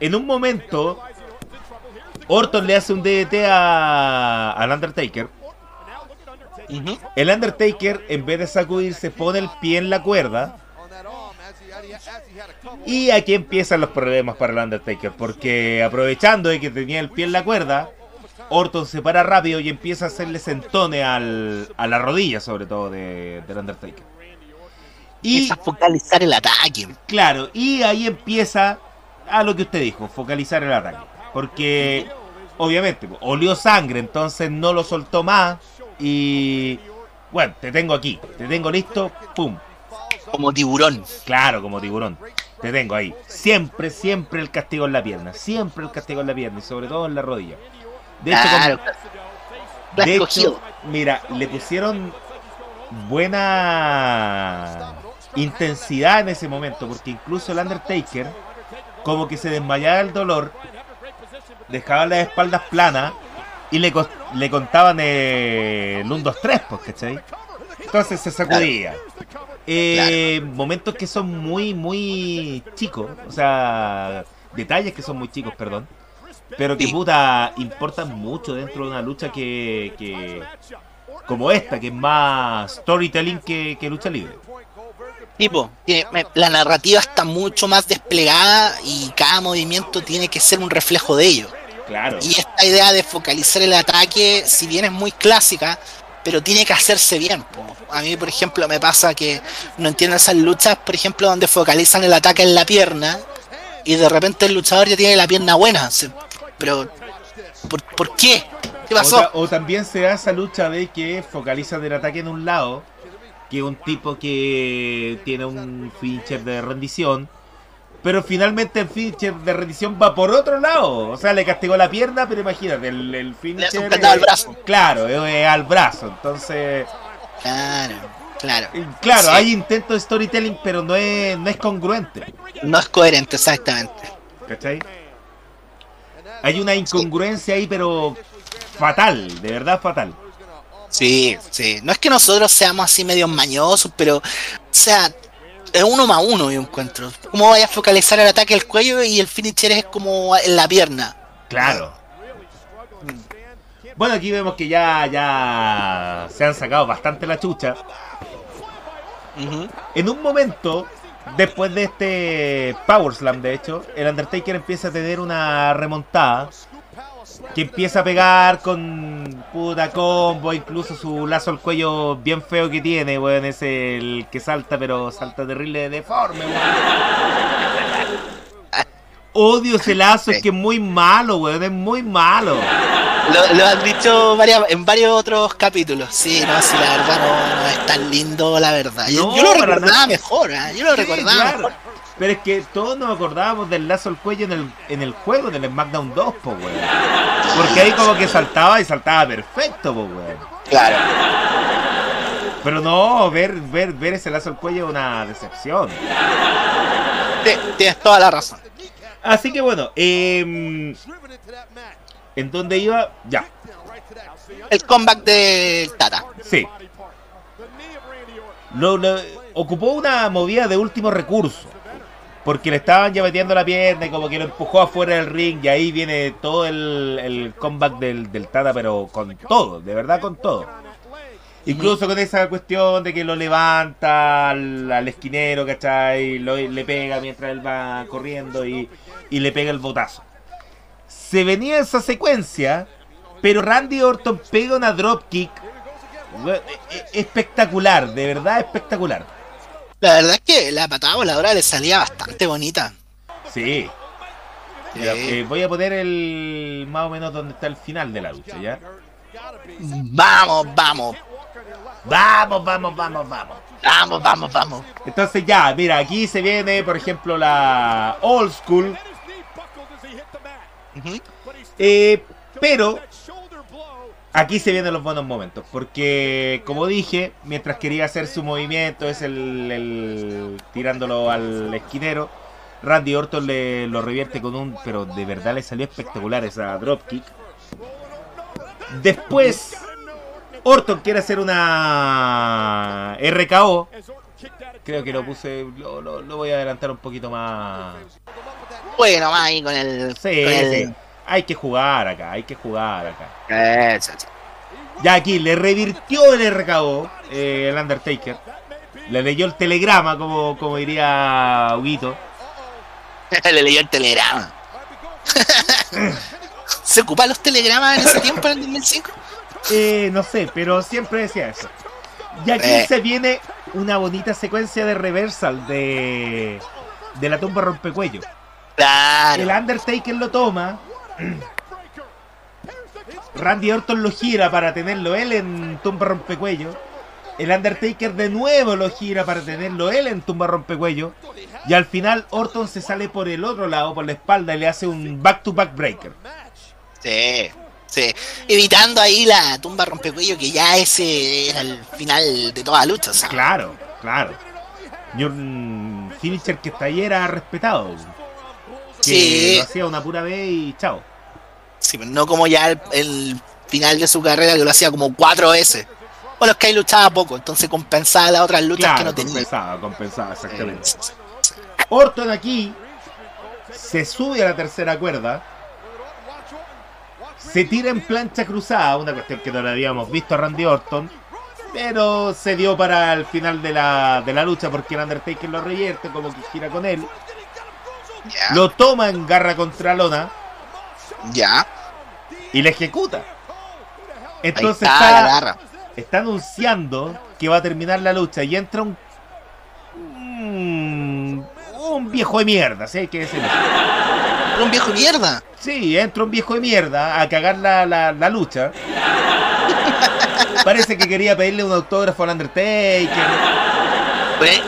en un momento, Orton le hace un DDT a, al Undertaker. El Undertaker, en vez de sacudirse, pone el pie en la cuerda. Y aquí empiezan los problemas para el Undertaker. Porque aprovechando de que tenía el pie en la cuerda, Orton se para rápido y empieza a hacerle sentones al, a la rodilla, sobre todo, de, del Undertaker. Y Empieza a focalizar el ataque. Claro, y ahí empieza a lo que usted dijo, focalizar el ataque. Porque, obviamente, olió sangre, entonces no lo soltó más. Y Bueno, te tengo aquí, te tengo listo, pum. Como tiburón. Claro, como tiburón. Te tengo ahí. Siempre, siempre el castigo en la pierna. Siempre el castigo en la pierna y sobre todo en la rodilla. De hecho, Claro. como- de hecho, mira, le pusieron buena intensidad en ese momento, porque incluso el Undertaker, como que se desmayaba del dolor, dejaba las espaldas planas y le, le contaban el 1, 2, 3, pues, ¿cachai? Entonces se sacudía. Eh, Momentos que son muy, muy chicos, o sea, detalles que son muy chicos, perdón. Pero que Sí. puta importan mucho dentro de una lucha que, que como esta, que es más storytelling que, que lucha libre. Tipo, la narrativa está mucho más desplegada y cada movimiento tiene que ser un reflejo de ello. Claro. Y esta idea de focalizar el ataque, si bien es muy clásica, pero tiene que hacerse bien. po. A mí, por ejemplo, me pasa que no entiendo esas luchas, por ejemplo, donde focalizan el ataque en la pierna y de repente el luchador ya tiene la pierna buena. Pero, ¿por, qué? ¿Qué pasó? o también se da esa lucha de que focaliza el ataque en un lado, que un tipo que tiene un finisher de rendición, pero finalmente el finisher de rendición va por otro lado. O sea, le castigó la pierna, pero imagínate, el, el Le un candado al brazo. Claro, al brazo. Entonces, Claro, claro. claro, Sí. hay intentos de storytelling, pero no es, no es congruente. No es coherente, exactamente. ¿Cachai? Hay una incongruencia ahí, pero fatal, de verdad fatal. Sí, sí. No es que nosotros seamos así medio mañosos, pero, o sea, es uno más uno, yo encuentro. ¿Cómo vaya a focalizar el ataque al cuello y el finisher es como en la pierna? Claro. Bueno, aquí vemos que ya, ya se han sacado bastante la chucha. En un momento, después de este Power Slam, de hecho, el Undertaker empieza a tener una remontada. Que empieza a pegar con puta combo, incluso su lazo al cuello bien feo que tiene, weón. Es el que salta, pero salta terrible deforme, weón. Odio ese lazo, es que es muy malo, weón. Es muy malo. Lo, lo han dicho varias, en varios otros capítulos. Sí, no, sí, la verdad no, no es tan lindo, la verdad. Yo, No, yo lo recordaba nada. mejor, ¿eh? yo lo Sí, recordaba claro. mejor. Pero es que todos nos acordábamos del lazo al cuello en el, en el juego del SmackDown 2, po, weón. Porque ahí como que saltaba y saltaba perfecto, po, weón. Claro. Pero no, ver, ver, ver ese lazo al cuello es una decepción. Tienes toda la razón. Así que bueno, em, ¿en dónde iba? Ya, El comeback del Tata. sí. Lo, lo- ocupó una movida de último recurso. Porque le estaban ya metiendo la pierna y como que lo empujó afuera del ring. Y ahí viene todo el, comeback del, del Tata, pero con todo, de verdad con todo. Incluso con esa cuestión de que lo levanta al, esquinero, ¿cachai? Lo- le pega mientras él va corriendo y, y le pega el botazo. Se venía esa secuencia, pero Randy Orton pega una dropkick e- e- espectacular, de verdad espectacular. La verdad es que la patada voladora le salía bastante bonita. Sí. Eh, voy a poner el más o menos donde está el final de la lucha, ¿ya? Vamos, vamos, Vamos, vamos, vamos, vamos. vamos, vamos, vamos. Entonces ya, mira, aquí se viene, por ejemplo, la Old School. Eh, pero aquí se vienen los buenos momentos. Porque, como dije, mientras quería hacer su movimiento, es el, el- tirándolo al esquinero. Randy Orton le lo revierte con un. Pero de verdad le salió espectacular esa dropkick. Después, Orton quiere hacer una RKO. Creo que lo puse. Lo, lo- lo voy a adelantar un poquito más. Bueno, más ahí con el. Sí, con el- sí. Hay que jugar acá, hay que jugar acá. Eso. Ya aquí le revirtió el RKO eh, el Undertaker. Le leyó el telegrama, como, como diría Huguito. [laughs] Le leyó el telegrama. [laughs] ¿Se ocupan los telegramas en ese tiempo, en el 2005? Eh, no sé, pero siempre decía eso. Y aquí Eh. se viene una bonita secuencia de reversal de, de la tumba rompecuello. Claro. El Undertaker lo toma. Randy Orton lo gira para tenerlo él en tumba rompecuello. El Undertaker de nuevo lo gira para tenerlo él en tumba rompecuello. Y al final Orton se sale por el otro lado, por la espalda, y le hace un back-to-back breaker. Sí, sí. Evitando ahí la tumba rompecuello, que ya ese era el final de toda lucha. o sea. Claro, claro. Y un finisher que hasta ahí era respetado. Que Sí. lo hacía una pura vez y chao. Sí, pero no como ya el, el final de su carrera que lo hacía como cuatro veces. Bueno, es que ahí luchaba poco, entonces compensaba las otras luchas que no tenía. compensaba, compensaba, exactamente. Eh, Orton aquí se sube a la tercera cuerda. Se tira en plancha cruzada, una cuestión que no la habíamos visto a Randy Orton. Pero se dio para el final de la, de la lucha porque el Undertaker lo revierte, como que gira con él. Lo toma en garra contra lona ya. y le ejecuta. Ahí Entonces está, está, la está anunciando que va a terminar la lucha y entra un. Un, un viejo de mierda, ¿sí? hay que decirlo. Un viejo mierda. Sí, entra un viejo de mierda a cagar la, la, la lucha. Parece que quería pedirle un autógrafo al Undertaker.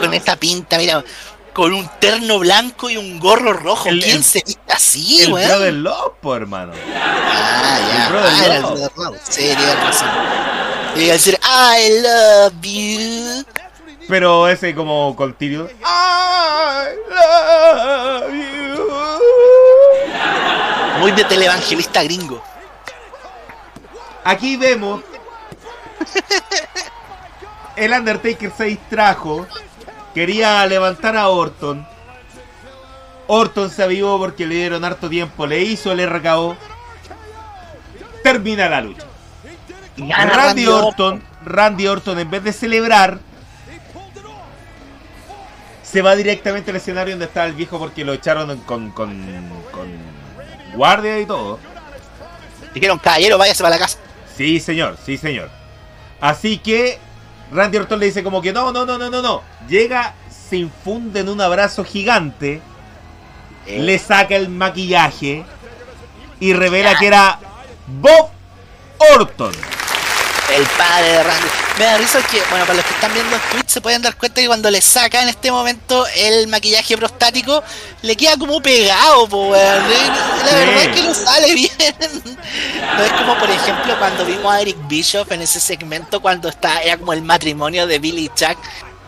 Con esta pinta, mira, con un terno blanco y un gorro rojo. El- ¿Quién el- se viste así, el weón? Brother Love, po, hermano. Ah, ya. el Brother ah, era el. Brother Love. Sí, tienes razón. Y iba a decir, I love you. Pero ese como continuo. I love you. Muy de televangelista gringo. Aquí vemos. [laughs] El Undertaker se distrajo. Quería levantar a Orton. Orton se avivó porque le dieron harto tiempo. Le hizo el RKO. Termina la lucha. Y Randy Orton, Randy Orton, en vez de celebrar, se va directamente al escenario donde estaba el viejo porque lo echaron con, con, con guardia y todo. Dijeron, caballero, váyase para la casa. Sí, señor, sí, señor. Así que Randy Orton le dice como que no, no, no, no, no, no. Llega, se infunde en un abrazo gigante, le saca el maquillaje y revela que era Bob Orton. El padre de Randy. Me da risa que, bueno, para los que están viendo Twitch se pueden dar cuenta que cuando le saca en este momento el maquillaje prostático, le queda como pegado, po, weón. La verdad es que no sale bien. [laughs] No es como, por ejemplo, cuando vimos a Eric Bishop en ese segmento cuando está, era como el matrimonio de Billy Chuck.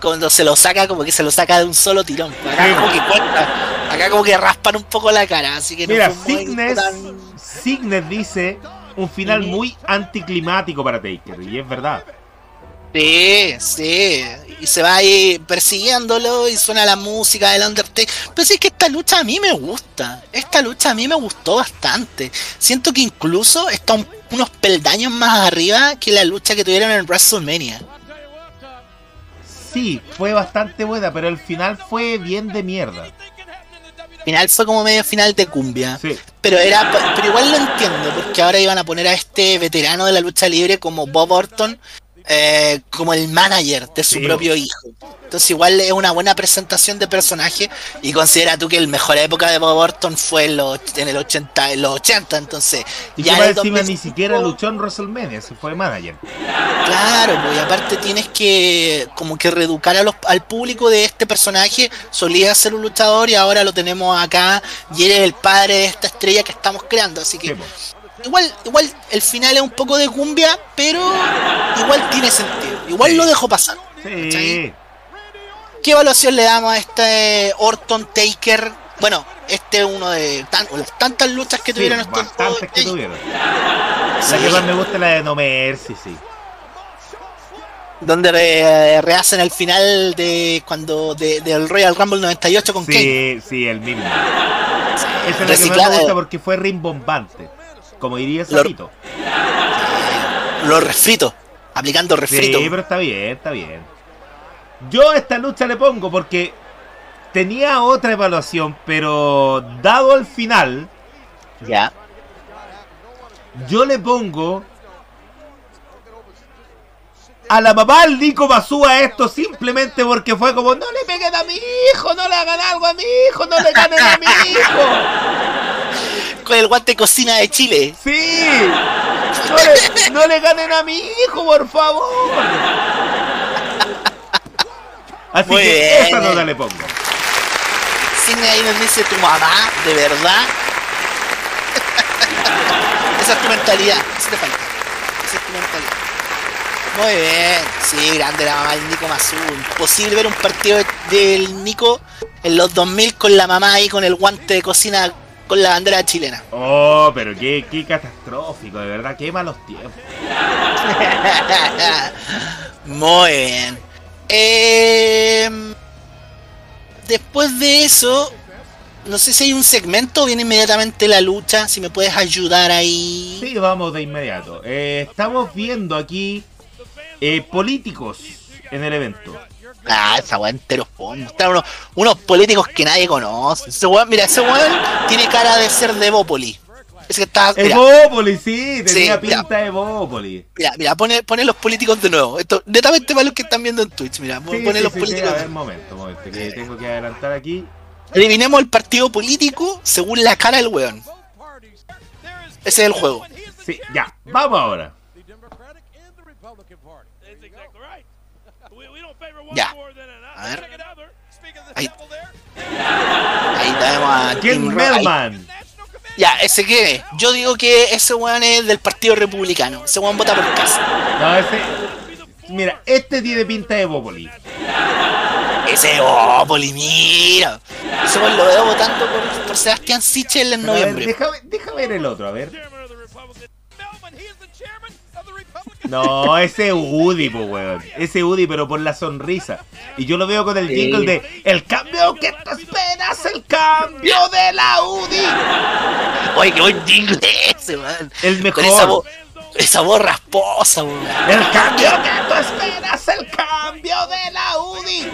Cuando se lo saca, como que se lo saca de un solo tirón. Acá Sí. como que cuesta. Acá como que raspan un poco la cara. Así que no Mira, tan- Cygnus dice un final muy anticlimático para Taker, y es verdad. Sí, sí. Y se va ahí persiguiéndolo y suena la música del Undertaker. Pero sí es que esta lucha a mí me gusta. Esta lucha a mí me gustó bastante. Siento que incluso está un- unos peldaños más arriba que la lucha que tuvieron en WrestleMania. Sí, fue bastante buena, pero el final fue bien de mierda. Al final fue como medio final de cumbia. Sí, Pero era pero igual lo entiendo, porque ahora iban a poner a este veterano de la lucha libre como Bob Orton, eh, como el manager de su Sí. propio hijo. Entonces igual es una buena presentación de personaje y considera tú que el mejor época de Bob Orton fue en los, en el 80, en los 80, entonces y ya en más el encima 2005 ni siquiera luchó en WrestleMania, se fue manager. Claro, pues y aparte tienes que como que reeducar a los, al público de este personaje. Solía ser un luchador y ahora lo tenemos acá y eres el padre de esta estrella que estamos creando. Así que Sí, po. Igual, igual el final es un poco de cumbia, pero igual tiene sentido. Igual Sí. lo dejo pasar. Sí. ¿Qué evaluación le damos a este Orton Taker? Bueno, este es uno de tan- las tantas luchas que Sí, tuvieron estos bastantes dos. que Eh, tuvieron. sí, La que más me gusta es la de No Mercy, sí. donde re- rehacen el final de cuando de, del Royal Rumble 98 con Kane. Sí, sí, el mismo. Esa es la que más me gusta porque fue rimbombante. Como diría Lo- Sapito. Los refritos, aplicando refrito. Sí, pero está bien, está bien. Yo a esta lucha le pongo porque tenía otra evaluación, pero dado el final, Ya. yo le pongo a la mamá del Nico Basúa esto simplemente porque fue como no le peguen a mi hijo, no le hagan algo a mi hijo, no le ganen a mi hijo. [laughs] Con el guante de cocina de Chile. Sí, no le, no le ganen a mi hijo, por favor. Así Muy que bien. esa nota le pongo. Signe ahí nos dice tu mamá, de verdad. Esa es tu mentalidad, eso te falta. Esa es tu mentalidad. Muy bien, sí, grande la mamá del Nico Mazú. Imposible ver un partido de- del Nico en los 2000 con la mamá ahí con el guante de cocina con la bandera chilena. Oh, pero qué, qué catastrófico, de verdad, qué malos tiempos. [laughs] Muy bien. Eh, después de eso, no sé si hay un segmento o viene inmediatamente la lucha. Si me puedes ayudar ahí. Sí, vamos de inmediato. Eh, estamos viendo aquí eh, políticos en el evento. Ah, esa weá entero fondo. Están unos, unos políticos que nadie conoce. Ese weón, mira, ese weón tiene cara de ser de Bópoli. Ese que está. Mira, Evópolis, sí, tenía Sí, pinta mira. de Evópolis. mira, mira, pone, pone los políticos de nuevo. Esto, netamente para los que están viendo en Twitch. Mira, Sí, pone sí, los políticos. a ver, momento, momento, que tengo que adelantar aquí. Adivinemos el partido político según la cara del weón. Ese es el juego. Sí, ya, vamos ahora. Ya. A ver. Ahí. Ahí tenemos a ¿Quién Tim. Melman? Ya, ese que es. Yo digo que ese weón es del Partido Republicano. Ese weón vota por casa. No, ese. Mira, este tiene pinta de Evópolis. Ese Opoli, mira. Ese weón lo veo votando por, por Sebastián Sichel en a ver, noviembre. deja, deja ver el otro, a ver. No, ese Udi, po, weón. Ese Udi, pero por la sonrisa. Y yo lo veo con el Sí. jingle de El cambio que tú esperas, el cambio de la Udi. Oye, qué buen jingle ese, weón. El Con esa voz, mejor. Esa voz rasposa, weón. El cambio que tú esperas, el cambio de la UDI.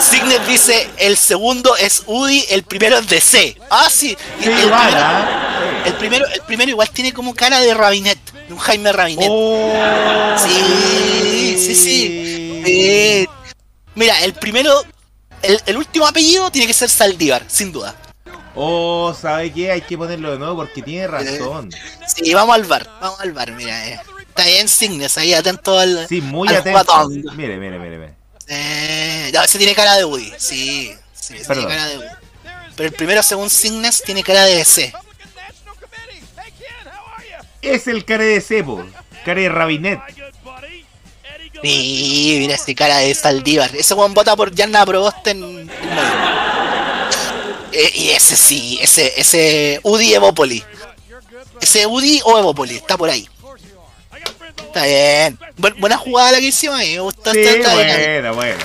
Signet dice, el segundo es Udi, el primero es DC. Ah, sí. El, igual, primero, ¿ah? el, primero, el primero igual tiene como cara de Rabinet, de un Jaime Rabinet. Oh, Sí, sí, sí. Mira, el primero, el, el último apellido tiene que ser Saldívar, sin duda. Oh, ¿sabe qué? Hay que ponerlo de nuevo porque tiene razón. Sí, vamos al bar, vamos al bar, mira. Eh. Está bien Signes, ahí atento al... Sí, muy al atento. guatón. Mire, mire, mire, mire. Eh, no, ese tiene cara de Woody, sí, sí, ese tiene cara de Woody. Pero el primero, según Signes, tiene cara de DC. Es el care de Cepo, care de Rabinet. Sí, mira ese cara de Saldívar. Ese weón vota por Janna Proboste en, en noviembre. Eh, y ese sí, ese, ese Udi Evopoli. Ese Udi o Evopoli, está por ahí. Está bien. Bu- buena jugada la que hicimos ahí, me gustó Sí, dinámica. buena, buena.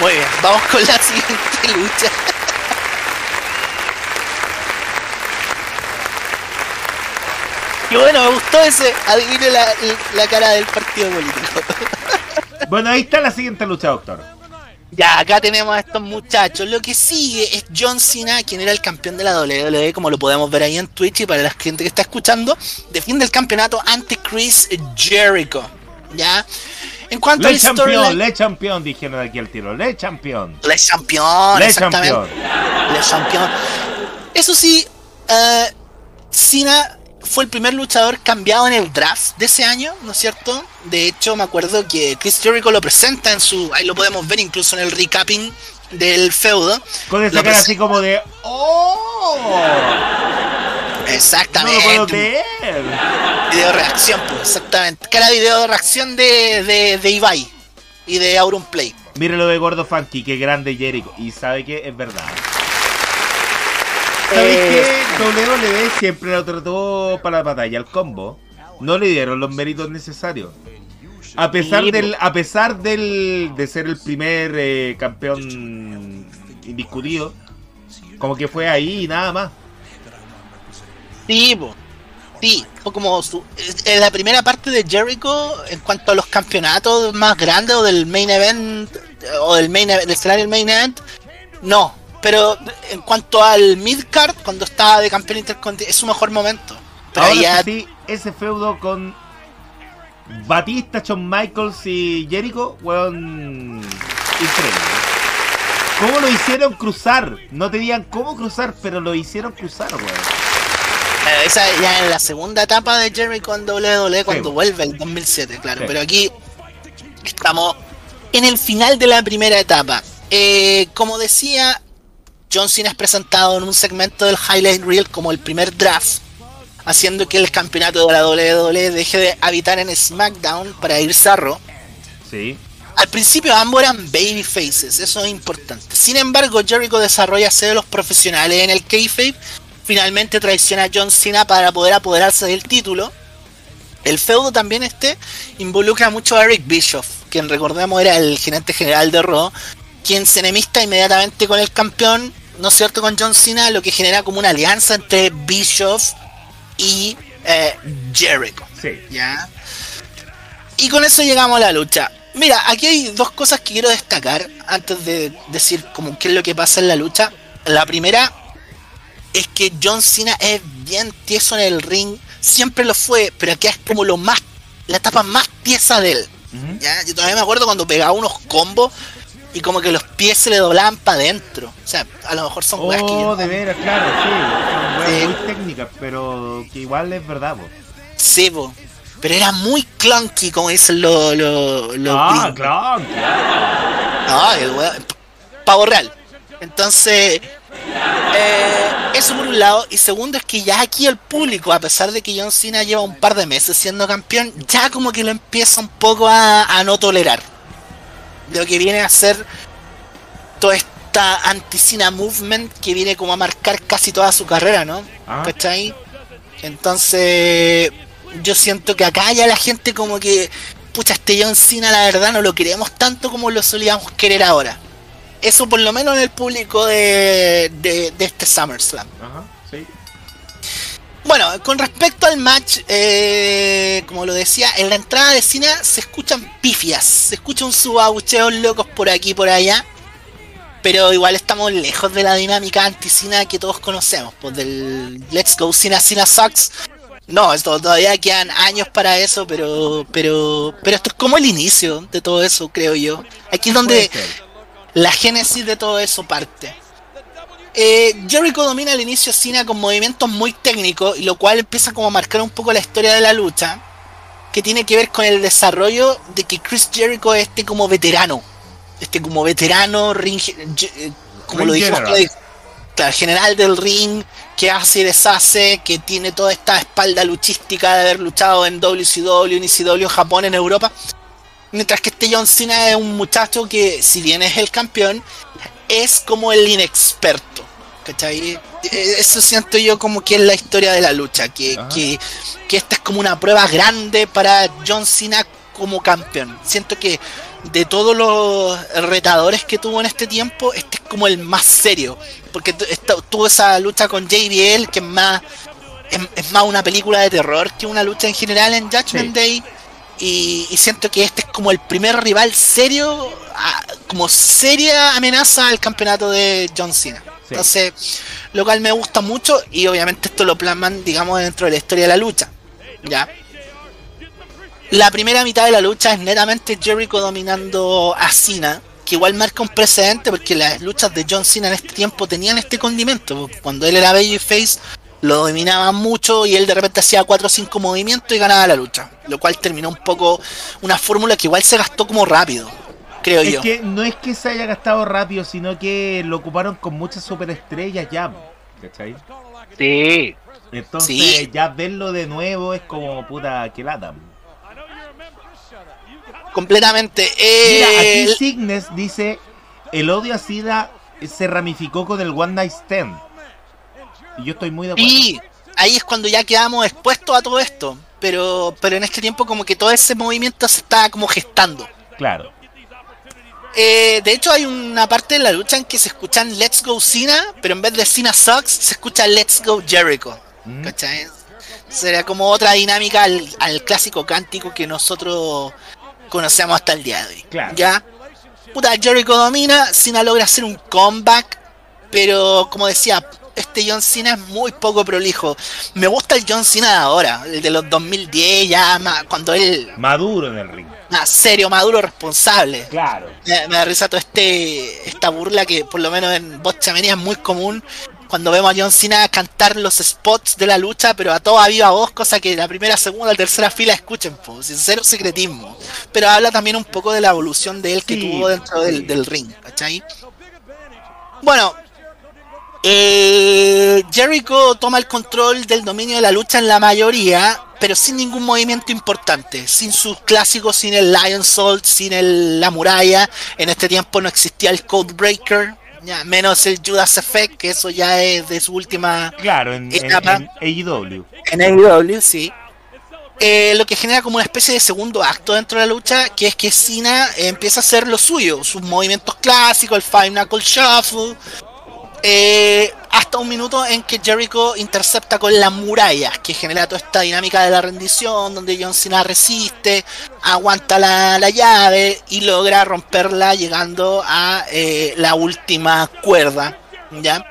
Muy bien, vamos con la [laughs] siguiente lucha. Y bueno, me gustó ese. Adivine la, la cara del partido político. [laughs] Bueno, ahí está la siguiente lucha, doctor. Ya, acá tenemos a estos muchachos. Lo que sigue es John Cena, quien era el campeón de la WWE, como lo podemos ver ahí en Twitch y para la gente que está escuchando, defiende el campeonato ante Chris Jericho. ¿Ya? En cuanto al Le campeón, storyline... le campeón, dijeron aquí al tiro. Le campeón. Le Champion, Le exactamente. campeón. Le Champion. Eso sí, eh, Cena fue el primer luchador cambiado en el draft de ese año, ¿no es cierto? De hecho, me acuerdo que Chris Jericho lo presenta en su. Ahí lo podemos ver incluso en el recapping del feudo. Con esa Lo cara así como de. ¡Oh! No Exactamente. lo puedo creer. Video reacción, pues, exactamente. Cara de video de reacción de, de, de Ibai y de Auron Play. Mire lo de Gordo Funky, qué grande Jericho. Y sabe que es verdad. ¿Sabéis Eh, que WWE siempre lo trató para la batalla al combo? No le dieron los méritos necesarios. A pesar Sí, del, a pesar del, de ser el primer eh, campeón indiscutido, como que fue ahí y nada más. Sí, po. sí, fue como su, en la primera parte de Jericho en cuanto a los campeonatos más grandes o del main event o del main event, del escenario del main event, no. Pero en cuanto al midcard, cuando estaba de campeón intercontinental, es su mejor momento. Pero Ahora ya, sí, ese feudo con Batista, Shawn Michaels y Jericho, weón, increíble. ¿Cómo lo hicieron cruzar? No tenían cómo cruzar, pero lo hicieron cruzar, weón. eh, esa ya en la segunda etapa de Jericho en WWE cuando Sí. vuelve el 2007, claro. Sí. Pero aquí estamos en el final de la primera etapa. Eh, como decía, John Cena es presentado en un segmento del Highlight Reel como el primer draft, haciendo que el campeonato de la WWE deje de habitar en SmackDown para irse a Raw. Sí. Al principio ambos eran baby faces, eso es importante. Sin embargo, Jericho desarrolla ser de los profesionales en el kayfabe. Finalmente traiciona a John Cena para poder apoderarse del título. El feudo también este involucra mucho a Eric Bischoff, quien recordemos era el gerente general de Raw, quien se enemista inmediatamente con el campeón, ¿no es cierto?, con John Cena, lo que genera como una alianza entre Bischoff y eh, Jericho. Sí. ¿Ya? Y con eso llegamos a la lucha. Mira, aquí hay dos cosas que quiero destacar antes de decir como qué es lo que pasa en la lucha. La primera es que John Cena es bien tieso en el ring, siempre lo fue, pero aquí es como lo más, la etapa más tiesa de él. ¿ya? Yo todavía me acuerdo cuando pegaba unos combos y como que los pies se le doblaban para adentro. O sea, a lo mejor son weas que Oh, yo- de veras, claro, sí. Son weas muy técnicas, pero que igual es verdad, po. Sí, po. pero era muy clunky, como dicen los los Ah, claro. No, el weón- pavo real. Entonces, eh, eso por un lado. Y segundo es que ya aquí el público, a pesar de que John Cena lleva un par de meses siendo campeón, ya como que lo empieza un poco a, a no tolerar. Lo que viene a ser toda esta anti-Cena movement que viene como a marcar casi toda su carrera, ¿no? Ah. ¿Cachai? Entonces, yo siento que acá ya la gente como que, pucha, este John Cena la verdad no lo queremos tanto como lo solíamos querer ahora. Eso por lo menos en el público de, de, de este SummerSlam. Ajá. Bueno, con respecto al match, eh, como lo decía, en la entrada de Cena se escuchan pifias, se escuchan subabucheos locos por aquí y por allá, pero igual estamos lejos de la dinámica anti-Cena que todos conocemos, pues del Let's Go Cena, Cena Sucks. No, esto todavía quedan años para eso, pero, pero, pero esto es como el inicio de todo eso, creo yo. Aquí es donde la génesis de todo eso parte. Eh, Jericho domina al inicio Cena con movimientos muy técnicos, y lo cual empieza como a marcar un poco la historia de la lucha, que tiene que ver con el desarrollo de que Chris Jericho es este como veterano, este como veterano, ring, eh, como Ring lo dijimos, general. claro, general del ring, que hace y deshace, que tiene toda esta espalda luchística de haber luchado en WCW, en en Japón, en Europa. Mientras que este John Cena es un muchacho que, si bien es el campeón, es como el inexperto. ¿Cachai? Eh, Eso siento yo como que es la historia de la lucha, que, que, que esta es como una prueba grande para John Cena como campeón. Siento que de todos los retadores que tuvo en este tiempo, este es como el más serio. Porque tuvo esa lucha con JBL, que es más, es, es más una película de terror que una lucha en general en Judgment Sí. Day. Y, y siento que este es como el primer rival serio, como seria amenaza al campeonato de John Cena. Sí. Entonces, lo cual me gusta mucho y obviamente esto lo plasman, digamos, dentro de la historia de la lucha. ¿Ya? La primera mitad de la lucha es netamente Jericho dominando a Cena, que igual marca un precedente porque las luchas de John Cena en este tiempo tenían este condimento. Cuando él era babyface, lo dominaba mucho y él de repente hacía 4 o 5 movimientos y ganaba la lucha. Lo cual terminó un poco una fórmula que igual se gastó como rápido, creo Es yo. que no es que se haya gastado rápido, sino que lo ocuparon con muchas superestrellas ya. ¿Cachai? Sí. Entonces Sí. ya verlo de nuevo es como puta que lata. Completamente. Mira, Eh, aquí Signes dice, el odio a Sida se ramificó con el One Night Stand. Y yo estoy muy de acuerdo. Y ahí es cuando ya quedamos expuestos a todo esto. Pero, pero en este tiempo como que todo ese movimiento se está como gestando. Claro. Eh, de hecho hay una parte de la lucha en que se escuchan Let's Go Cena, pero en vez de Cena Sucks se escucha Let's Go Jericho. Mm. ¿Cachai? Sería como otra dinámica al, al clásico cántico que nosotros conocemos hasta el día de hoy. Claro. Ya. Puta, Jericho domina, Cena logra hacer un comeback, pero como decía, este John Cena es muy poco prolijo. Me gusta el John Cena de ahora, el de los 2010, ya cuando él, Maduro en el ring. más serio, maduro, responsable. Claro. Me, me da risa toda este, esta burla que por lo menos en Botchamania es muy común, cuando vemos a John Cena cantar los spots de la lucha, pero a toda viva voz, cosa que la primera, segunda, tercera fila escuchen, pues, sincero secretismo. Pero habla también un poco de la evolución de él que Sí, tuvo dentro del, del ring, ¿cachai? Bueno, eh, Jericho toma el control del dominio de la lucha en la mayoría, pero sin ningún movimiento importante, sin sus clásicos, sin el Lion Salt, sin el, la muralla. En este tiempo no existía el Code Breaker, ya, menos el Judas Effect, que eso ya es de su última Claro, en, en, Etapa. en AEW. en AEW, sí. Eh, lo que genera como una especie de segundo acto dentro de la lucha, que es que Cena empieza a hacer lo suyo, sus movimientos clásicos, el Five Knuckle Shuffle, eh, hasta un minuto en que Jericho intercepta con la muralla, que genera toda esta dinámica de la rendición, donde John Cena resiste, aguanta la, la llave y logra romperla llegando a eh, la última cuerda. ¿ya?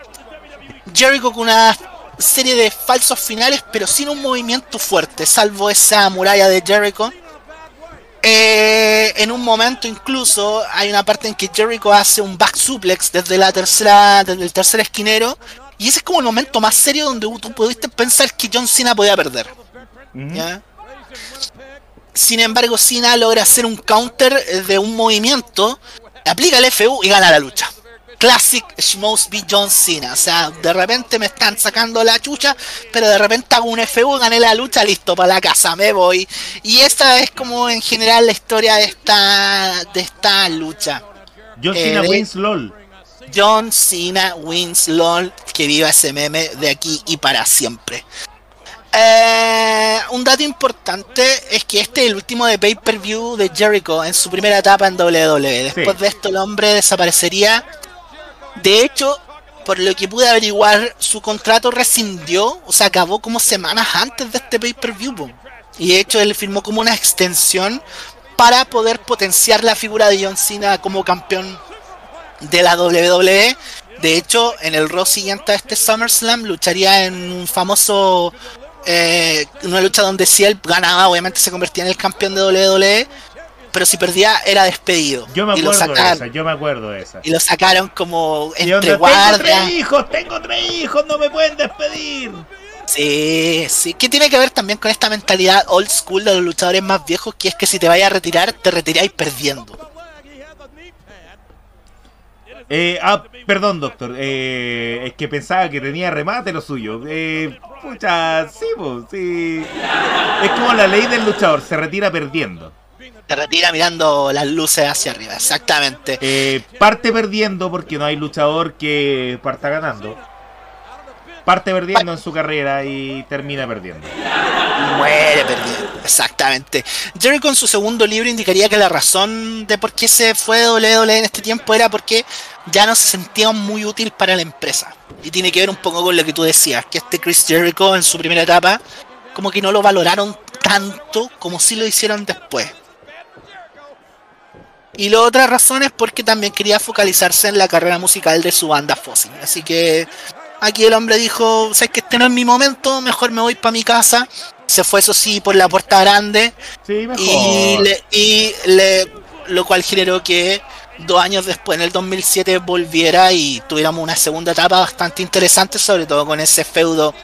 Jericho con una serie de falsos finales, pero sin un movimiento fuerte, salvo esa muralla de Jericho. Eh, en un momento incluso hay una parte en que Jericho hace un back suplex desde la tercera, desde el tercer esquinero. Y ese es como el momento más serio donde tú pudiste pensar que John Cena podía perder. Sin embargo, Cena logra hacer un counter de un movimiento, aplica el FU y gana la lucha. Classic Schmosby John Cena. O sea, de repente me están sacando la chucha, pero de repente hago un FU, gané la lucha, listo, para la casa, me voy. Y esta es como en general la historia de esta, de esta lucha. John Eh, Cena wins LOL. John Cena wins LOL, que viva ese meme de aquí y para siempre. Eh, un dato importante es que este es el último de pay-per-view de Jericho en su primera etapa en WWE. Después Sí. de esto el hombre desaparecería. De hecho, por lo que pude averiguar, su contrato rescindió, o sea, acabó como semanas antes de este pay-per-view. Y de hecho él firmó como una extensión para poder potenciar la figura de John Cena como campeón de la WWE. De hecho, en el Raw siguiente a este SummerSlam lucharía en un famoso eh, una lucha donde si él ganaba, obviamente se convertía en el campeón de WWE, pero si perdía era despedido. Yo me acuerdo de sacaron, esa, yo me acuerdo de esa. y lo sacaron como entre onda, tengo guardias. tres hijos, tengo tres hijos, no me pueden despedir. Sí, sí. Que tiene que ver también con esta mentalidad old school de los luchadores más viejos, que es que si te vayas a retirar, te retiráis perdiendo. Eh, ah, perdón, doctor. Eh, es que pensaba que tenía remate lo suyo. Eh, pucha, sí, pues, sí. Es como la ley del luchador, se retira perdiendo. Te retira mirando las luces hacia arriba, exactamente. Eh, parte perdiendo porque no hay luchador que parta ganando. Parte perdiendo en su carrera y termina perdiendo. Muere perdiendo, exactamente. Jericho en su segundo libro indicaría que la razón de por qué se fue de WWE en este tiempo era porque ya no se sentía muy útil para la empresa. Y tiene que ver un poco con lo que tú decías, que este Chris Jericho en su primera etapa, como que no lo valoraron tanto como si lo hicieron después. Y la otra razón es porque también quería focalizarse en la carrera musical de su banda Fossil. Así que aquí el hombre dijo, sabes que este no es mi momento, mejor me voy para mi casa. Se fue eso sí por la puerta grande Sí, mejor. y, le, y le- lo cual generó que dos años después, en el 2007, volviera y tuviéramos una segunda etapa bastante interesante, sobre todo con ese feudo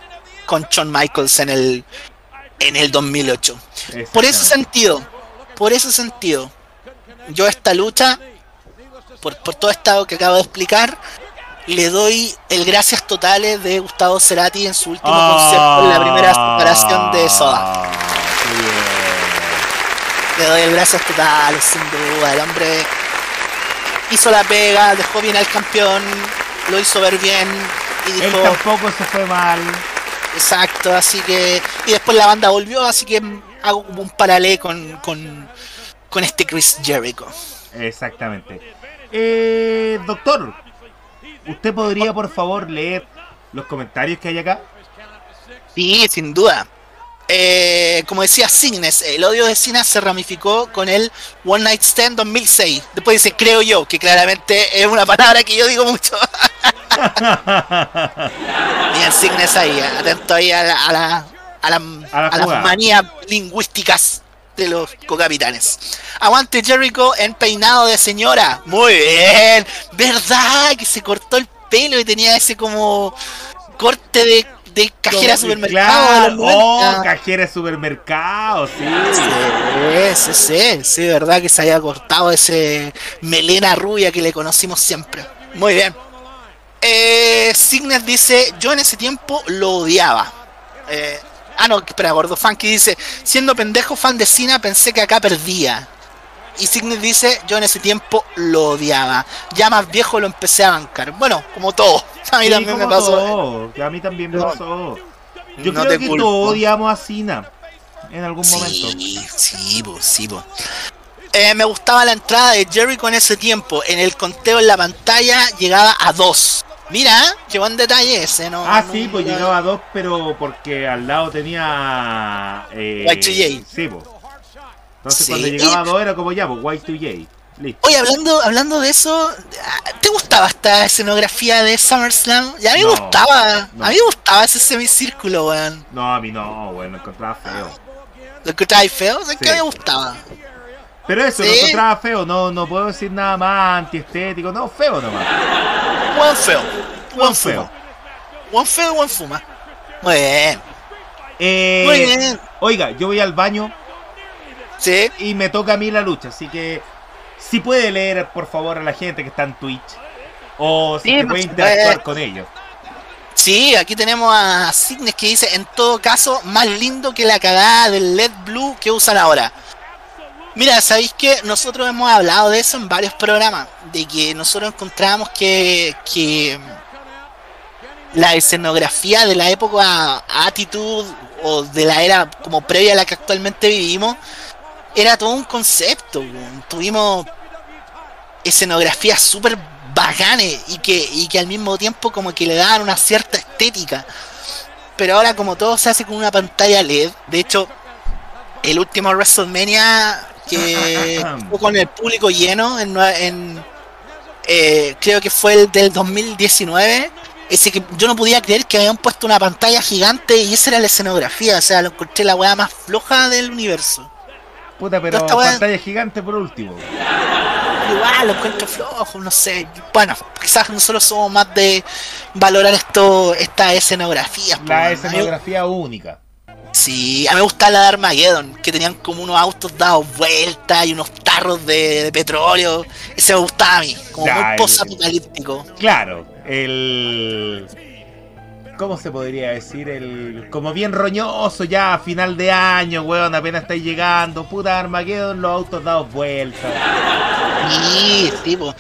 con Shawn Michaels en el, en el 2008. Por ese sentido, por ese sentido, yo esta lucha, por, por todo esto que acabo de explicar, le doy el gracias totales de Gustavo Cerati en su último concierto en la primera separación de Soda. Ah. Le doy el gracias totales, sin duda. El hombre hizo la pega, dejó bien al campeón, lo hizo ver bien y Él dijo, tampoco se fue mal. exacto, así que... Y después la banda volvió, así que hago como un paralelo con, con, con este Chris Jericho. Exactamente. Eh, doctor, ¿usted podría por favor leer los comentarios que hay acá? Sí, sin duda. Eh, como decía Signes, el odio de Cena se ramificó con el One Night Stand 2006. Después dice, creo yo, que claramente es una palabra que yo digo mucho. [laughs] Bien, Signes ahí, atento ahí a, la- a, la- a, la- A la a las manías lingüísticas de los cocapitanes. Aguante Jericho en peinado de señora. Muy bien. ¿Verdad? Que se cortó el pelo y tenía ese como corte de, de cajera de supermercado. Claro, oh, 90. cajera de supermercado, sí. Sí, sí, sí, sí, verdad que se había cortado ese melena rubia que le conocimos siempre. Muy bien. Eh, Signet dice, yo en ese tiempo lo odiaba. Eh, ah, no, espera, Gordo Funky dice, siendo pendejo fan de Cena pensé que acá perdía. Y Signet dice, yo en ese tiempo lo odiaba. Ya más viejo lo empecé a bancar. Bueno, como todo. [laughs] A mí Sí, también me pasó. todo, que a mí también me No. pasó. Yo No creo que culpo. todos odiamos a Cena en algún momento. Sí, sí, po, sí, po. Eh, me gustaba la entrada de Jericho en ese tiempo. En el conteo en la pantalla llegaba a dos. Mira, qué buen detalle ese, ¿no? Ah, no- sí, pues no- llegaba a dos, pero porque al lado tenía. Eh, Y2J. Sí, pues. Entonces Sí. cuando llegaba a dos era como ya, pues Y2J. Listo. Oye, hablando, hablando de eso, ¿te gustaba esta escenografía de SummerSlam? Ya a mí me No, gustaba. no. A mí me gustaba ese semicírculo, weón. No, a mí no, bueno, lo encontraba feo. Lo encontraba feo, que Sí. a mí me gustaba. Pero eso, lo Sí. encontraba feo, no, no puedo decir nada más antiestético, no, feo nomás. Buen feo. Buen feo. feo. Buen feo, buen fuma. Muy bien. Eh, Muy bien. Oiga, yo voy al baño Sí. y me toca a mí la lucha, así que si puede leer por favor a la gente que está en Twitch o si Sí, puede interactuar con ellos. Sí, aquí tenemos a Signes que dice, en todo caso, más lindo que la cagada del LED Blue que usan ahora. Mira, ¿sabéis que nosotros hemos hablado de eso en varios programas? De que nosotros encontrábamos que, que la escenografía de la época Attitude o de la era como previa a la que actualmente vivimos era todo un concepto. Tuvimos escenografías súper bacanes y que, y que al mismo tiempo como que le daban una cierta estética. Pero ahora como todo se hace con una pantalla LED, de hecho el último WrestleMania que [coughs] fue con el público lleno en, en, eh, creo que fue el del 2019 ese que yo no podía creer que habían puesto una pantalla gigante y esa era la escenografía o sea lo encontré la weá más floja del universo Puta, pero Esta weá- pantalla gigante por último. igual lo encuentro flojo no sé bueno quizás nosotros somos más de valorar esto estas escenografías La escenografía única. Sí, a mí me gustaba la de Armageddon, que tenían como unos autos dados vueltas y unos tarros de, de petróleo. Ese me gustaba a mí, como Ya, muy post-apocalíptico. Claro, el. ¿Cómo se podría decir? El. Como bien roñoso ya a final de año, weón, apenas estáis llegando. Puta Armageddon, los autos dados vueltas. Sí, tipo.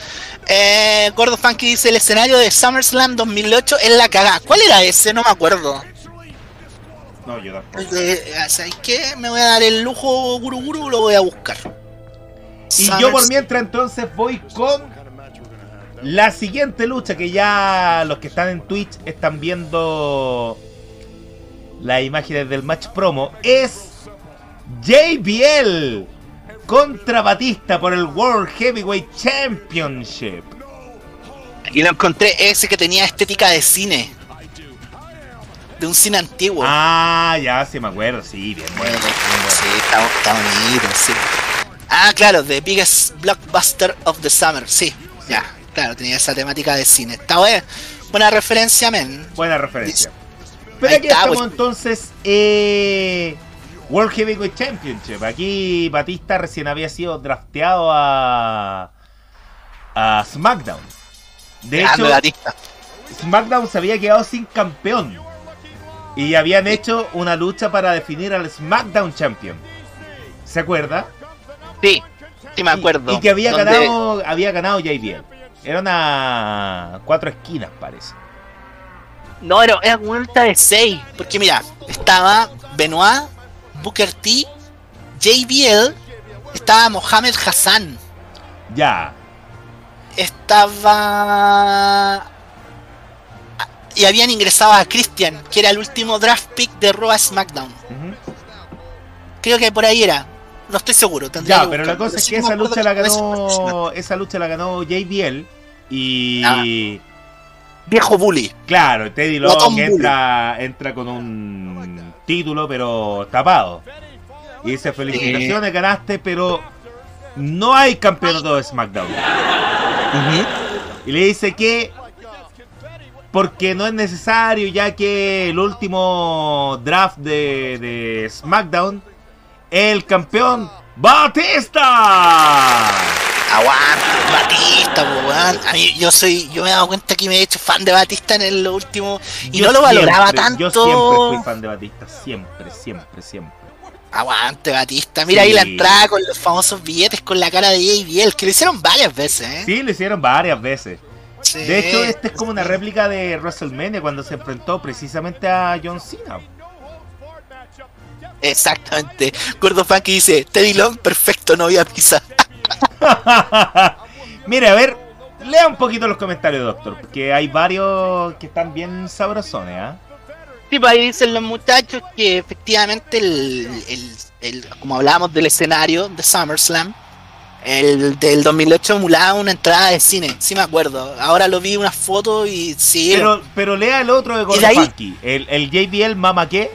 Eh, Gordo Funky dice: el escenario de SummerSlam 2008 es la cagada. ¿Cuál era ese? No me acuerdo. No, yo tampoco. De- ¿Sabes qué? Me voy a dar el lujo, Guru Guru, lo voy a buscar. Y yo por mientras entonces voy con la siguiente lucha que ya los que están en Twitch están viendo las imágenes del match promo. Es JBL contra Batista por el World Heavyweight Championship. Aquí lo encontré, ese que tenía estética de cine. De un cine antiguo. Ah, ya sí me acuerdo, sí, bien bueno. Sí, está, está bonito, sí. Ah, claro, The Biggest Blockbuster of the Summer, sí, ya, claro, tenía esa temática de cine. Está buena, buena referencia, men. Buena referencia. Pero Ahí aquí está, estamos pues. entonces eh, World Heavyweight Championship. Aquí Batista recién había sido drafteado a, a SmackDown. De Grande hecho, Batista. SmackDown se había quedado sin campeón. Y habían hecho una lucha para definir al SmackDown Champion. ¿Se acuerda? Sí, sí me acuerdo. Y, que había ganado, había ganado JBL. Era una cuatro esquinas, parece. No, era, una lucha de 6, porque mira, estaba Benoit, Booker T, JBL, estaba Mohamed Hassan, Ya. estaba... Y habían ingresado a Christian, que era el último draft pick de Raw SmackDown. Creo que por ahí era. No estoy seguro. tendría Ya, que pero la cosa es que [laughs] esa lucha la ganó. Esa lucha la ganó JBL. Y. Ah. Viejo bully. Claro, Teddy Long entra, entra con un título, pero tapado. Y dice: Felicitaciones, ganaste, pero no hay campeonato de SmackDown. Y le dice que porque no es necesario, ya que el último draft de, de SmackDown, el campeón Batista. Aguanta, Batista, weón. A mí, yo soy, yo me he dado cuenta que me he hecho fan de Batista en el último y Yo no lo valoraba siempre- tanto. Yo siempre fui fan de Batista, siempre, siempre, siempre. Aguante, Batista. Mira Sí. ahí la entrada con los famosos billetes con la cara de JBL, que lo hicieron varias veces, ¿eh? Sí, lo hicieron varias veces. Sí. De hecho, este es como una réplica de WrestleMania cuando se enfrentó precisamente a John Cena. Exactamente. Gordo Fan que dice, Teddy Long, perfecto, no había pizza. [laughs] Mire, a ver, lea un poquito los comentarios, doctor, porque hay varios que están bien sabrosones, ¿ah? Sí, pues ahí dicen los muchachos que efectivamente el, el- el- como hablábamos del escenario de SummerSlam, el del 2008 emulaba una entrada de cine, sí me acuerdo. Ahora lo vi una foto y sí, Pero, pero lea el otro de ¿Y Gordo de ahí? Funky, el, el JBL Mama qué.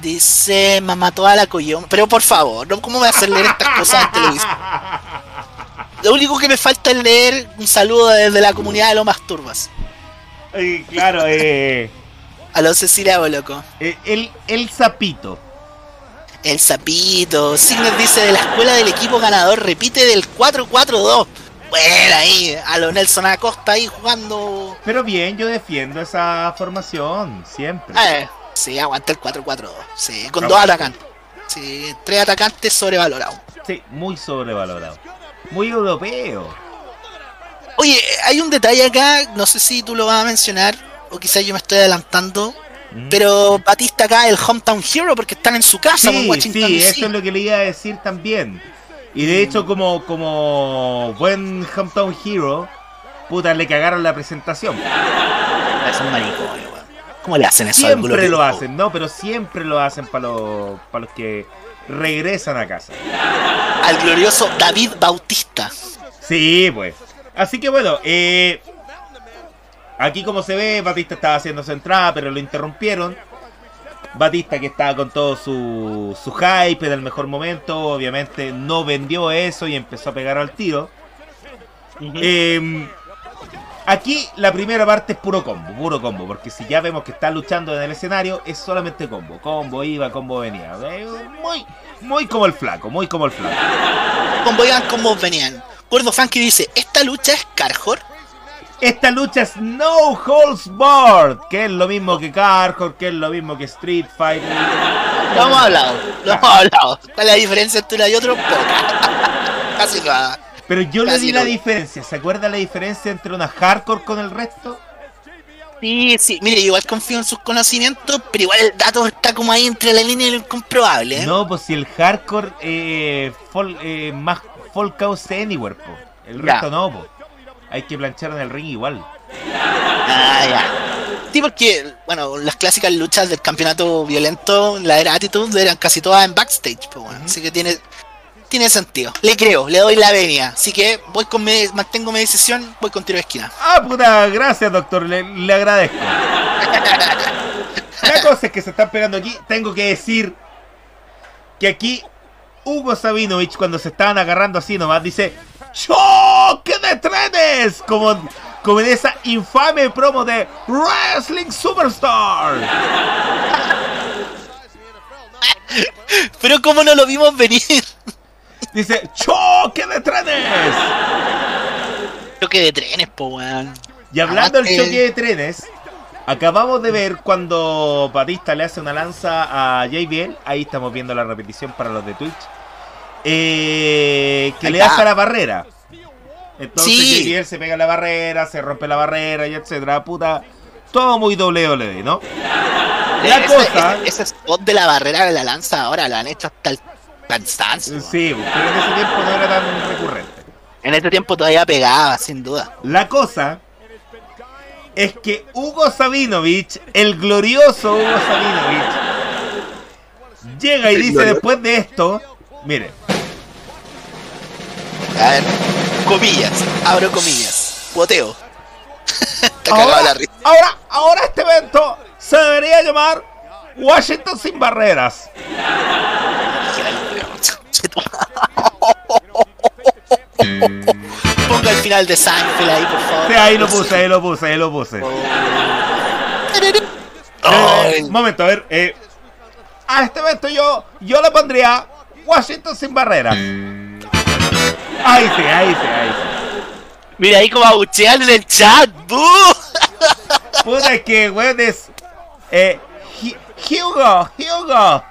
dice me mató a la coyoma. Pero por favor, ¿no? ¿cómo voy a hacer leer estas cosas en televisión? [laughs] Lo único que me falta es leer un saludo desde la comunidad de Lomas Turbas. Eh, claro, eh, A los Cecilia Boloco. eh, el, el sapito. El sapito. Signer dice de la escuela del equipo ganador, repite del 4-4-2. Bueno, ahí, a lo Nelson Acosta ahí jugando. Pero bien, yo defiendo esa formación, siempre. Eh, sí, aguanta el 4-4-2. Sí, con No. dos atacantes. Sí, tres atacantes sobrevalorados. Sí, muy sobrevalorado. Muy europeo. Oye, hay un detalle acá, no sé si tú lo vas a mencionar, o quizás yo me estoy adelantando. Mm. Pero Batista acá el Hometown Hero porque están en su casa Sí, Washington sí, DC. eso es lo que le iba a decir también. Y de hecho, como, como buen Hometown Hero, puta, le cagaron la presentación. Es un maricón, weón. ¿Cómo le hacen eso Siempre lo hacen, ¿no? Pero siempre lo hacen para los, para los que regresan a casa. Al glorioso David Bautista. Sí, pues. Así que bueno, eh, aquí como se ve, Batista estaba haciendo su entrada, pero lo interrumpieron. Batista que estaba con todo su, su hype en el mejor momento, obviamente no vendió eso y empezó a pegar al tiro. Eh, aquí la primera parte es puro combo, puro combo, porque si ya vemos que está luchando en el escenario, es solamente combo, combo iba, combo venía. Eh, Muy, muy como el flaco, muy como el flaco. Como iban, como venían. Gordo Funky dice, ¿esta lucha es Carjor? Esta lucha es No Holds Barred, que es lo mismo que Carhor, que es lo mismo que Street Fighter. Lo hemos hablado, lo hemos hablado. ¿Cuál es la diferencia entre una y otra? [laughs] Casi nada. Pero yo le Casi di la diferencia. ¿Se acuerda la diferencia entre una hardcore con el resto? Sí, sí, mire, igual confío en sus conocimientos, pero igual el dato está como ahí entre la línea y lo incomprobable. ¿eh? No, pues si el hardcore eh, fall- eh, más Fall Cause Anywhere, po. El Ya. resto no, po. Hay que planchar en el ring igual. Ah, ya. Sí, porque, bueno, las clásicas luchas del campeonato violento, la era Attitude, eran casi todas en backstage, pues bueno. Así que tiene, tiene sentido. Le creo, le doy la venia. Así que voy con mi, mantengo mi decisión, voy con tiro de esquina. Ah, puta, gracias, doctor. Le, le agradezco. La cosa es que se están pegando aquí. Tengo que decir que aquí Hugo Sabinovich, cuando se estaban agarrando así nomás, dice: ¡Choque de trenes! Como, como en esa infame promo de Wrestling Superstar. Pero como no lo vimos venir. Dice: ¡Choque de trenes! Choque de trenes, po, weón. Y hablando del choque de trenes, acabamos de ver cuando Batista le hace una lanza a JBL. Ahí estamos viendo la repetición para los de Twitch. Eh, que Ahí le está. hace a la barrera. Entonces Sí. JBL se pega la barrera, se rompe la barrera y etcétera. Puta, todo muy WWE, ¿no? La ese, cosa. ese- ese spot de la barrera de la lanza ahora lo han hecho hasta el cansancio. Sí, pero en ese tiempo no era tan recurrente. En este tiempo todavía pegaba, sin duda. La cosa es que Hugo Sabinovich, el glorioso Hugo Sabinovich, llega y dice después de esto, mire, A ver, comillas, abro comillas, boteo. [laughs] Está ahora, la risa. ahora, ahora este evento se debería llamar Washington sin barreras. [laughs] Ponga el final de Seinfeld ahí, por favor. Sí, ahí lo puse, ahí lo puse, ahí lo puse. Ay. Eh, momento, a ver. Eh, a este momento yo, yo le pondría Washington sin barrera. Ahí sí, ahí sí, ahí sí. Mira ahí como abuchean en el chat, ¡bu! Puta que, weón, es. Eh, Hu- Hugo, Hugo.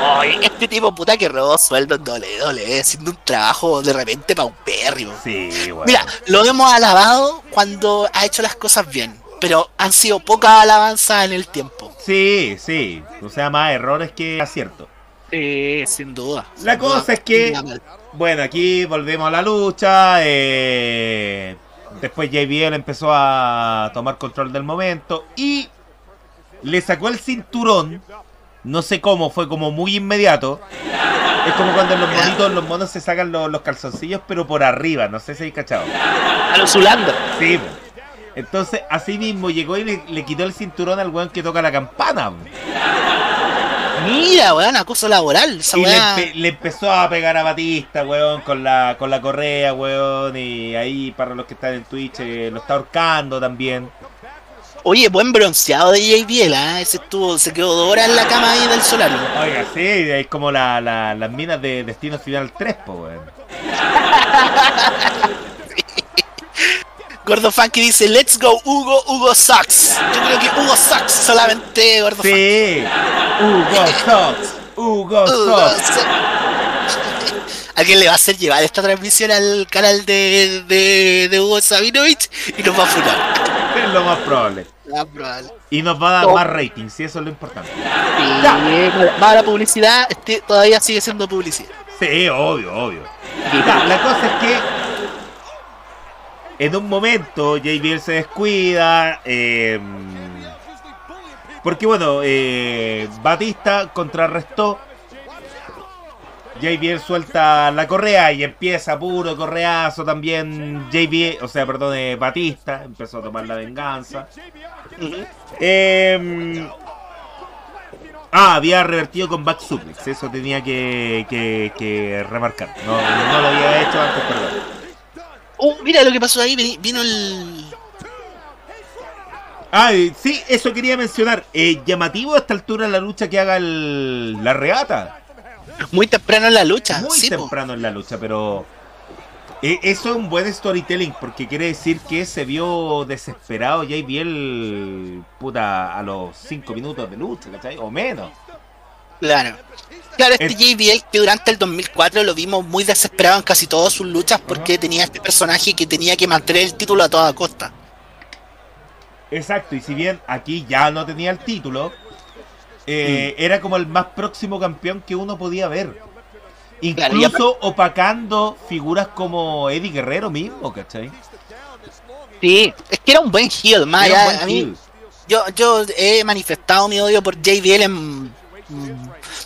Ay, este tipo puta que robó sueldo en doble, doble, haciendo un trabajo de repente paupérrimo. Sí, weón. Mira, lo hemos alabado cuando ha hecho las cosas bien, pero han sido pocas alabanzas en el tiempo. Sí, sí. O sea, más errores que acierto. Sí, sin duda. La sin cosa duda. es que- Bueno, aquí volvemos a la lucha. eh, después JBL empezó a tomar control del momento y le sacó el cinturón. No sé cómo, fue como muy inmediato. Es como cuando en los monitos, los monos se sacan los, los calzoncillos, pero por arriba. No sé si hay cachado. A los Zulander. Sí. Entonces, así mismo llegó y le, le quitó el cinturón al weón que toca la campana. Mira, weón, acoso laboral. Esa Y le, empe- le empezó a pegar a Batista, weón, con la, con la correa, weón. Y ahí, para los que están en Twitch, eh, lo está ahorcando también. Oye, buen bronceado de JBL, ¿ah? Ese estuvo, se quedó dos horas en la cama ahí del solario. Oiga, sí, es como la, la- las minas de Destino Final 3, po, weón. [laughs] Gordo Funky dice, let's go Hugo, Hugo sucks. Yo creo que Hugo sucks, solamente Gordo Funky. Sí, Hugo Sox, Hugo Hugo sucks. Alguien le va a hacer llevar esta transmisión al canal de, de, de Hugo Sabinovich y nos va a funar. Es lo más probable. Probable. Y nos va a dar No. más rating, sí, eso es lo importante. Sí, va a la publicidad, este todavía sigue siendo publicidad. Sí, obvio, obvio. Ya, la cosa es que en un momento JBL se descuida. eh, porque bueno, eh, Batista contrarrestó. JBL suelta la correa y empieza puro correazo también. JBL, o sea, perdón, eh, Batista empezó a tomar la venganza. Eh, ah, había revertido con back suplex. Eso tenía que, remarcar. No lo había hecho antes, perdón. Uh, mira lo que pasó ahí, vino el... Ah, sí, eso quería mencionar. Eh, llamativo a esta altura la lucha que haga el, la reata. Muy temprano en la lucha. Muy sí, po. temprano en la lucha, pero eh, eso es un buen storytelling porque quiere decir que se vio desesperado JBL puta a los 5 minutos de lucha, ¿cachai? O menos. Claro. Claro, este El- JBL que durante el 2004 lo vimos muy desesperado en casi todas sus luchas porque tenía este personaje que tenía que mantener el título a toda costa. Exacto, y si bien aquí ya no tenía el título, eh, Mm. era como el más próximo campeón que uno podía ver. Claro, Incluso opacando figuras como Eddie Guerrero mismo, ¿cachai? Sí, es que era un buen heel, más allá- a mí, heel. yo, yo he manifestado mi odio por JBL en-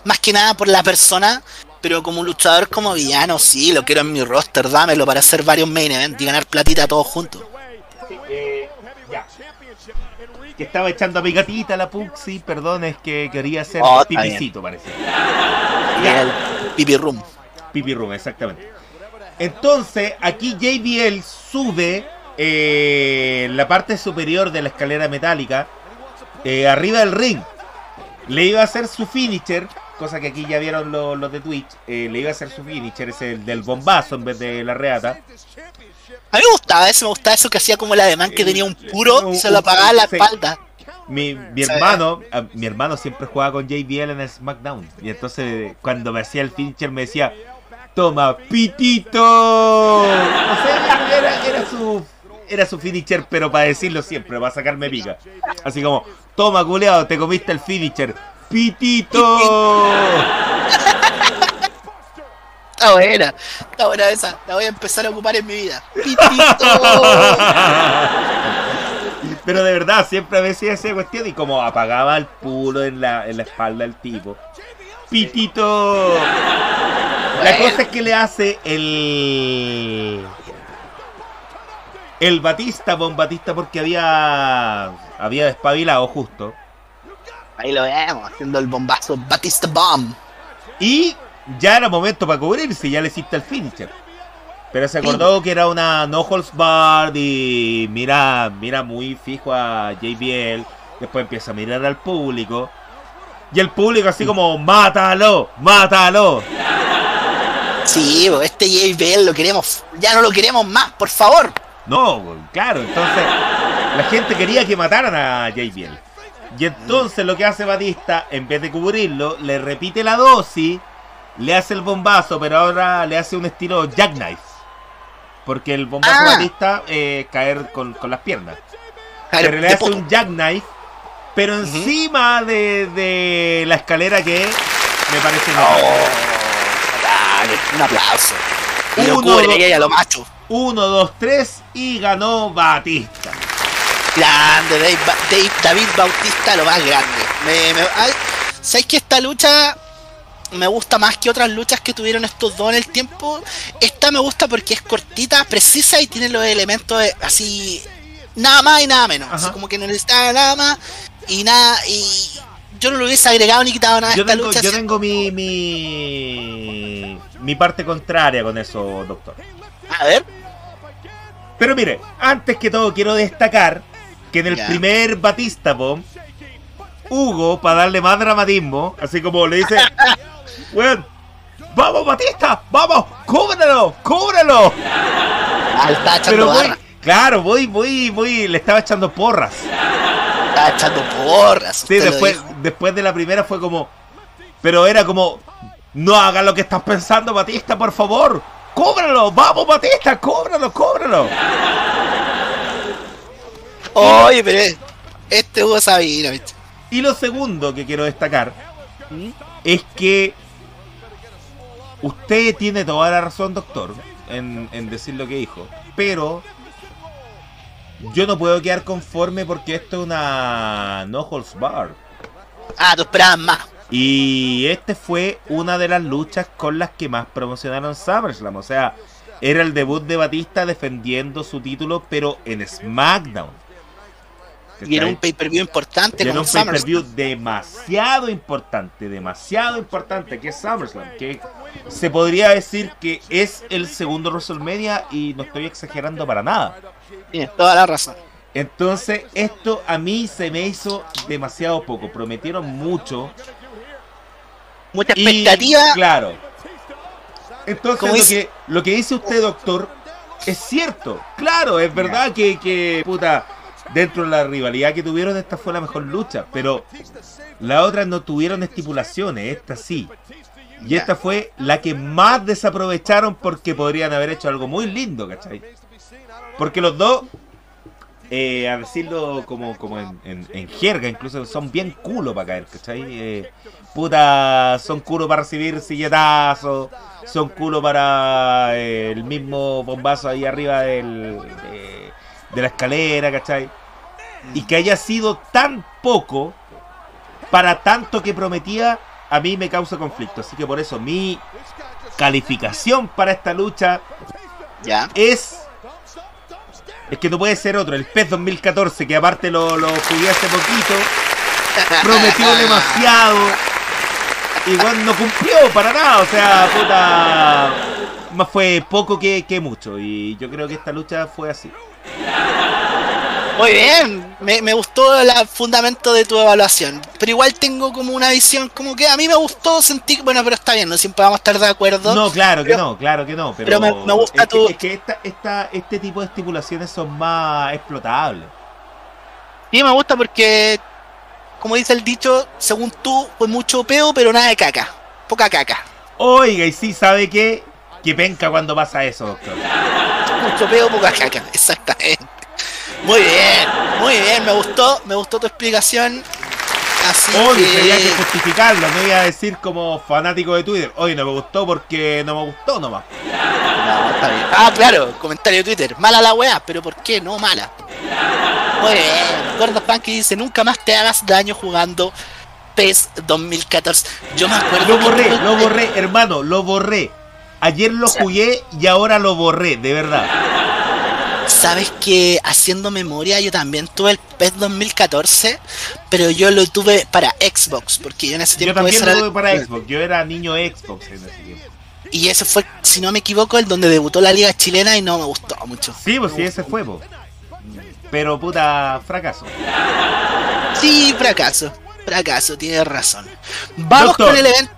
más que nada por la persona, pero como luchador, como villano, sí, lo quiero en mi roster, dámelo para hacer varios main events y ganar platita todos juntos. Eh, ya. Que estaba echando a pigatita la Puxi, perdón, es que quería hacer Oh, pipicito, parece. Y el Pipi Room. Pipi Room, exactamente. Entonces, aquí JBL sube eh, la parte superior de la escalera metálica, eh, arriba del ring. Le iba a hacer su finisher, cosa que aquí ya vieron lo- los de Twitch. eh, le iba a hacer su finisher, es el del bombazo en vez de la reata. A mí me gustaba eso, me gustaba eso que hacía como el ademán que tenía un puro y se lo apagaba la espalda. Mi, mi hermano, a- mi hermano siempre jugaba con JBL en el SmackDown. Y entonces cuando me hacía el finisher me decía, toma, pitito. [laughs] O sea, era, era su era su finisher, pero para decirlo siempre, para sacarme pica. Así como, toma, culeado, te comiste el finisher. Pitito. Está buena, está buena esa, la voy a empezar a ocupar en mi vida. Pitito. [laughs] Pero de verdad, siempre me decía esa cuestión y como apagaba el puro en la, en la espalda del tipo. Pitito. La cosa es que le hace el. El Batista, Bon Batista, porque había. Había despabilado justo. Ahí lo vemos, haciendo el bombazo Batista Bomb. Y ya era momento para cubrirse, ya le hiciste el finisher. Pero se acordó que era una no holds y mira, mira muy fijo a JBL. Después empieza a mirar al público. Y el público así como, mátalo, mátalo. Sí, este JBL lo queremos, ya no lo queremos más, por favor. No, claro, entonces la gente quería que mataran a JBL. Y entonces lo que hace Batista, en vez de cubrirlo, le repite la dosis, le hace el bombazo, pero ahora le hace un estilo jackknife. Porque el bombazo Ah. Batista es caer con, con las piernas. Pero le de hace un jackknife, pero encima de, de la escalera que me parece Oh, notable. un aplauso. Y cubre lo macho. 1, 2, 3 y ganó Batista. Grande, Dave David Bautista, lo más grande. Me, me, ay, ¿Sabes que esta lucha me gusta más que otras luchas que tuvieron estos dos en el tiempo? Esta me gusta porque es cortita, precisa y tiene los elementos de- así, nada más y nada menos. Así como que no necesitaba nada más y nada, y yo no lo hubiese agregado ni quitado nada Yo esta tengo, lucha. yo así- tengo mi, mi, mi parte contraria con eso, doctor. A ver, Pero mire, antes que todo quiero destacar que en el primer Batista Bomb, Hugo, para darle más dramatismo, así como le dice, [laughs] vamos Batista, vamos, cúbrelo, cúbrelo. ah, estaba echando Pero voy, claro, voy, voy, voy, le estaba echando porras. estaba echando porras. Sí, después, después de la primera fue como. Pero era como. No hagas lo que estás pensando, Batista, por favor. ¡Cóbralo! ¡Vamos, Batista! ¡Cóbralo, cóbralo! Oye, pero este Hugo Sabino, ¿viste? Y lo segundo que quiero destacar ¿Mm? es que. Usted tiene toda la razón, doctor, en, en decir lo que dijo. Pero. Yo no puedo quedar conforme porque esto es una. No holds bar. Ah, tú esperabas más. Y este fue una de las luchas con las que más promocionaron SummerSlam. O sea, era el debut de Batista defendiendo su título, pero en SmackDown. Y era un pay-per-view importante era como un pay-per-view demasiado importante, demasiado importante, que es SummerSlam. Que se podría decir que es el segundo WrestleMania y no estoy exagerando para nada. Tienes toda la razón. Entonces, esto a mí se me hizo demasiado poco. Prometieron mucho. Mucha Y, expectativa. claro. Entonces lo dice- que, lo que dice usted, doctor, es cierto. Claro, es verdad que, que, puta, dentro de la rivalidad que tuvieron, esta fue la mejor lucha. Pero las otras no tuvieron estipulaciones, esta sí. Y esta fue la que más desaprovecharon porque podrían haber hecho algo muy lindo, ¿cachai? Porque los dos, eh, a decirlo como, como en, en- en jerga, incluso son bien culo para caer, ¿cachai? Eh, puta, son culo para recibir silletazos, son culo para eh, el mismo bombazo ahí arriba del, de, de la escalera, ¿cachai? Y que haya sido tan poco para tanto que prometía, a mí me causa conflicto. Así que por eso mi calificación para esta lucha Ya. es. Es que no puede ser otro. El PES 2014, que aparte lo, lo jugué hace poquito, prometió [laughs] demasiado. Igual no cumplió para nada. O sea, puta. Más fue poco que, que mucho. Y yo creo que esta lucha fue así. Muy bien. Me, me gustó el fundamento de tu evaluación. Pero igual tengo como una visión como que a mí me gustó sentir. Bueno, pero está bien, no siempre vamos a estar de acuerdo. No, claro que no, claro que no. Pero, pero me- me gusta es que, tu- es que esta, esta, este tipo de estipulaciones son más explotables. Sí, me gusta porque, como dice el dicho, según tú, fue mucho peo, pero nada de caca. Poca caca. Oiga, y sí, ¿sabe qué? Que penca cuando pasa eso, doctor. Mucho peo, poca caca. [laughs] Exactamente. Muy bien, muy bien. Me gustó, me gustó tu explicación. Así Hoy que... tenía que justificarlo, no iba a decir como fanático de Twitter. Hoy no me gustó porque no me gustó nomás. No, está bien. Ah, claro, comentario de Twitter. Mala la weá, pero ¿por qué? No mala. Muy bien. Gordo Punky dice, nunca más te hagas daño jugando PES 2014. Yo me acuerdo... Lo que borré, tuve- lo borré, hermano, lo borré. Ayer lo jugué y ahora lo borré, de verdad. Sabes que haciendo memoria yo también tuve el PES 2014, pero yo lo tuve para Xbox, porque yo en ese Yo tiempo también ese lo tuve para Xbox, yo era niño Xbox en ese tiempo. Y ese fue, si no me equivoco, el donde debutó la liga chilena y no me gustó mucho. Sí, pues sí, ese fue, po. Pero puta, fracaso. Sí, fracaso. Fracaso, tienes razón. Vamos Doctor. con el evento.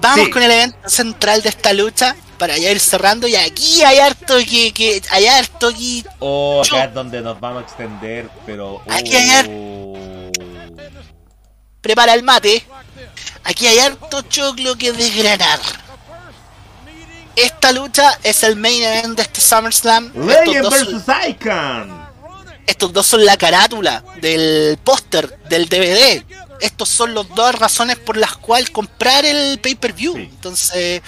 Vamos Sí. con el evento central de esta lucha para ya ir cerrando. Y aquí hay harto que, que hay harto aquí. O Yo- acá es donde nos vamos a extender, pero. Aquí hay uh, Prepara el mate. Aquí hay harto choclo que desgranar. Esta lucha es el main event de este SummerSlam. Legend vs Icon. estos dos son la carátula del póster, del DVD. Estos son las dos razones por las cuales comprar el pay-per-view. Sí. Entonces,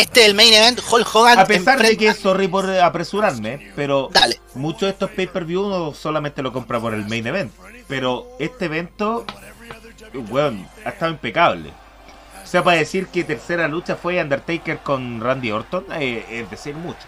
este es el main event. Hulk Hogan. A pesar de que, sorry por apresurarme, pero Dale. muchos de estos pay-per-view uno solamente lo compra por el main event. Pero este evento, weón, ha estado impecable. O sea, para decir que tercera lucha fue Undertaker con Randy Orton, eh, es decir mucho.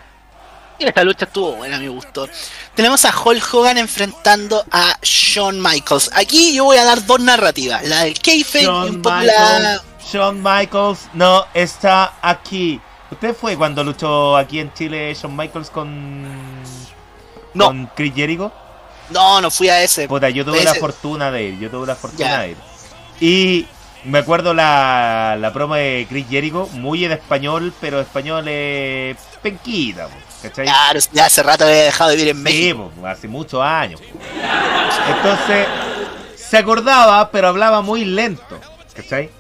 Y esta lucha estuvo buena, me gustó. Tenemos a Hulk Hogan enfrentando a Shawn Michaels. Aquí yo voy a dar dos narrativas. La del kayfabe y un poco la... Shawn Michaels no está aquí. ¿Usted fue cuando luchó aquí en Chile Shawn Michaels con, No, con Chris Jericho? no, no fui a ese. Puta, yo tuve la fortuna de ir, yo tuve la fortuna de ir. Y me acuerdo la, la promo de Chris Jericho, muy en español, pero español eh, penquita, ¿cachai? Claro, ya hace rato había dejado de vivir en Sí, México. po, hace muchos años. po. Entonces, se acordaba, pero hablaba muy lento, ¿cachai?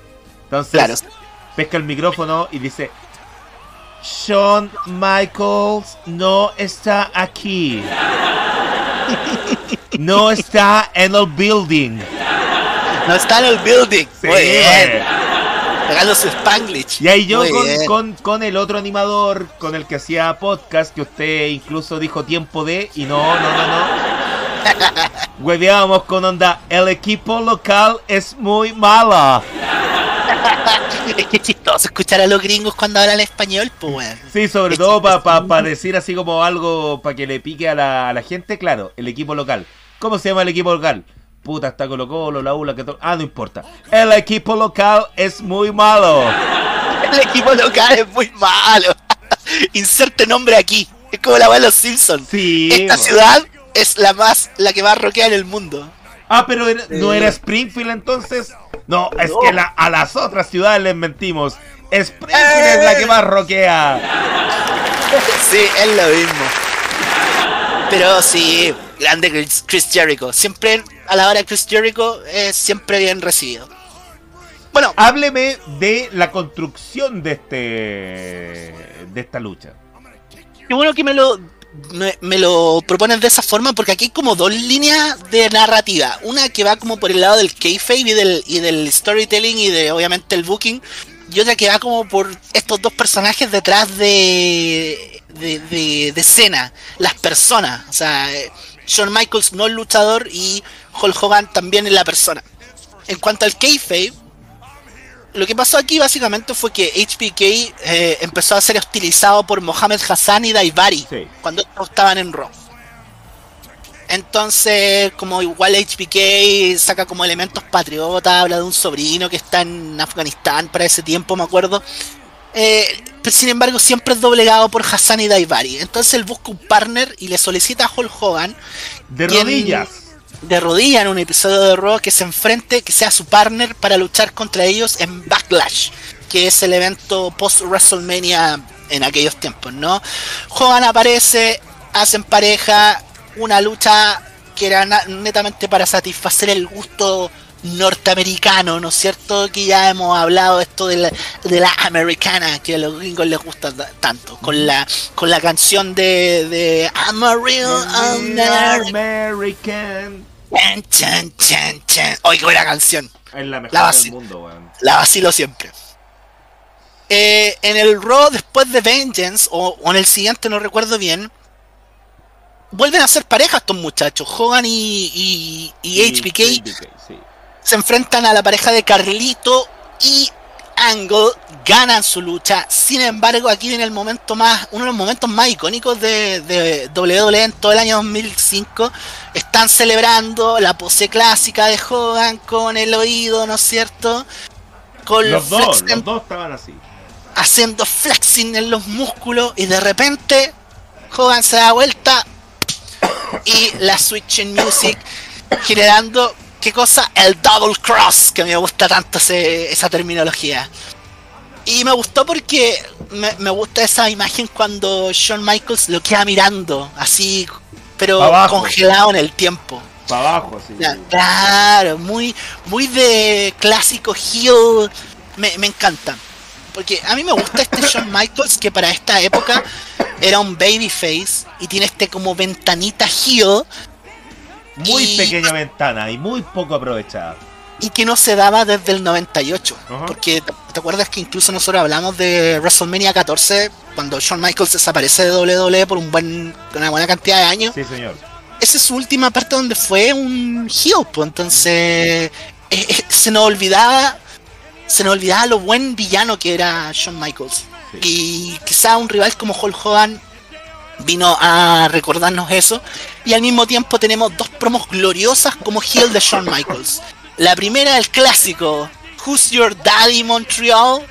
Entonces, Claro. pesca el micrófono y dice, Shawn Michaels no está aquí. No está en el building. No está en el building. Sí, Muy bien. su Spanglish. Y ahí yo con, con el otro animador con el que hacía podcast, que usted incluso dijo tiempo de, y no, no, no, no. [laughs] Hueveábamos con onda, el equipo local es muy mala. [laughs] Es que es chistoso escuchar a los gringos cuando hablan español, pues. Sí, sobre Es todo para decir así como algo para que le pique a la, a la gente, claro, el equipo local. ¿Cómo se llama el equipo local? Puta, está Colo Colo, la ULA, que to- Ah, no importa. El equipo local es muy malo. El equipo local es muy malo. [laughs] Inserte nombre aquí. Es como la de los Simpsons. Sí. Esta ciudad es la más, la que más roquea en el mundo. Ah, pero era- no era Springfield entonces. No, es No. que la- a las otras ciudades les mentimos. Springfield es la que más roquea. Sí, es lo mismo. Pero sí, grande Chris Chris Jericho. Siempre, a la hora de Chris Jericho, es siempre bien recibido. Bueno, Hábleme de la construcción de este de esta lucha. qué bueno que me lo, me, me lo propones de esa forma, porque aquí hay como dos líneas de narrativa. Una que va como por el lado del kayfabe y del, y del storytelling y de obviamente el booking. Y otra que va como por estos dos personajes detrás de, de, de, escena, las personas. O sea, Shawn Michaels no el luchador y Hulk Hogan también es la persona. En cuanto al kayfabe, lo que pasó aquí básicamente fue que HBK eh, empezó a ser hostilizado por Mohamed Hassan y Daivari Sí. cuando estaban en Raw. Entonces, como igual HBK saca como elementos patriotas, habla de un sobrino que está en Afganistán para ese tiempo, me acuerdo. Eh, pero sin embargo, siempre es doblegado por Hassan y Daivari. Entonces él busca un partner y le solicita a Hulk Hogan De ¿Quién- rodillas. De rodilla en un episodio de Raw que se enfrente, que sea su partner para luchar contra ellos en Backlash, que es el evento post WrestleMania en aquellos tiempos, ¿no? Hogan aparece, hacen pareja, una lucha que era netamente para satisfacer el gusto norteamericano, ¿no es cierto? Que ya hemos hablado esto de la, de la americana, que a los gringos les gusta ta- tanto, con la con la canción de, de I'm a real American. Chan, chan, chan, chan. ¡Ay, qué buena canción! Es la mejor La del base. mundo, weón. La vacilo siempre. Eh, en el Raw después de Vengeance, o, o en el siguiente, no recuerdo bien, vuelven a ser pareja estos muchachos. Hogan y, y, y HBK sí. se enfrentan a la pareja de Carlito y Angle, ganan su lucha. Sin embargo, aquí viene el momento más, uno de los momentos más icónicos de, de WWE en todo el año 2005. Están celebrando la pose clásica de Hogan con el oído, ¿no es cierto? Con Los dos, Flex los dos estaban así. haciendo flexing en los músculos y de repente Hogan se da vuelta y la switching music generando qué cosa el double cross que me gusta tanto ese- esa terminología y me gustó porque me, me gusta esa imagen cuando Shawn Michaels lo queda mirando así pero abajo. congelado en el tiempo Para abajo, sí. Claro, muy, muy de clásico heel. Me, me encanta. Porque a mí me gusta este [laughs] Shawn Michaels que para esta época era un babyface y tiene este como ventanita heel Muy y- pequeña ventana y muy poco aprovechada. y que no se daba desde el 98. Ajá. Porque te, te acuerdas que incluso nosotros hablamos de WrestleMania 14 cuando Shawn Michaels desaparece de WWE por un buen, una buena cantidad de años. Sí, señor. esa es su última parte donde fue un heel, pues entonces eh, eh, se nos olvidaba se nos olvidaba lo buen villano que era Shawn Michaels Sí. y quizá un rival como Hulk Hogan vino a recordarnos eso y al mismo tiempo tenemos dos promos gloriosas como heel de Shawn Michaels la primera el clásico Who's Your Daddy Montreal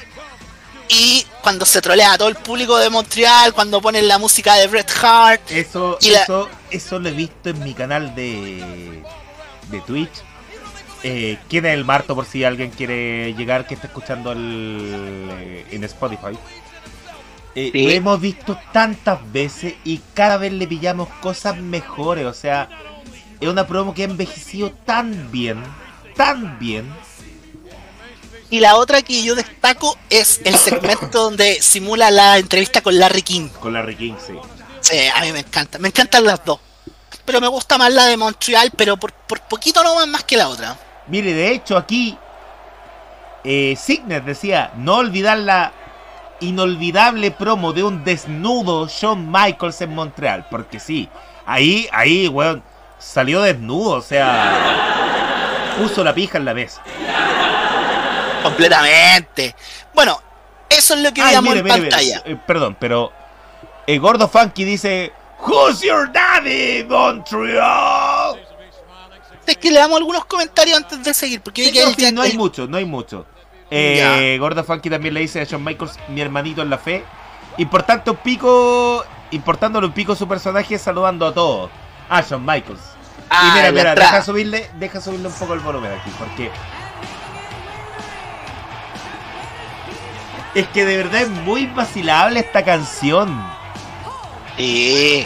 y cuando se trolea a todo el público de Montreal cuando ponen la música de Bret Hart Eso, la- eso, eso lo he visto en mi canal de, de Twitch. Eh, ¿Quién es el Marto por si alguien quiere llegar que está escuchando el, eh, en Spotify? Eh, Sí. Lo hemos visto tantas veces y cada vez le pillamos cosas mejores. O sea, es una promo que ha envejecido tan bien, tan bien. Y la otra que yo destaco es el segmento [coughs] donde simula la entrevista con Larry King. Con la King, sí. Sí, a mí me encanta. Me encantan las dos. Pero me gusta más la de Montreal, pero por, por poquito no más, más que la otra. Mire, de hecho aquí eh, Signet decía, no olvidar la inolvidable promo de un desnudo Shawn Michaels en Montreal. Porque sí, ahí, ahí, weón, salió desnudo, o sea, puso la pija en la mesa. Completamente. Bueno, eso es lo que Ay, veíamos mire, en mire, pantalla. eh, perdón, pero el gordo funky dice, Who's your daddy, Montreal? Es que le damos algunos comentarios antes de seguir, porque Sí, no, sí, no hay mucho, no hay mucho. Eh, Gordo Funky también le dice a Shawn Michaels, mi hermanito en la fe. Importante un pico, importándole un pico su personaje, saludando a todos. A Shawn Michaels. Ah, y mira, la mira, entrada. deja subirle, deja subirle un poco el volumen aquí, porque es que de verdad es muy vacilable esta canción. Sí.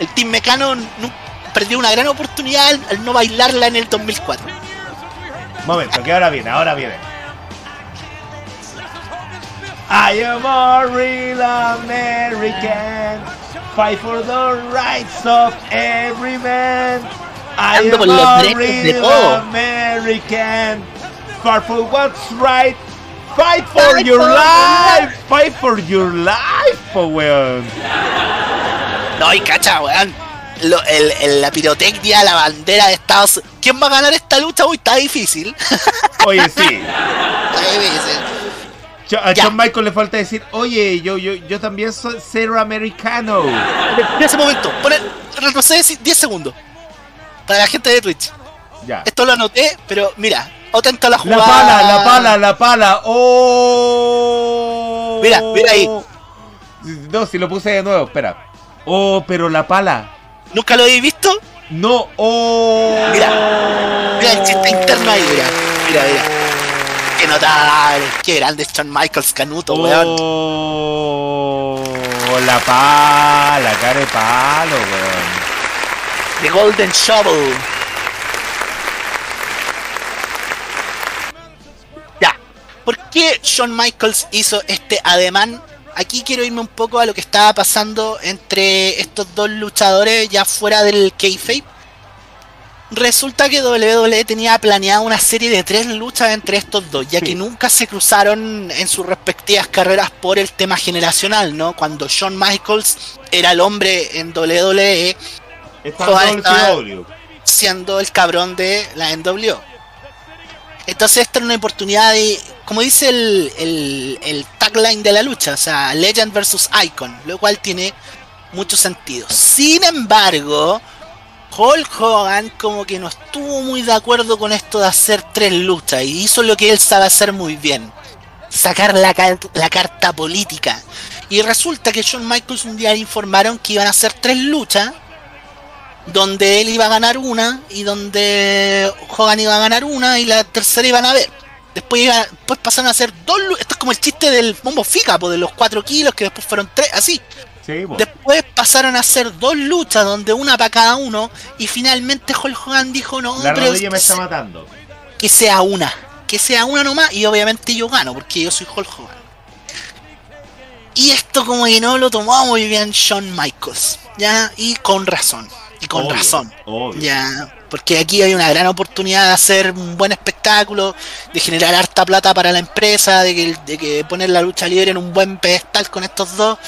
El Team Mecano perdió una gran oportunidad al, al no bailarla en el 2004. Momento, que ahora viene, ahora viene. I am a real American. Fight for the rights of every man. I Ando am a real. American. Fight for what's right. Fight for Fight your for life. Fight for your life, po weón. No, y cacha, weón. Lo- el- el- la pirotecnia, la bandera de Estados Unidos. ¿Quién va a ganar esta lucha? Uy, está difícil. Oye, sí. [laughs] Está difícil. A. John Michael le falta decir, oye, yo, yo, yo también soy ser americano. En ese momento, poner, retrocede 10 segundos. Para la gente de Twitch. Ya. Esto lo anoté, pero mira, atento a la La jugada. pala, la pala, la pala. Oh. Mira, mira ahí. No, si lo puse de nuevo, espera. Oh, pero la pala. ¿Nunca lo habéis visto? No, oh. Mira, mira el chiste interno ahí, mira. Mira, mira. Qué notable. Qué grande Shawn Michaels Canuto, weón. Oh, la pala, cara de palo, weón. The Golden Shovel. Ya. ¿Por qué Shawn Michaels hizo este ademán? Aquí quiero irme un poco a lo que estaba pasando entre estos dos luchadores ya fuera del kayfabe. Resulta que WWE tenía planeada una serie de tres luchas entre estos dos, ya Sí. que nunca se cruzaron en sus respectivas carreras por el tema generacional, ¿no? Cuando Shawn Michaels era el hombre en WWE, está- WCW. siendo el cabrón de la NWO. Entonces esta era una oportunidad de, como dice el, el, el tagline de la lucha, o sea, Legend versus Icon, lo cual tiene mucho sentido. Sin embargo, Hulk Hogan como que no estuvo muy de acuerdo con esto de hacer tres luchas y hizo lo que él sabe hacer muy bien. sacar la, la carta política. Y resulta que Shawn Michaels un día le informaron que iban a hacer tres luchas, donde él iba a ganar una y donde Hogan iba a ganar una y la tercera iban a ver. Después, iba- después pasaron a hacer dos luchas. Esto es como el chiste del bombo fica, de los cuatro kilos, que después fueron tres, así. Sí. Después pasaron a hacer dos luchas, donde una para cada uno. Y finalmente Hulk Hogan dijo: No, La pero rodilla me que está se- matando. que sea una. Que sea una nomás. Y obviamente yo gano, porque yo soy Hulk Hogan. Y esto como que no lo tomó muy bien Shawn Michaels. ¿Ya? Y con razón. Y con Obvio, razón. obvio. Ya. Porque aquí hay una gran oportunidad de hacer un buen espectáculo, de generar harta plata para la empresa, de que, de que poner la lucha libre en un buen pedestal con estos dos.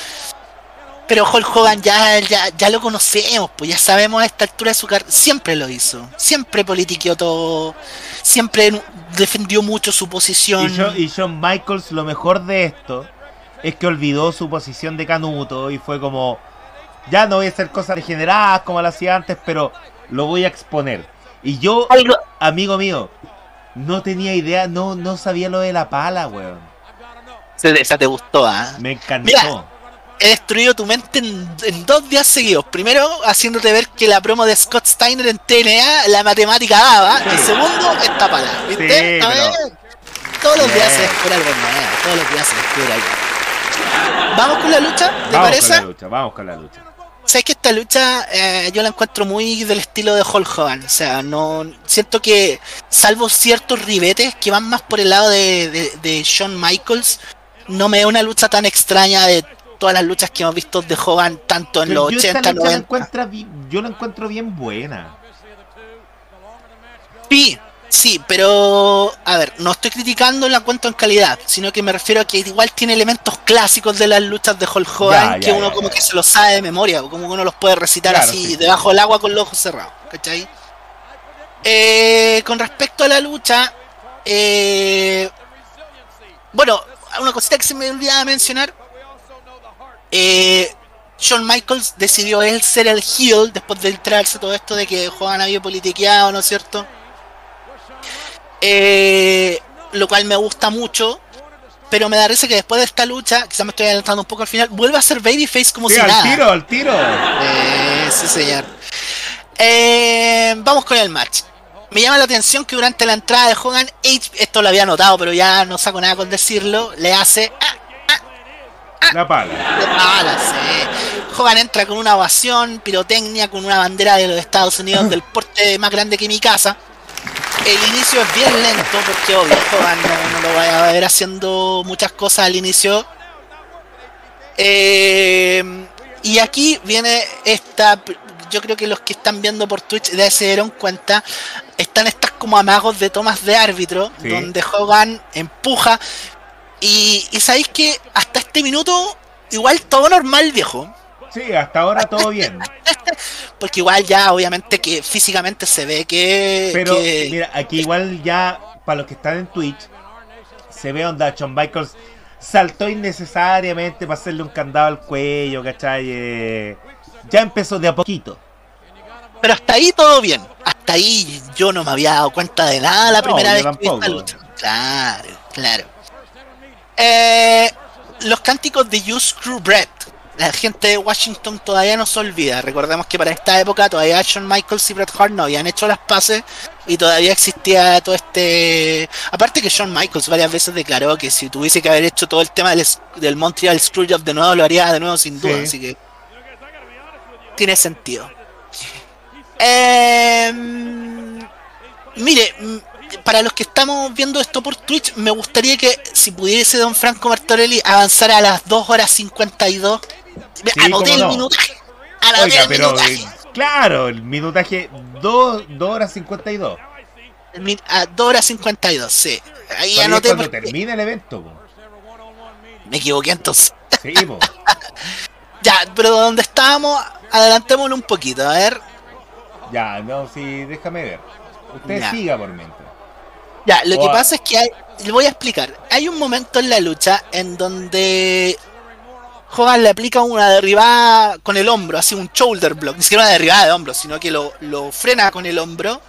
Pero Hulk Hogan ya, ya, ya lo conocemos, pues ya sabemos a esta altura de su carrera. Siempre lo hizo, siempre politiqueó todo, siempre defendió mucho su posición. Y, yo- y Shawn Michaels, lo mejor de esto es que olvidó su posición de canuto y fue como, ya no voy a hacer cosas degeneradas como lo hacía antes, pero lo voy a exponer. Y yo, Algo- amigo mío, no tenía idea, no, no sabía lo de la pala, weón. Esa te gustó, ¿ah? Me encantó. Mira. He destruido tu mente en, en dos días seguidos. Primero, haciéndote ver que la promo de Scott Steiner en TNA, la matemática daba. Y segundo, esta pala. ¿Viste? Sí, ¿Está pero- bien? Todos los días se descubre algo nuevo. Todos los días se descubre algo. Vamos con la lucha, ¿te vamos parece? con la lucha, vamos con la lucha. Sabes que esta lucha eh, yo la encuentro muy del estilo de Hulk Hogan. O sea, no siento que, salvo ciertos ribetes que van más por el lado de, de, de Shawn Michaels, no me da una lucha tan extraña de todas las luchas que hemos visto de Hogan, tanto en Pero los yo esta 80, lucha la 90. encuentra bi- yo la encuentro bien buena. Sí, sí, pero a ver, no estoy criticando la cuento en calidad, sino que me refiero a que igual tiene elementos clásicos de las luchas de Hulk Hogan Ya, que ya, uno ya, como que se los sabe de memoria, como que uno los puede recitar Claro, así sí. debajo del agua con los ojos cerrados, ¿cachai? Eh, con respecto a la lucha, eh, bueno, una cosita que se me olvidaba mencionar. Eh, Shawn Michaels decidió él ser el heel después de entrarse todo esto de que Hogan había politiqueado, ¿no es cierto? Eh, lo cual me gusta mucho. Pero me da risa que después de esta lucha, quizás me estoy adelantando un poco al final, vuelve a ser Babyface como Sí, si al nada. tiro, al tiro. Eh, sí, señor. Eh, vamos con el match. Me llama la atención que durante la entrada de Hogan, esto lo había notado, pero ya no saco nada con decirlo, le hace ah, La pala. de palas, sí. Hogan entra con una ovación, pirotecnia, con una bandera de los Estados Unidos [laughs] del porte más grande que mi casa. El inicio es bien lento porque obvio, Hogan no, no lo vaya a ver haciendo muchas cosas al inicio. Eh, y aquí viene esta. Yo creo que los que están viendo por Twitch ya se dieron cuenta. Están estas como amagos de tomas de árbitro. Sí. Donde Hogan empuja. Y, y sabéis que hasta este minuto. Igual todo normal, viejo. Sí, hasta ahora todo bien. [laughs] Porque igual ya obviamente que físicamente se ve que. Pero que- mira, aquí igual ya, para los que están en Twitch, se ve onda Shawn Michaels saltó innecesariamente para hacerle un candado al cuello, ¿cachai? Eh, ya empezó de a poquito. Pero hasta ahí todo bien. Hasta ahí yo no me había dado cuenta de nada la No, primera vez que vi esta lucha. Claro, claro. Eh, los cánticos de You Screw Brett. La gente de Washington todavía no se olvida. Recordemos que para esta época todavía Shawn Michaels y Bret Hart no habían hecho las paces y todavía existía todo este. Aparte que Shawn Michaels varias veces declaró que si tuviese que haber hecho todo el tema del, del Montreal Screwjob de nuevo, lo haría de nuevo sin duda. Sí. Así que tiene sentido. Eh, mire, para los que estamos viendo esto por Twitch, me gustaría que si pudiese Don Franco Martorelli avanzar a las 2 horas 52. Sí, anoté el no. minutaje. Anoté Oiga, el pero minutaje. eh, claro, el minutaje 2 horas 52. El A 2 horas 52, sí. Ahí es anoté cuando porque termina el evento. po. me equivoqué entonces. Sí. [laughs] Ya, pero donde estábamos, adelantémoslo un poquito, a ver. ya, no, sí, déjame ver. Usted Ya. siga por mientras. Ya, lo que pasa es que hay, le voy a explicar. Hay un momento en la lucha en donde Hogan le aplica una derribada con el hombro, así un shoulder block, ni siquiera una derribada de hombro, sino que lo, lo frena con el hombro.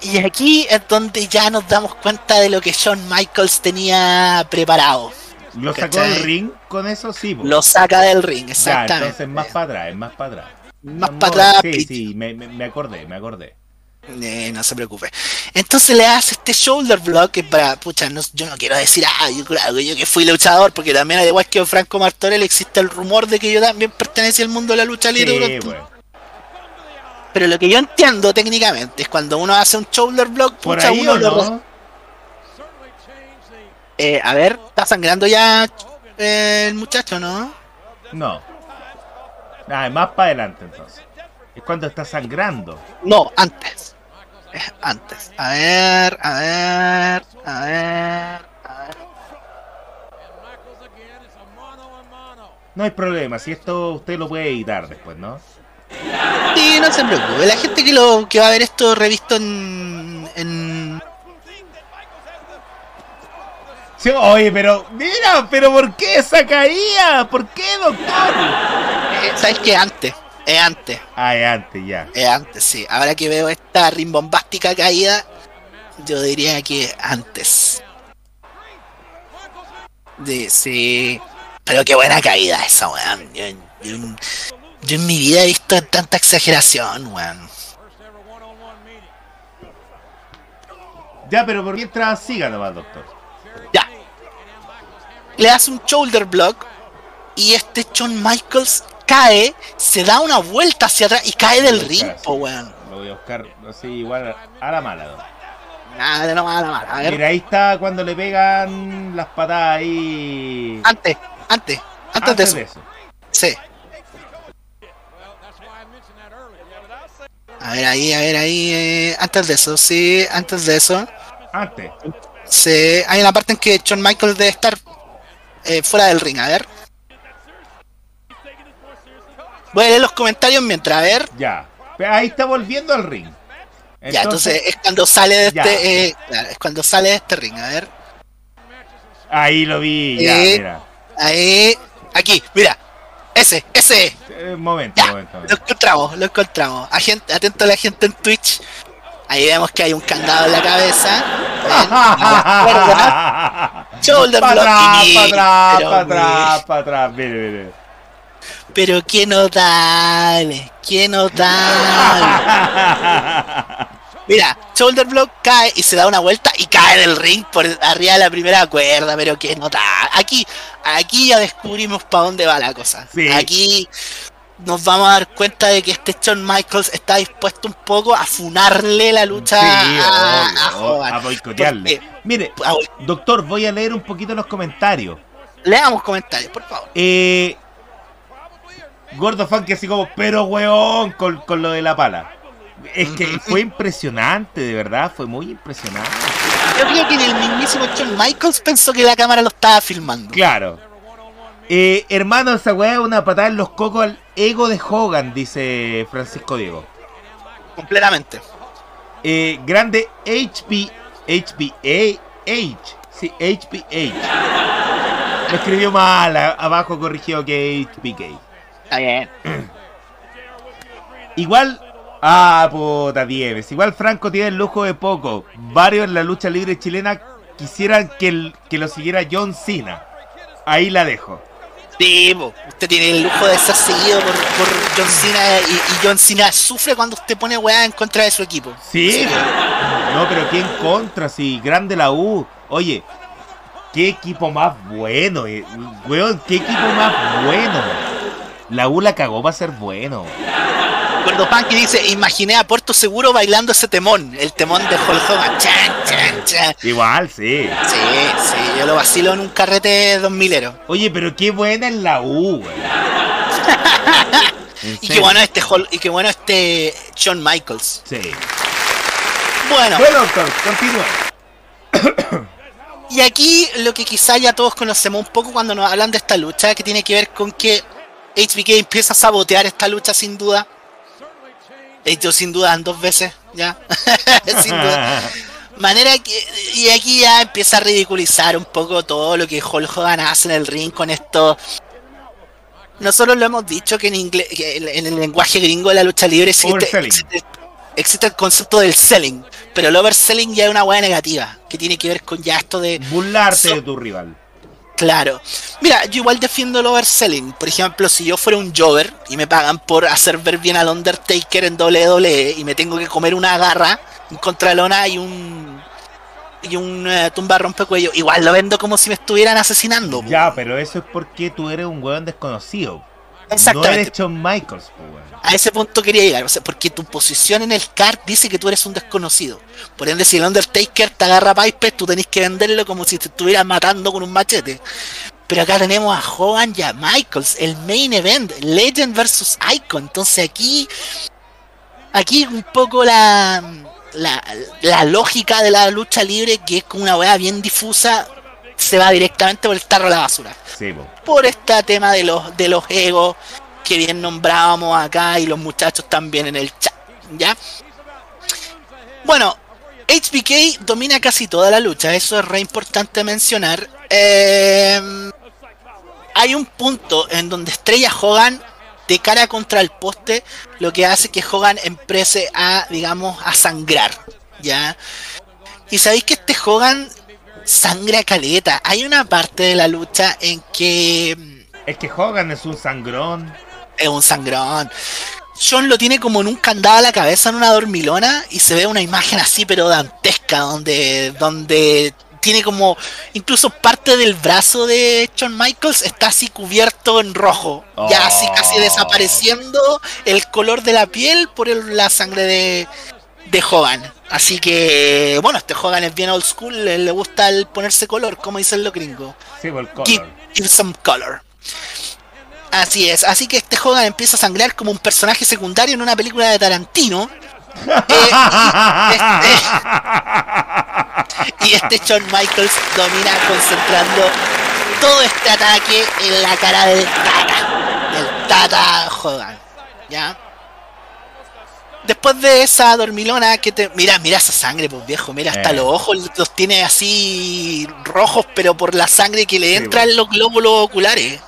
Y aquí es donde ya nos damos cuenta de lo que Shawn Michaels tenía preparado. ¿Lo sacó ¿Cachai? del ring con eso? Sí, po. Lo saca del ring, Ya, exactamente. entonces más para atrás, es más para atrás. Más No, para atrás. Sí, sí, me- me acordé, me acordé. Eh, no se preocupe. Entonces le hace este shoulder block que para, pucha, no, yo no quiero decir, ah, yo, claro, yo que fui luchador, porque también al igual que Franco Martorell existe el rumor de que yo también pertenecía al mundo de la lucha libre. Sí. Pero lo que yo entiendo técnicamente es cuando uno hace un shoulder block, Por pucha, uno o lo... no. Eh, a ver, está sangrando ya eh, el muchacho, ¿no? No. Ah, es más para adelante entonces. Es cuando está sangrando. No, antes. Es antes. A ver, a ver, a ver, a ver. No hay problema, si esto usted lo puede editar después, ¿no? Sí, no se preocupe. La gente que lo que va a ver esto revisto en, en Sí, oye, pero mira, pero ¿por qué esa caída? ¿Por qué, doctor? eh, ¿sabes qué? Antes. Es antes. Ah, es antes ya. Es antes, sí. Ahora que veo esta rimbombástica caída, yo diría que antes. De, sí. Pero qué buena caída esa, weón. Yo, yo en- yo en mi vida he visto tanta exageración, weón. Ya, pero por mientras siga nomás, doctor. Ya. Le hace un shoulder block y este Shawn Michaels cae, se da una vuelta hacia atrás y cae del ring, po, weón. Lo voy a buscar así igual a la mala. ¿no? Nada, no. A ver, Mira, ahí está cuando le pegan las patadas ahí. antes, antes, antes, de eso. eso. Sí. A ver ahí, a ver ahí, eh, antes de eso, sí, antes de eso. Antes. Sí, hay una parte en que Shawn Michaels debe estar eh, fuera del ring, a ver. Voy a leer los comentarios mientras, a ver. Ya. Ahí está volviendo al ring. ya, entonces es cuando sale de Ya. este, eh, claro, es cuando sale de este ring, a ver. Ahí lo vi, ya, Eh. mira. Ahí, aquí, mira, ese, ese, Eh, momento, ya, momento. lo encontramos, lo encontramos. Agente, atento a la gente en Twitch. Ahí vemos que hay un candado en la cabeza. [laughs] Shoulder Para block atrás, y- para atrás, para atrás, para atrás. Mire, mire. Pero qué notable, qué notable. Mira, shoulder block cae y se da una vuelta y cae del ring por arriba de la primera cuerda, pero qué notable. Aquí, aquí ya descubrimos para dónde va la cosa. Sí. Aquí nos vamos a dar cuenta de que este Shawn Michaels está dispuesto un poco a funarle la lucha Sí, a, obvio, a Hogan. a boicotearle. Porque- Mire, doctor, voy a leer un poquito los comentarios. Leamos comentarios, por favor. Eh, Gordo Fan que así como, pero weón, con, con lo de la pala. Es que fue impresionante, de verdad, fue muy impresionante. Yo creo que el mismísimo Shawn Michaels pensó que la cámara lo estaba filmando. Claro. Eh, hermano, esa weá es una patada en los cocos al ego de Hogan, dice Francisco Diego. Completamente. Eh, grande HP, HBA, H, sí, HBH. Lo escribió mal, abajo corrigió que HBK. Está bien. [clears throat] Igual, ah, puta Dieves, igual Franco tiene el lujo de poco. Varios en la lucha libre chilena quisieran que, el- que lo siguiera John Cena. Ahí la dejo. Sí, usted tiene el lujo de ser seguido por, por John Cena y, y John Cena sufre cuando usted pone weá en contra de su equipo. Sí, no, pero ¿quién contra? Sí, grande la U. Oye, qué equipo más bueno, eh. weón, qué equipo más bueno. La U la cagó para ser bueno. Gordo Punk dice, imaginé a Puerto Seguro bailando ese temón, el temón de Hulk Hogan. Chan, chan, chan. Igual, sí. Sí, sí, yo lo vacilo en un carrete 2000ero. Oye, pero qué buena es la U, weón. [laughs] En Y qué bueno este Hulk- y qué bueno este Shawn Michaels. Sí. Bueno, Bueno, doctor, continúa. y aquí lo que quizá ya todos conocemos un poco cuando nos hablan de esta lucha, que tiene que ver con que HBK empieza a sabotear esta lucha sin duda. Hecho sin duda dos veces, ya. [laughs] sin duda. [laughs] Manera que. Y aquí ya empieza a ridiculizar un poco todo lo que Hulk Hogan hace en el ring con esto. Nosotros lo hemos dicho que en inglés, que en el lenguaje gringo de la lucha libre existe, Overselling. existe, existe el concepto del selling, pero el overselling ya es una hueá negativa, que tiene que ver con ya esto de... Burlarte So- de tu rival. Claro. Mira, yo igual defiendo el overselling. Por ejemplo, si yo fuera un Jover y me pagan por hacer ver bien al Undertaker en WWE y me tengo que comer una garra, un contralona y un y un eh, tumba rompecuello, igual lo vendo como si me estuvieran asesinando. Ya, pero eso es porque tú eres un weón desconocido. No Exactamente. eres Shawn Michaels, weón. A ese punto quería llegar, o sea, porque tu posición en el card dice que tú eres un desconocido. Por ende, si el Undertaker te agarra a Piper, tú tenés que venderlo como si te estuvieras matando con un machete. Pero acá tenemos a Hogan y a Michaels, el main event, Legend versus Icon. Entonces aquí, aquí un poco la, la, la lógica de la lucha libre, que es como una weá bien difusa, se va directamente por el tarro a la basura Sí, po. por este tema de los de los egos que bien nombrábamos acá y los muchachos también en el chat, ¿ya? Bueno, HBK domina casi toda la lucha, eso es re importante mencionar. Eh, hay un punto en donde Estrella Hogan de cara contra el poste, lo que hace que Hogan empiece a, digamos, a sangrar, ¿ya? Y sabéis que este Hogan sangra caleta. Hay una parte de la lucha en que Es que Hogan es un sangrón. es un sangrón. John lo tiene como en un candado a la cabeza en una dormilona y se ve una imagen así pero dantesca donde donde tiene como incluso parte del brazo de Shawn Michaels está así cubierto en rojo, ya así casi Oh. desapareciendo el color de la piel por el- la sangre de de Hogan. Así que bueno, este Hogan es bien old school, le gusta el ponerse color, como dicen los gringos. Sí, por Give, color. give some color. Así es, así que este Hogan empieza a sangrar como un personaje secundario en una película de Tarantino. [laughs] Eh, [laughs] y este Shawn Michaels domina concentrando todo este ataque en la cara del Tata. Del Tata Hogan. ¿Ya? Después de esa dormilona que te. Mira, mira esa sangre, pues viejo. Mira, hasta Eh. los ojos los tiene así rojos, pero por la sangre que le Sí, entra bueno. en los glóbulos oculares.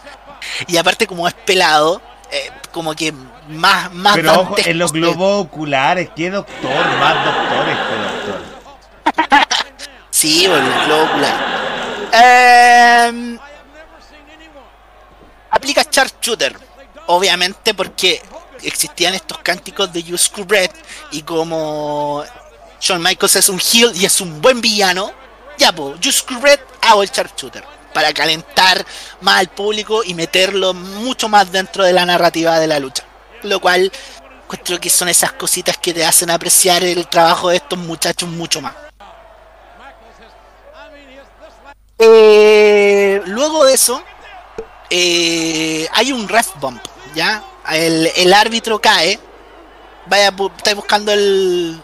Y aparte, como es pelado, eh, como que más, más Pero ojo, en los globos oculares, ¿qué doctor? Más doctor este doctor. [laughs] Sí, o el globo ocular. Em, aplica Sharpshooter. Obviamente porque existían estos cánticos de You Screw Red y como Shawn Michaels es un heel y es un buen villano, ya pues, You Screw Red hago el Sharpshooter para calentar más al público y meterlo mucho más dentro de la narrativa de la lucha. Lo cual encuentro que son esas cositas que te hacen apreciar el trabajo de estos muchachos mucho más. Eh, luego de eso, eh, hay un ref bump, ¿ya? El, el árbitro cae. Vaya, estáis buscando el.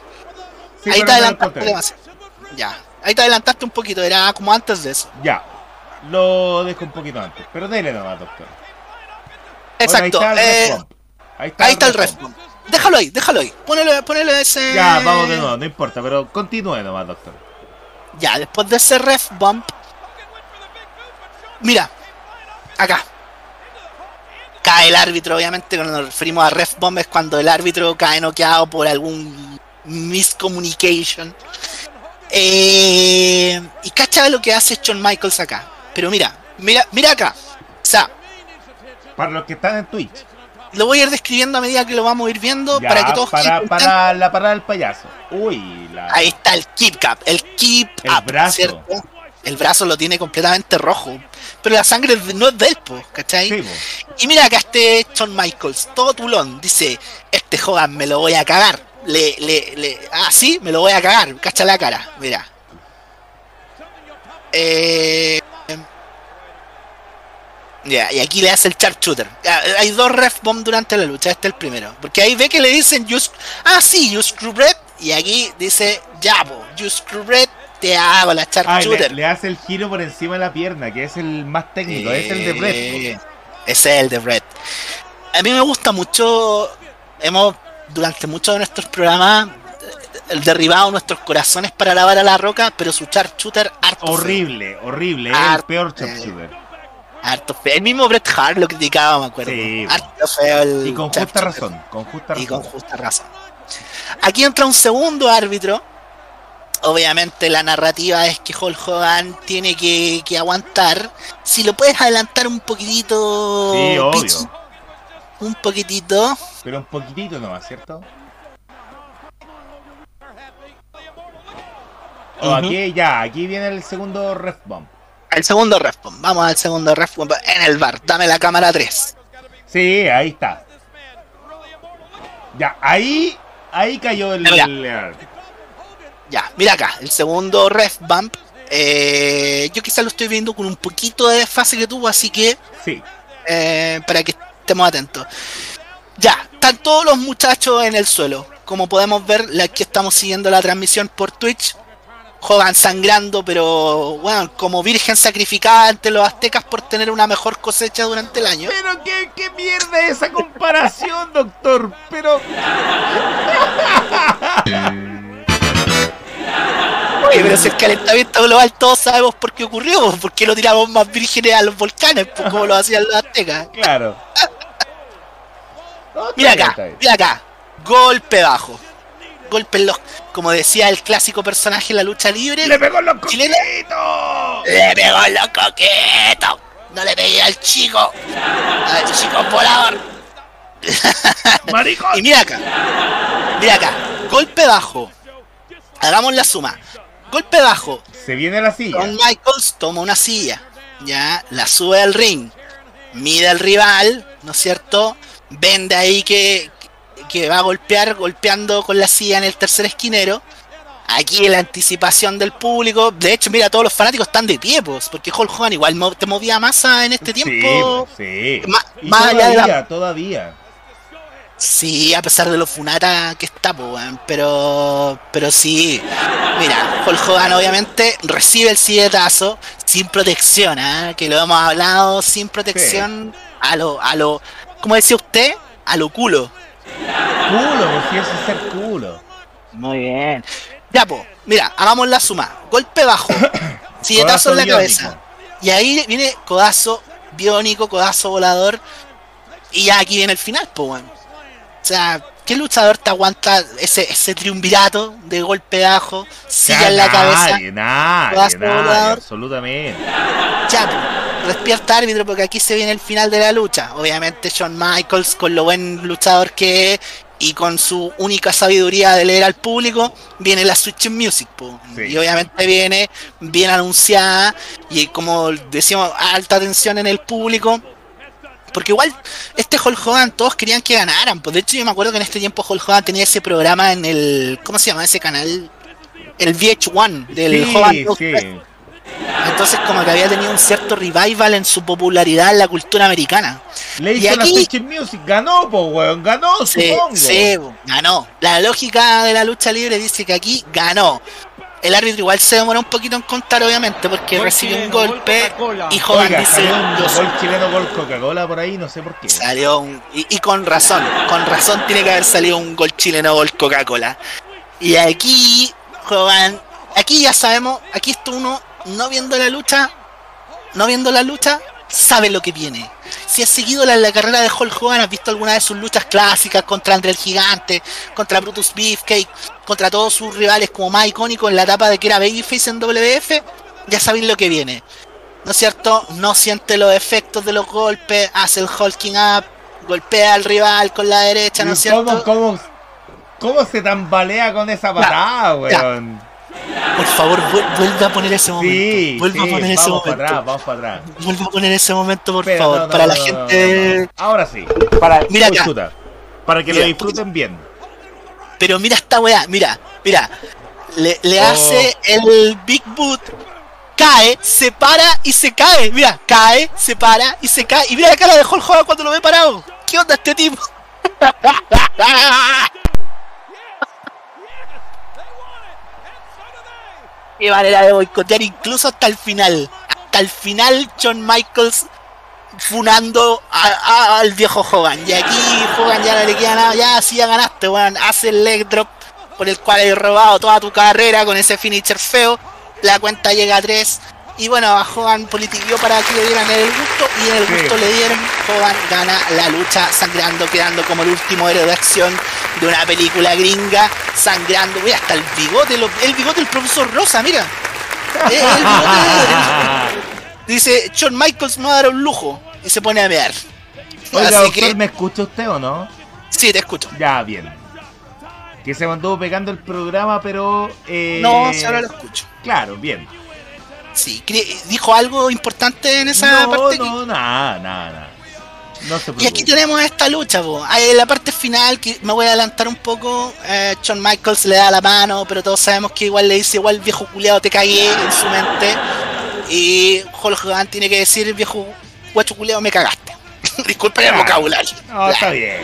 Sí, ahí te adelantaste demasiado. Ya. Ahí te adelantaste un poquito, era como antes de eso. Ya. Lo dejo un poquito antes. Pero dele nomás, doctor. Exacto. Bueno, ahí está el eh, ref bump. Ahí está, ahí el. Déjalo ahí, déjalo ahí. Ponelo, ponelo ese. Ya, vamos de nuevo, no importa, pero continúe nomás, doctor. Ya, después de ese ref bump. Mira, acá. Cae el árbitro, obviamente, cuando nos referimos a ref bump es cuando el árbitro cae noqueado por algún miscommunication. Eh, y cacha lo que hace Shawn Michaels acá. Pero mira, mira, mira acá. O sea, Para los que están en Twitch. lo voy a ir describiendo a medida que lo vamos a ir viendo Ya, para que todos para, para la parada del payaso. Uy, la... Ahí está el keep cap, el keep El up, brazo. ¿cierto? El brazo lo tiene completamente rojo. Pero la sangre no es de él, po, ¿cachai? Sí. Y mira acá este Shawn Michaels, todo tulón, dice, este Hogan me lo voy a cagar. Le, le, le, ah, sí, me lo voy a cagar, cacha la cara, mira. Eh, ya, y aquí le hace el sharpshooter. Ya, hay dos ref bomb durante la lucha, este es el primero. Porque ahí ve que le dicen, you ah, sí, you screw red. Y aquí dice, ya, po, you screw red, te hago la Ah, y sharpshooter. le, le hace el giro por encima de la pierna, que es el más técnico, es el de Brett. Eh, es el de Brett. A mí me gusta mucho. Hemos, durante muchos de nuestros programas, eh, el derribado nuestros corazones para lavar a la roca, pero su sharpshooter harto. feo. Horrible, horrible, es el peor sharpshooter. Harto feo. El mismo Bret Hart lo criticaba, me acuerdo. Sí, harto feo el Y con justa razón, con justa razón. Y con justa razón. Aquí entra un segundo árbitro. Obviamente la narrativa es que Hulk Hogan tiene que, que aguantar. Si lo puedes adelantar un poquitito. Sí, obvio. Pichi, un poquitito. Pero un poquitito nomás, ¿cierto? Oh. Aquí ya, aquí viene el segundo ref bomb. El segundo ref bomb. Vamos al segundo ref bomb en el bar. Dame la cámara 3. Sí, ahí está. Ya, ahí, ahí cayó el. El- Ya, mira acá, el segundo ref bump. eh, yo quizás lo estoy viendo con un poquito de desfase que tuvo, así que sí, eh, para que estemos atentos. Ya, están todos los muchachos en el suelo. Como podemos ver, la que estamos siguiendo la transmisión por Twitch. Hogan sangrando, pero bueno, como virgen sacrificada ante los aztecas por tener una mejor cosecha durante el año. Pero qué, qué mierda es esa comparación, doctor. Pero. [laughs] Oye, pero si el calentamiento global todos sabemos por qué ocurrió, por qué lo tiramos más vírgenes a los volcanes, pues, como lo [laughs] hacían los aztecas. Claro. [laughs] No, Mira acá, mira acá. Golpe bajo. Golpe en los. Como decía el clásico personaje en la lucha libre. ¡Le pegó en los coquitos! ¡Le pegó en los coquetos! No le pegué al chico. Al chico volador. [laughs] ¡Maricón! Y mira acá. Mira acá. Golpe bajo. Hagamos la suma. Golpe bajo. Se viene la silla. Don Michaels toma una silla. Ya. La sube al ring. Mide al rival. ¿No es cierto? Vende ahí que, que va a golpear. Golpeando con la silla en el tercer esquinero. Aquí la anticipación del público. De hecho, mira, todos los fanáticos están de pie, pues, porque Hulk Hogan igual te movía masa en este tiempo. Sí, sí. Ma- Y más allá de todavía, la- todavía. Sí, a pesar de lo funata que está, pues, weón, pero, pero sí. Mira, Hulk Hogan obviamente recibe el silletazo sin protección, ¿ah? que lo hemos hablado, sin protección a lo, a lo, como decía usted, a lo culo. Culo, eso es ser culo. Muy bien. Ya, pues, mira, hagamos la suma. Golpe bajo, [coughs] silletazo en la cabeza. Y ahí viene codazo biónico, codazo volador. Y ya aquí viene el final, pues, weón. O sea, ¿qué luchador te aguanta ese, ese triunvirato de golpe bajo, silla en la cabeza? Nadie, nadie, absolutamente. Ya, pues, despierta árbitro porque aquí se viene el final de la lucha. Obviamente Shawn Michaels, con lo buen luchador que es y con su única sabiduría de leer al público, viene la Switch Music. po. Sí. Y obviamente viene bien anunciada y como decíamos, alta tensión en el público. Porque igual, este Hulk Hogan todos querían que ganaran. Pues de hecho yo me acuerdo que en este tiempo Hulk Hogan tenía ese programa en el... ¿Cómo se llama ese canal? El VH1 del sí, Hogan sí. entonces como que había tenido un cierto revival en su popularidad en la cultura americana. Le Y hizo la aquí- Switch Music, ganó, po, weón, ganó, Sí, supongo. sí, ganó. La lógica de la lucha libre dice que aquí ganó. El árbitro igual se demoró un poquito en contar, obviamente, porque Gol recibió un chileno, golpe y Oiga, dice... salió un "Yo gol chileno, gol Coca-Cola por ahí, no sé por qué. Salió un... Y, y con razón, con razón tiene que haber salido un gol chileno gol Coca-Cola. Y aquí, Hogan, aquí ya sabemos, aquí esto uno, no viendo la lucha, no viendo la lucha, sabe lo que viene. Si has seguido la, la carrera de Hulk Hogan, has visto alguna de sus luchas clásicas contra André el Gigante, contra Brutus Beefcake, contra todos sus rivales como más icónico en la etapa de que era Babyface en WF, ya sabéis lo que viene. ¿No es cierto? No siente los efectos de los golpes, hace el hulking up, golpea al rival con la derecha, ¿no es ¿Y ¿Cómo, cierto? cómo, cómo se tambalea con esa patada, ya. weón? Por favor, vuel- vuelve a poner ese momento. Sí, vuelve sí, a poner ese vamos para momento. atrás, vamos para atrás. Vuelve a poner ese momento, por favor, no, no, para la no, gente. no, no. Ahora sí, para, Mira acá. para que Mira. lo disfruten bien. Pero mira esta weá, mira, mira. Le, le Oh. hace el Big Boot, cae, se para y se cae. Mira, cae, se para y se cae. Y mira la cara de Hulk Hogan cuando lo ve parado. ¿Qué onda este tipo? [laughs] Qué manera de boicotear incluso hasta el final. Hasta el final, John Michaels funando a- al viejo Hogan. Y aquí Hogan ya no le queda nada. Ya, sí, ya ganaste, weón. Hace el leg drop por el cual he robado toda tu carrera con ese finisher feo. La cuenta llega a 3. Y bueno, a Hogan politiqueó para que le dieran el gusto y en el Sí. gusto le dieron. Hogan gana la lucha sangrando, quedando como el último héroe de acción de una película gringa, sangrando. Uy, hasta el bigote, lo- el bigote del profesor Rosa, mira. Eh, el bigote- [laughs] dice, Shawn Michaels no va a dar un lujo. Y se pone a mear. Oiga, Así doctor, que, ¿me escucha usted o no? sí, te escucho. Ya, bien. Que se mantuvo pegando el programa, pero... eh, No, ahora lo escucho. Claro, bien. Sí, dijo algo importante en esa no, parte. no, nada, nada, nada. No se Y aquí tenemos esta lucha, po. Ah, En la parte final, que me voy a adelantar un poco, eh, Shawn Michaels le da la mano, pero todos sabemos que igual le dice, igual viejo culiado te cagué en su mente. Y Hulk Hogan tiene que decir, viejo guacho culiado me cagaste. [laughs] Disculpen el Claro. vocabulario. No, está bien.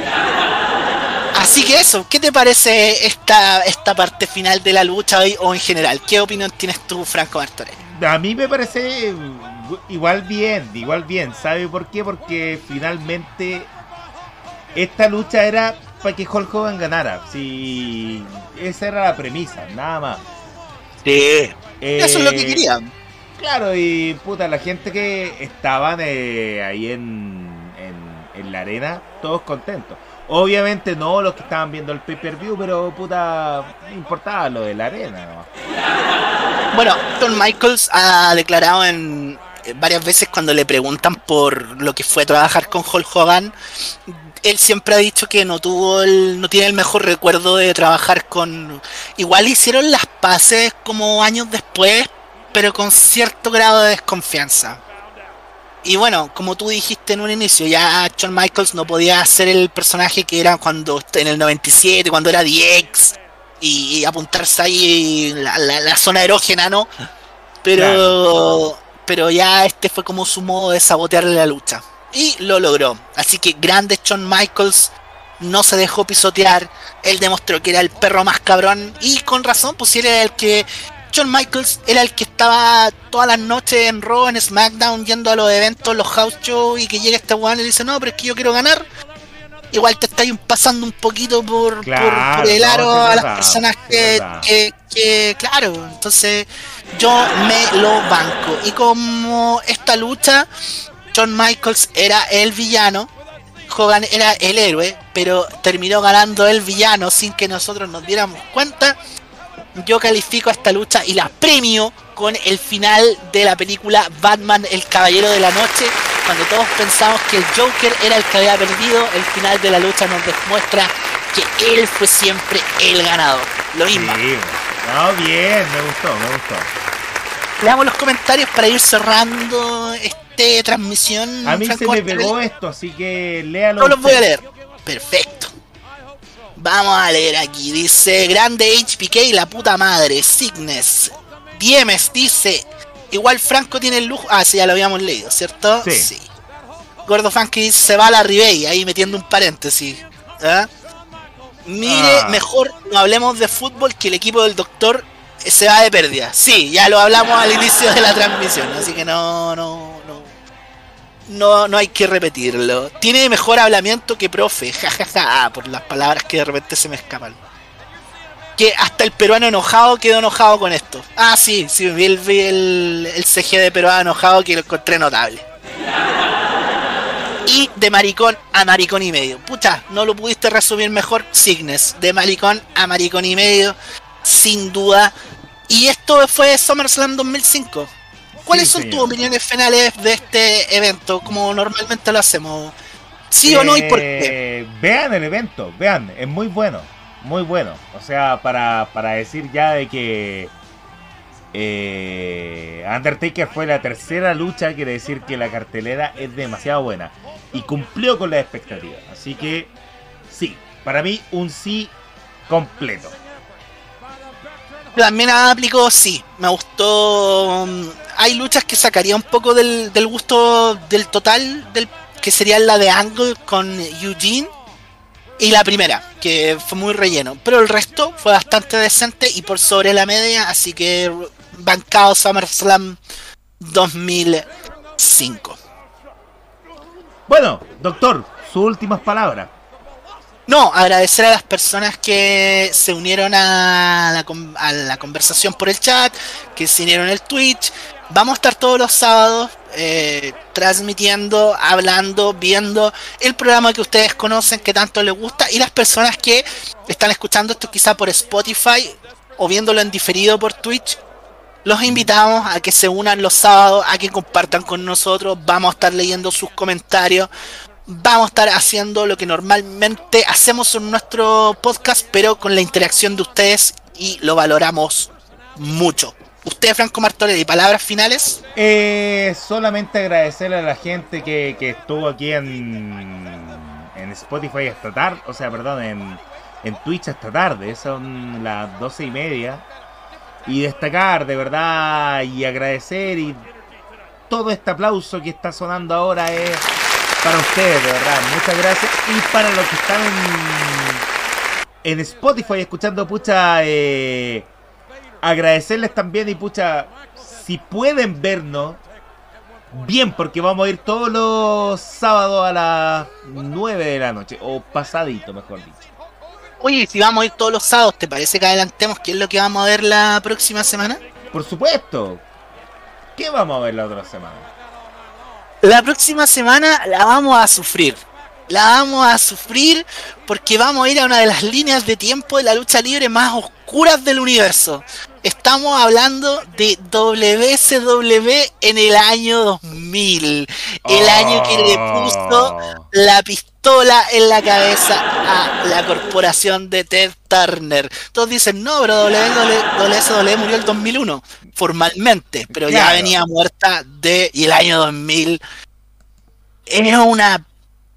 Así que eso, ¿qué te parece esta, esta parte final de la lucha hoy o en general? ¿Qué opinión tienes tú, Franco Martorell? A mí me parece igual bien, igual bien. ¿Sabe por qué? Porque finalmente esta lucha era para que Hulk Hogan ganara. Si esa era la premisa, nada más. Sí. Eso es lo que Eh, querían. Claro, y puta, la gente que estaban eh, ahí en, en, en la arena, todos contentos. Obviamente no los que estaban viendo el pay-per-view, pero puta, importaba lo de la arena. ¿no? Bueno, Shawn Michaels ha declarado en eh, varias veces cuando le preguntan por lo que fue trabajar con Hulk Hogan, él siempre ha dicho que no tuvo el, no tiene el mejor recuerdo de trabajar con. Igual hicieron las paces como años después, pero con cierto grado de desconfianza. Y bueno, como tú dijiste en un inicio, ya Shawn Michaels no podía hacer el personaje que era cuando en el 97, cuando era DX, y, y apuntarse ahí la, la- la zona erógena, ¿no? Pero, pero ya este fue como su modo de sabotearle la lucha. Y lo logró. Así que grande Shawn Michaels no se dejó pisotear. Él demostró que era el perro más cabrón. Y con razón, pues era el que. Shawn Michaels era el que estaba todas las noches en Raw, en SmackDown, yendo a los eventos, los house shows, y que llega este weón y dice, no, pero es que yo quiero ganar. Igual te estáis pasando un poquito por, por- Claro, por, el aro a las personas que, que, que, claro, entonces yo me lo banco. Y como esta lucha, Shawn Michaels era el villano, Hogan era el héroe, pero terminó ganando el villano sin que nosotros nos diéramos cuenta. Yo califico a esta lucha y la premio con el final de la película Batman, el Caballero de la Noche. Cuando todos pensamos que el Joker era el que había perdido, el final de la lucha nos demuestra que él fue siempre el ganador. Lo Sí, mismo. no, bien, me gustó, me gustó. Leamos los comentarios para ir cerrando esta transmisión. A mí se me pegó esto, así que léalo. No los voy a leer. Perfecto. Vamos a leer aquí. Dice Grande HPK, la puta madre. Signes. Diemes dice. Igual Franco tiene el lujo. Ah, sí, ya lo habíamos leído, ¿cierto? Sí. Gordo Funky dice, se va a la Ribey, ahí metiendo un paréntesis. ¿Ah? Mire, Ah. mejor no hablemos de fútbol que el equipo del doctor se va de pérdida. Sí, ya lo hablamos al inicio de la transmisión, así que no, no, no. No, hay que repetirlo. Tiene mejor hablamiento que profe, [laughs] jajaja, por las palabras que de repente se me escapan. Que hasta el peruano enojado quedó enojado con esto. Ah, sí, sí, vi el, vi el, el CG de peruano enojado que lo encontré notable. Y de maricón a maricón y medio. Pucha, no lo pudiste resumir mejor, Signes. De maricón a maricón y medio, sin duda. Y esto fue SummerSlam 2005. ¿Cuáles Sí, son señor. tus opiniones finales de este evento, como normalmente lo hacemos? ¿Sí o no y por qué? Eh, Vean el evento, vean, es muy bueno, muy bueno. O sea, para, para decir ya de que eh, Undertaker fue la tercera lucha, quiere decir que la cartelera es demasiado buena. Y cumplió con las expectativas. Así que sí, para mí un sí completo. También aplicó, sí, me gustó. Hay luchas que sacaría un poco del, del gusto del total, del que sería la de Angle con Eugene. Y la primera, que fue muy relleno. Pero el resto fue bastante decente y por sobre la media, así que bancado SummerSlam 2005. Bueno, doctor, sus últimas palabras. No, agradecer a las personas que se unieron a la, a la conversación por el chat, que se unieron el Twitch. Vamos a estar todos los sábados eh, transmitiendo, hablando, viendo el programa que ustedes conocen, que tanto les gusta, y las personas que están escuchando esto quizá por Spotify o viéndolo en diferido por Twitch. Los invitamos a que se unan los sábados, a que compartan con nosotros. Vamos a estar leyendo sus comentarios. Vamos a estar haciendo lo que normalmente hacemos en nuestro podcast, pero con la interacción de ustedes y lo valoramos mucho. Usted, Franco Martorelli, palabras finales. Eh, solamente agradecerle a la gente que, que estuvo aquí en, en Spotify esta tarde, o sea, perdón, en, en Twitch esta tarde, son las doce y media. Y destacar, de verdad, y agradecer, y todo este aplauso que está sonando ahora es para ustedes, de verdad, muchas gracias. Y para los que están en, en Spotify escuchando, pucha, eh, agradecerles también y pucha, si pueden vernos, bien, porque vamos a ir todos los sábados a las 9 de la noche, o pasadito, mejor dicho. Oye, si vamos a ir todos los sábados, ¿te parece que adelantemos qué es lo que vamos a ver la próxima semana? Por supuesto. ¿Qué vamos a ver la otra semana? La próxima semana la vamos a sufrir. La vamos a sufrir porque vamos a ir a una de las líneas de tiempo de la lucha libre más oscuras del universo. Estamos hablando de WCW en el año 2000. El año que le puso Oh. la pistola en la cabeza a la corporación de Ted Turner. Todos dicen, no, pero WSW murió el 2001, formalmente, pero ya venía muerta de... Y el año 2000 es una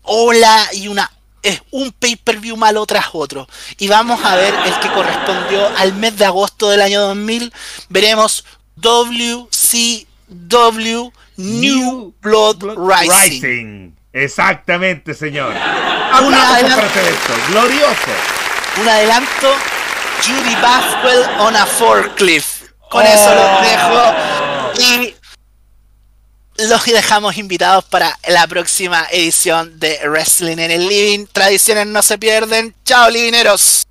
ola y una... Es un pay-per-view malo tras otro. Y vamos a ver el que correspondió al mes de agosto del año 2000. Veremos WCW New Blood, Rising. Exactamente, señor. Para hacer esto. Glorioso. un adelanto, Judy Buffwell on a forklift. Con eso los dejo y los dejamos invitados para la próxima edición de Wrestling en el Living. Tradiciones no se pierden. Chao, livineros.